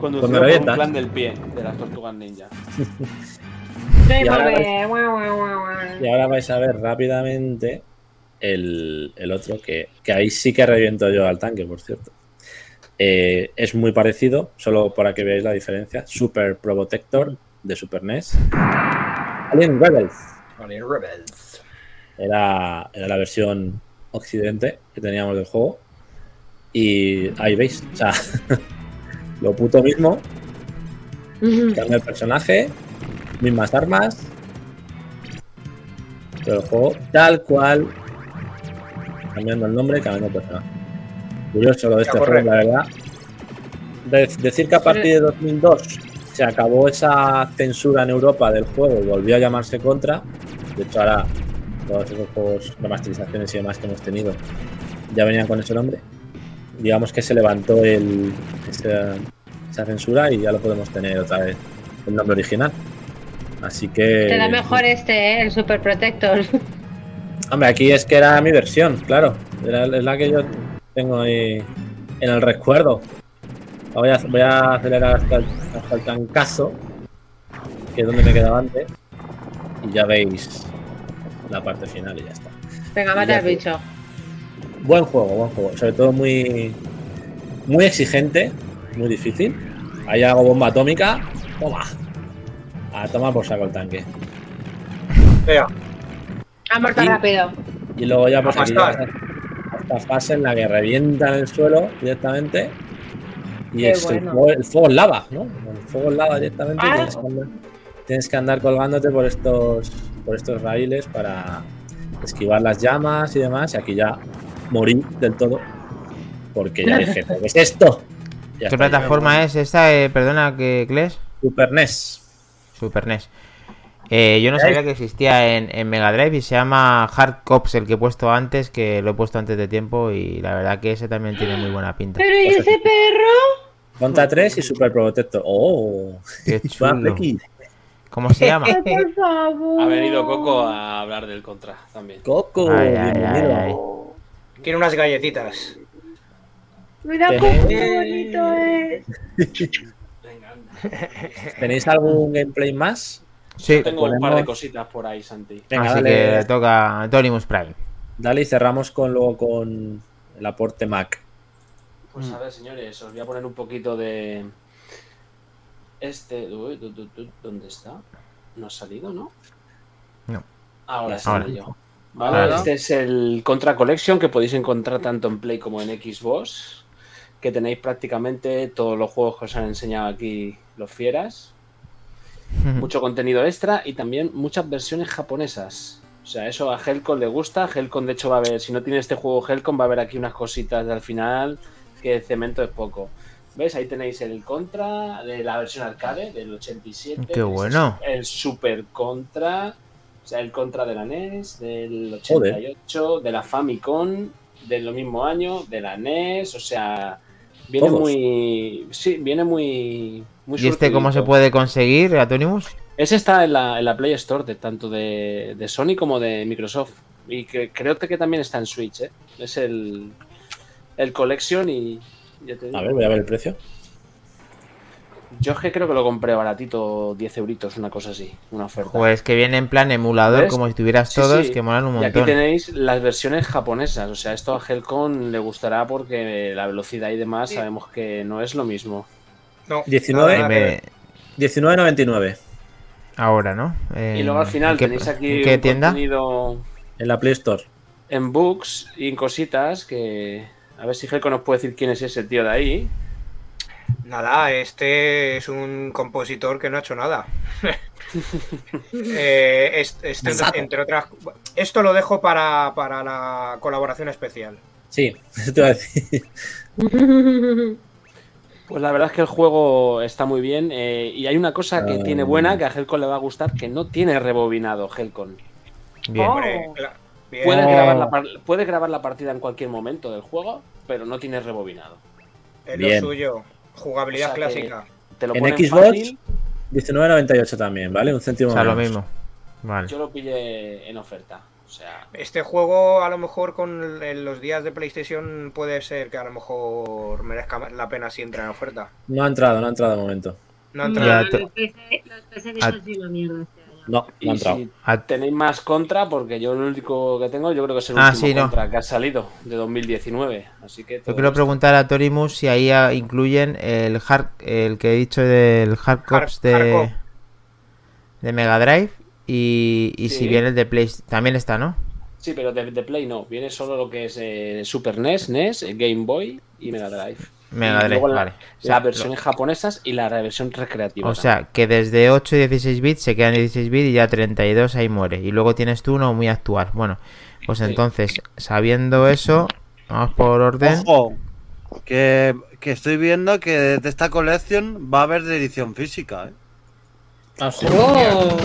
conducido un revientas. plan del pie de las tortugas ninja. Y ahora guau. Y ahora vais a ver rápidamente el, el otro, que, que ahí sí que reviento yo al tanque, por cierto. Eh, es muy parecido, solo para que veáis la diferencia. Super Probotector de Super NES. Alien Rebels Alien Rebels. era, era la versión occidente que teníamos del juego. Y ahí veis, o sea, lo puto mismo, cambia el personaje, mismas armas, pero el juego tal cual, cambiando el nombre, cambiando el personaje. Curioso lo de este juego, la verdad. De- decir que a partir de 2002 se acabó esa censura en Europa del juego y volvió a llamarse Contra. De hecho, ahora todos esos juegos, remasterizaciones y demás que hemos tenido ya venían con ese nombre. Digamos que se levantó el, esa, esa censura y ya lo podemos tener otra vez el nombre original. Así que. Queda mejor este, ¿eh? el Super Protector. Hombre, aquí es que era mi versión, claro. Era, es la que yo tengo ahí en el recuerdo. Voy a, voy a acelerar hasta el, hasta el tancazo. que es donde me quedaba antes. Y ya veis la parte final y ya está. Venga, mata al bicho. Buen juego, buen juego. Sobre todo muy, muy exigente, muy difícil. Ahí hago bomba atómica. Toma. A tomar por saco el tanque. Vea, Ha muerto Y- rápido. Y luego ya pues A aquí esta fase en la que revientan el suelo directamente. Y Qué es el, fuego, el fuego lava, ¿no? El fuego es lava directamente y Ah. tienes que, andar, tienes que andar colgándote por estos, por estos raíles para esquivar las llamas y demás. Y aquí ya morí del todo. Porque ya dije, ¿pero ¿qué es esto? Ya ¿Qué plataforma es esta? Eh, perdona, que Kles. Super NES. Super NES. Eh, yo no sabía que existía en, en Mega Drive y se llama Hard Cops, el que he puesto antes, que lo he puesto antes de tiempo y la verdad que ese también tiene muy buena pinta. Pero ¿y ese perro? Contra 3 y Super Protector. ¡Oh! Qué Va, chulo. ¿Cómo se llama? Ay, por favor. Ha venido Coco a hablar del contra también. Coco, Ay, ay, ay, bienvenido. ay. tiene unas galletitas. Mira cómo qué bonito es. ¿Tenéis algún gameplay más? Sí, Tengo un par de cositas por ahí, Santi. Venga, así dale, que toca Antonimus Prime. dale y cerramos con luego con el aporte Mac. Pues a ver, señores, os voy a poner un poquito de. Este. uy, du- du- du- ¿Dónde está? No ha salido, ¿no? No. Ahora sí, Ahora. yo. Vale, este es el Contra Collection que podéis encontrar tanto en Play como en Xbox. Que tenéis prácticamente todos los juegos que os han enseñado aquí los fieras. Mucho contenido extra y también muchas versiones japonesas. O sea, eso a Helcon le gusta. Helcon, de hecho, va a ver, si no tiene este juego Helcon, va a haber aquí unas cositas al final que cemento es poco. ¿Ves? Ahí tenéis el Contra de la versión arcade del 87. Qué bueno. El Super Contra. O sea, el Contra de la NES, del 88, de la Famicom, del lo mismo año, de la NES. O sea, viene Todos. muy. Sí, viene muy. muy ¿Y este cómo se puede conseguir, Antonimus? Ese está en la, en la Play Store de tanto de, de Sony como de Microsoft. Y que, creo que también está en Switch, ¿eh? Es el, el Collection y... ya te digo. A ver, voy a ver el precio. Yo es que creo que lo compré baratito, 10 euritos, una cosa así, una oferta. Pues que viene en plan emulador, ¿Ves? como si tuvieras Sí, todos, sí. que molan un y aquí montón. tenéis las versiones japonesas. O sea, esto a Helcon le gustará porque la velocidad y demás sabemos que no es lo mismo. No, 19. nada Me- que ver. 19.99 Ahora, ¿no? Eh, Y luego al final ¿en qué- tenéis aquí ¿en qué un tienda? contenido en la Play Store. en books y en cositas que... A ver si Helcon nos puede decir quién es ese tío de ahí. Nada, este es un compositor que no ha hecho nada. Eh, es- este, entre otras, esto lo dejo para, para la colaboración especial. Sí, te iba a decir. Pues la verdad es que el juego está muy bien eh, y hay una cosa que Ah. tiene buena que a Helcon le va a gustar, que no tiene rebobinado Helcon. Bien. Hombre, cla- bien. Puedes, Oh. grabar la par- puedes grabar la partida en cualquier momento del juego, pero no tiene rebobinado. es Bien. lo suyo. Jugabilidad O sea clásica. Te lo En Xbox, fácil. 19.98 también, ¿vale? Un O céntimo sea, lo mismo. Vale. Yo lo pillé en oferta. O sea, Este juego, a lo mejor con el- los días de PlayStation, puede ser que a lo mejor merezca la pena si entra en oferta. No ha entrado, no ha entrado de momento. No ha entrado. te- los PC, los PC son una mierda No, no y ha entrado. si A- tenéis más contra, porque yo el único que tengo, yo creo que es el Ah, último sí, no. contra que ha salido de 2019. Así que Yo quiero esto- preguntar a Torimus si ahí ah, incluyen el hard, el que he dicho del Hard Cops Hard- de, Hardcore. de Mega Drive y, y si viene el de Play también está, ¿no? Sí, pero de, de Play no. Viene solo lo que es eh, Super NES, NES, Game Boy y Mega Drive. Mega Drive, luego la- vale. O sea, las versiones japonesas y la versión recreativa. O sea, que desde 8 y 16 bits se quedan 16 bits y ya 32 ahí muere. Y luego tienes tú uno muy actual. Bueno, pues Sí. entonces, sabiendo eso, vamos por orden. Ojo, que, que estoy viendo que de esta colección va a haber de edición física, ¿eh? Ah. ¡Oh!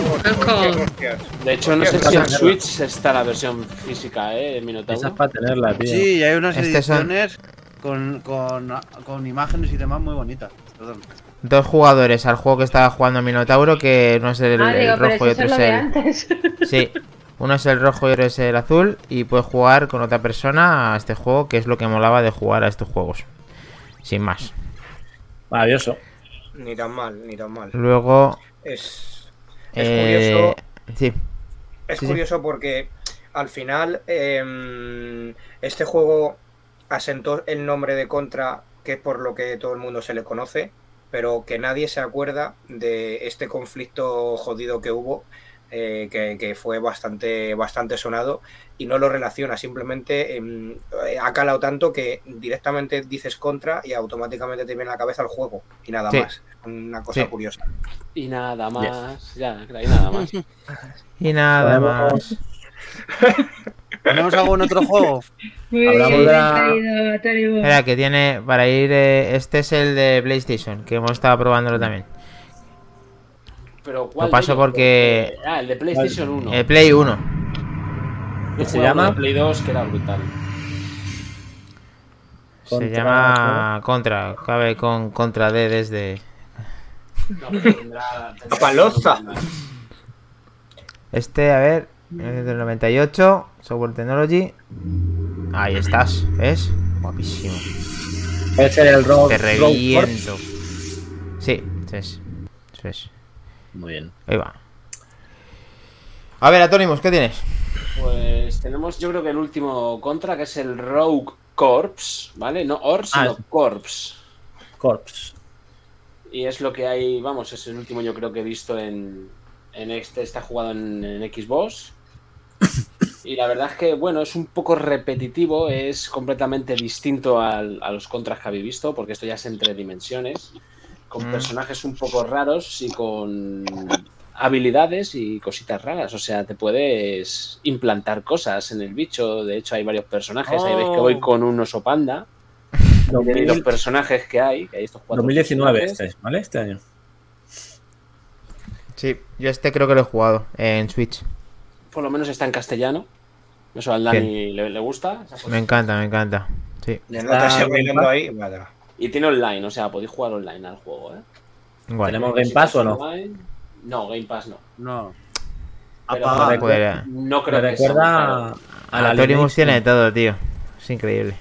De hecho, no sé si en esa- Switch está la versión física, ¿eh? Esa Minotauro. es para tenerla, tío. Sí, hay unas Este son- ediciones con, con, con imágenes y demás muy bonitas. Perdón. Dos jugadores al juego que estaba jugando Minotauro, que no es el, Ah, el digo, pero rojo y otro es es el. antes. Sí, uno es el rojo y otro es el azul. Y puedes jugar con otra persona a este juego, que es lo que molaba de jugar a estos juegos. Sin más. Maravilloso. Ni tan mal, ni tan mal. Luego, Es. Eh, curioso. Sí, Es Sí, sí. curioso porque al final em, este juego asentó el nombre de Contra, que es por lo que todo el mundo se le conoce, pero que nadie se acuerda de este conflicto jodido que hubo, eh, que, que fue bastante, bastante sonado y no lo relaciona, simplemente em, eh, ha calado tanto que directamente dices Contra y automáticamente te viene a la cabeza el juego y nada Sí. más. Una cosa Sí. curiosa. Y nada más. Ya, y nada más. y nada más. ¿Tenemos algún otro juego? Muy Hablamos bien de la- traído. Espera, que tiene para ir. eh, este es el de PlayStation, que hemos estado probándolo también. Pero ¿cuál Lo paso porque- Ah, el de PlayStation 1. El Play 1. Yo se llama? Play 2 que era brutal. Se Contra- llama Contra. Cabe con Contra D desde. No, tendrá-. Este, a ver. Es del 98. Software Technology. Ahí estás, ¿ves? Guapísimo. Ser el Road. Te Road reviento. Sí, eso es. Eso es. Muy bien. Ahí va. A ver, Atónimos, ¿qué tienes? Pues tenemos, yo creo que el último contra, que es el Rogue Corps, ¿vale? No Ors, Ah, sino sí. Corps. Corps. Y es lo que hay, vamos, es el último yo creo que he visto en, en este, está jugado en, en Xbox. Y la verdad es que, bueno, es un poco repetitivo, es completamente distinto al- a los contras que habéis visto, porque esto ya es en tres dimensiones, con Mm. personajes un poco raros y con habilidades y cositas raras. O sea, te puedes implantar cosas en el bicho. De hecho, hay varios personajes. Ahí veis que voy Oh. con un oso panda. Y los 2000 personajes que hay, que hay estos cuatro 2019 personajes. este, ¿vale? Este año. Sí, yo este creo que lo he jugado en Switch. Por lo menos está en castellano. Eso al Dani le, le gusta. esa cosa. Me encanta, me encanta. Sí, Está ahí, vaya. Y tiene online, o sea, podéis jugar online al juego, ¿eh? igual. ¿Tenemos Game Pass o no? Online- No, Game Pass no. No. Pero. Joder, no creo Me que sea recuerda caro. a la Atónimos Lineation. tiene todo, tío. Es increíble.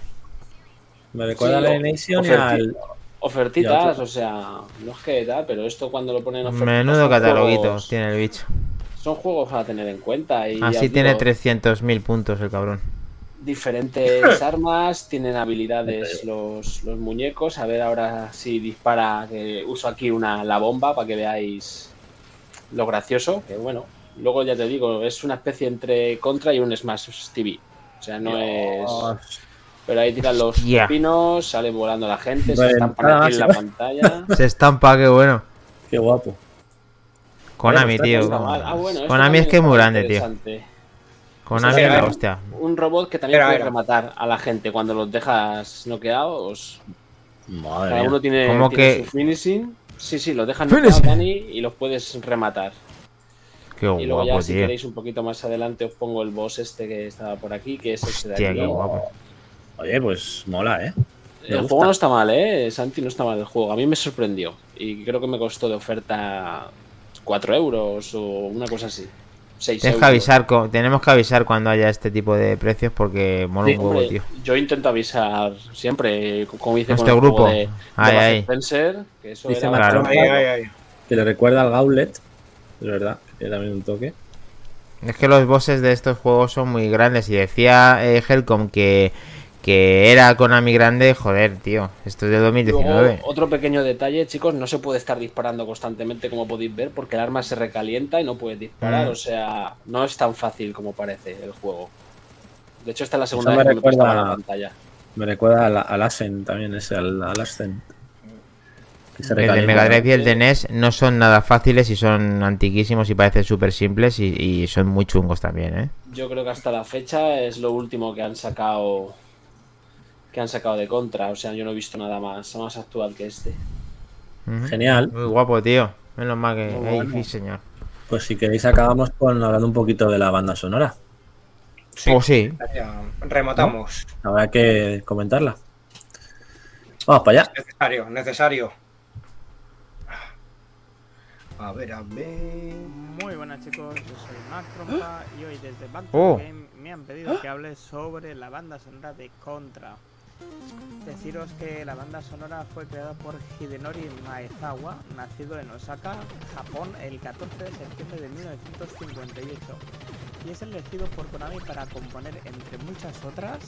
Me recuerda Sí, a la Nation y al. Ofertitas, o sea, no es que tal, pero esto cuando lo ponen en ofertitas Menudo cataloguito juegos- tiene el bicho. Son juegos a tener en cuenta. Y Así tiene digo, 300.000 puntos el cabrón. diferentes armas, tienen habilidades los, los muñecos. A ver ahora si dispara, que uso aquí una la bomba para que veáis lo gracioso. Que bueno, luego ya te digo, es una especie entre Contra y un Smash TV. O sea, no es... Pero ahí tiran los pinos, sale volando la gente, se nada aquí en la pantalla. Se estampa, qué bueno. Qué guapo. Konami, tío. Ah, bueno, Konami es que es muy grande, tío. Konami Sí, es la hostia. Un robot que también Era, puede era. rematar a la gente cuando los dejas noqueados. Madre Cada uno tiene, ¿Cómo tiene que- su finishing. Sí, sí, los dejan Finishing. noqueados, Dani, y los puedes rematar. Qué y luego ya, guapo, si tío. queréis un poquito más adelante, os pongo el boss este que estaba por aquí, que es este de aquí. qué guapo. Oye, pues mola, ¿eh? Me El gusta. juego no está mal, ¿eh? Santi, no está mal el juego. A mí me sorprendió. Y creo que me costó de oferta 4 euros o una cosa así. 6 Tienes euros. que avisar, tenemos que avisar cuando haya este tipo de precios porque mola Sí, un huevo, Hombre, tío. yo intento avisar siempre, como hice Nuestro con el grupo. de, de. Spencer, que eso Dice era Claro. Ahí. Que le recuerda al Gauntlet. Es verdad. Tiene también un toque. Es que los bosses de estos juegos son muy grandes. Y decía eh, Helcom que, que era Konami grande. Joder, tío. Esto es de Luego, 2019. otro pequeño detalle, chicos, no se puede estar disparando constantemente como podéis ver porque el arma se recalienta y no puedes disparar, Mm. o sea, no es tan fácil como parece el juego. De hecho, esta es la segunda Eso vez me que me recuerda- la pantalla. Me recuerda al, al Ascent también, ese, al, al Ascent. El de Mega ¿no? Drive y el de NES no son nada fáciles y son antiquísimos y parecen súper simples y, y son muy chungos también, ¿eh? Yo creo que hasta la fecha es lo último que han sacado que han sacado de contra, o sea, yo no he visto nada más, más actual que este. Genial. Muy guapo, tío. Menos mal que... Sí, señor. Pues si queréis acabamos con hablando un poquito de la banda sonora. Sí, Oh, sí. rematamos. Habrá que comentarla. Vamos para allá. Necesario, necesario. A ver, a ver. Muy buenas chicos, yo soy Mac Trompa y hoy desde to Oh. Game me han pedido que hable sobre la banda sonora de Contra. Deciros que la banda sonora fue creada por Hidenori Maezawa, nacido en Osaka, Japón, el 14 de septiembre de 1958, y es elegido por Konami para componer, entre muchas otras,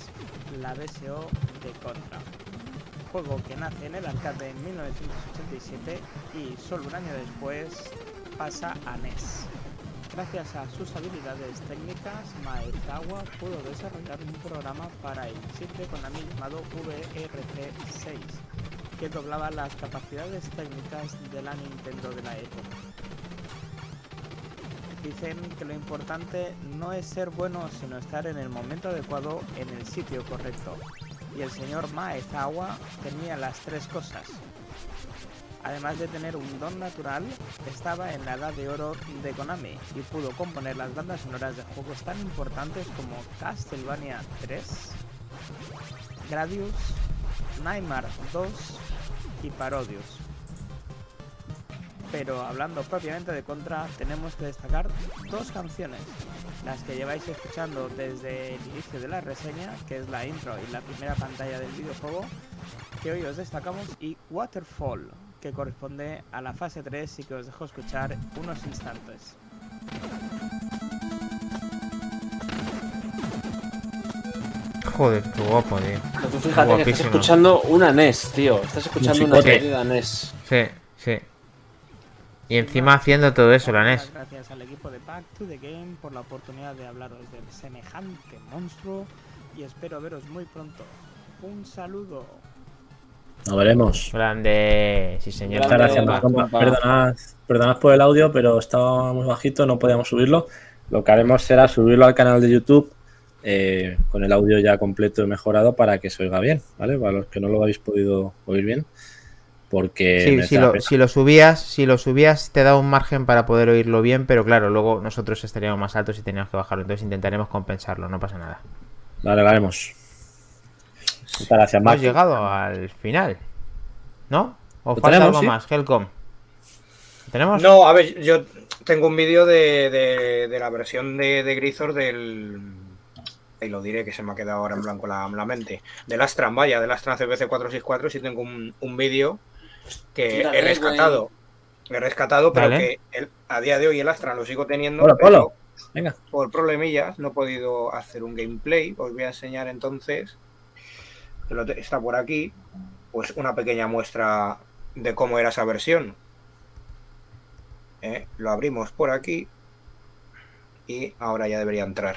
la BSO de Contra. Juego que nace en el arcade en 1987 y solo un año después pasa a NES. Gracias a sus habilidades técnicas, Maezawa pudo desarrollar un programa para el de Konami llamado VRC6, que doblaba las capacidades técnicas de la Nintendo de la época. Dicen que lo importante no es ser bueno, sino estar en el momento adecuado en el sitio correcto. Y el señor Maezawa tenía las tres cosas. Además de tener un don natural, estaba en la edad de oro de Konami y pudo componer las bandas sonoras de juegos tan importantes como Castlevania 3, Gradius, Nightmare 2 y Parodius. Pero hablando propiamente de Contra, tenemos que destacar dos canciones, las que lleváis escuchando desde el inicio de la reseña, que es la intro y la primera pantalla del videojuego, que hoy os destacamos, y Waterfall, que corresponde a la fase 3 y que os dejo escuchar unos instantes. Joder, qué guapo, tío. Pero tú fíjate que estás escuchando una NES, tío. Estás escuchando una querida NES. Sí, sí. Y encima haciendo todo eso, la NES. Gracias al equipo de Back to the Game por la oportunidad de hablaros del semejante monstruo y espero veros muy pronto. Un saludo. Nos veremos. Grande, sí señor. Muchas gracias, compa. Macomba. Perdonad, perdonad por el audio, pero estaba muy bajito, no podíamos subirlo. Lo que haremos será subirlo al canal de YouTube eh, con el audio ya completo y mejorado para que se oiga bien, ¿vale? Para los que no lo habéis podido oír bien. Porque Sí, si lo, si lo subías, si lo subías te da un margen para poder oírlo bien, pero claro, luego nosotros estaríamos más altos y teníamos que bajarlo, entonces intentaremos compensarlo, no pasa nada. Vale, lo haremos. Muchas gracias, Hemos Marc. llegado al final, ¿no? ¿O falta tenemos, algo sí. más, Helcom? ¿Lo ¿Tenemos? No, a ver, yo tengo un vídeo de, de- de la versión de, de Grisor del. Y lo diré que se me ha quedado ahora en blanco la, la mente. Del Astran, vaya, del Astran CPC 464. Sí tengo un, un vídeo que Dale, he rescatado. He rescatado, pero Dale. que el- a día de hoy el Astran lo sigo teniendo. Hola, pero Polo. Venga. por problemillas no he podido hacer un gameplay. Os voy a enseñar entonces. Que lo te- está por aquí. Pues una pequeña muestra de cómo era esa versión. Eh, lo abrimos por aquí. Y ahora ya debería entrar.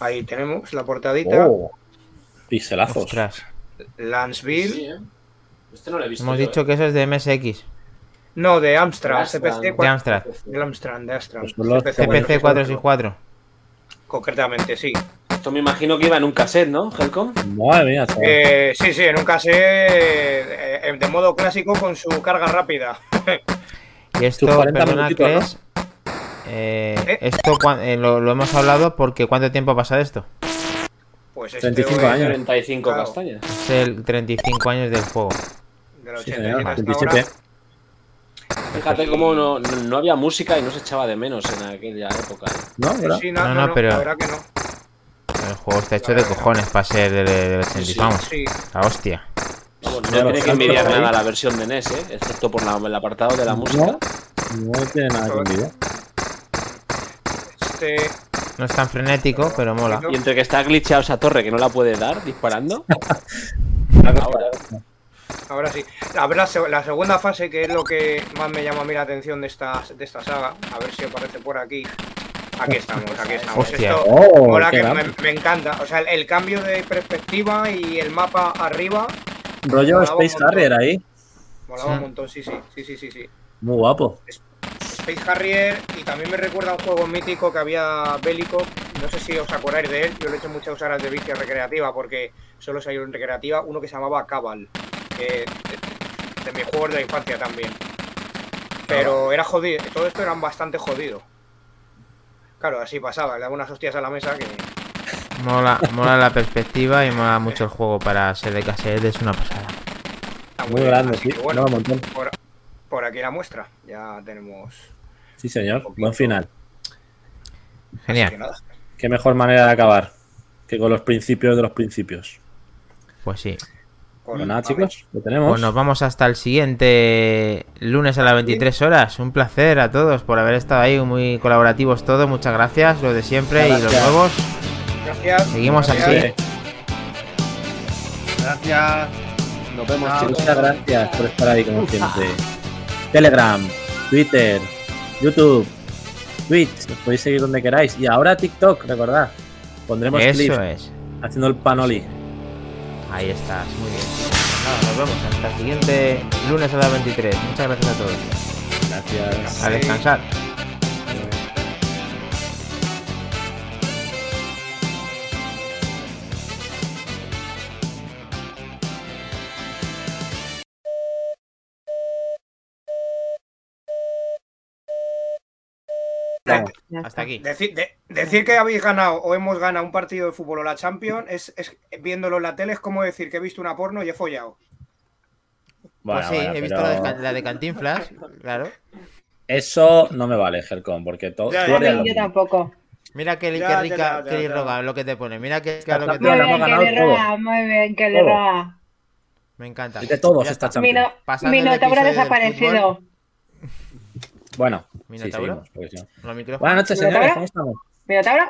Ahí tenemos la portadita. Oh, pixelazos. Ostras, Lanceville. Sí, ¿eh? Este no lo he visto. hemos yo, dicho ¿eh? que eso es de MSX, No, de Amstrad. Amstrad. CPC de 4. Amstrad. De Amstrad, de Amstrad. Pues son los CPC 464. Concretamente, sí. Esto me imagino que iba en un cassette, ¿no, Helcom? Madre mía. Eh, sí, sí, en un cassette eh, de modo clásico con su carga rápida. Y esto, Sus 40 perdona, ¿no? Cres, eh, ¿Eh? esto eh, lo, lo hemos hablado porque ¿cuánto tiempo pasa de esto? Pues 35 es años. 35 Claro. castañas. Es el 35 años del juego. Del Sí, 87 señor, hasta 27. ahora. Fíjate cómo no, no había música y no se echaba de menos en aquella época. ¿No? ¿Verdad? Sí, No, no, no, no, no, pero- la verdad que no. El juego está hecho de cojones para ser del de, Sí, sí, vamos, Sí, la hostia. Vamos, no tiene que envidiar nada la versión de NES, ¿eh? excepto por la- el apartado de la música. No tiene nada que envidiar. este, No es tan frenético, pero mola. Y entre que está glitchado esa torre que no la puede dar disparando. Ahora. ahora sí. A ver, la, se- la segunda fase, que es lo que más me llama a mí la atención de esta, de esta saga. A ver si aparece por aquí. Aquí estamos, aquí estamos. Hostia. Esto Oh, mola qué que me, me encanta. O sea, el, el cambio de perspectiva y el mapa arriba. Rollo Space. Harrier ahí. Molaba Sí. un montón, sí, sí, sí, sí, sí, sí. Muy guapo. Space Harrier y también me recuerda a un juego mítico que había bélico. No sé si os acordáis de él. Yo le he hecho muchas horas de vicio recreativa porque solo salió en recreativa. Uno que se llamaba Cabal. Que de, de mis juegos de la infancia también. Pero era jodido. Todo esto eran bastante jodido. Claro, así pasaba. Le daba unas hostias a la mesa que. Mola, mola la perspectiva y mola mucho el juego para ser de cassette, es una pasada. está Muy grande, sí. bueno, Mola un montón. por, por aquí la muestra. Ya tenemos. Sí, señor. Buen final. Genial. Qué mejor manera de acabar que con los principios de los principios. Pues sí. Con- Pues nada, chicos, lo tenemos. Pues nos vamos hasta el siguiente lunes a las 23 horas. Un placer a todos por haber estado ahí, muy colaborativos todos. Muchas gracias, lo de siempre y los nuevos. Gracias. Seguimos Gracias. así. Gracias. Nos vemos, Chao. chicos. Muchas gracias por estar ahí como siempre. Telegram, Twitter, YouTube, Twitch, nos podéis seguir donde queráis. Y ahora TikTok, recordad. Pondremos Eso clips es. haciendo el panoli. Ahí estás, muy bien. Nada, nos vemos hasta el siguiente lunes a las 23. Muchas gracias a todos. Gracias. A descansar. Hasta aquí. Decir, de- decir que habéis ganado o hemos ganado un partido de fútbol o la Champions es, es- viéndolo en la tele es como decir que he visto una porno y he follado. Bueno, pues sí, bueno, he visto pero la, de, la de Cantinflas, claro. Eso no me vale, Helcom, porque todo. Yo tampoco. Mira qué, Ya, qué ya, rica, ya, ya, qué ya. roga lo que te pone. Mira qué rica lo que te Muy Muy pone. hemos bien, que ganado le roba, muy bien, que le roba. Me encanta. De todos Ya esta está. Mi, Champions. no, Pasando el Minotauro desaparecido. Bueno, sí, seguimos, porque si no. Buenas noches, señores. ¿Cómo estamos? Minotauro.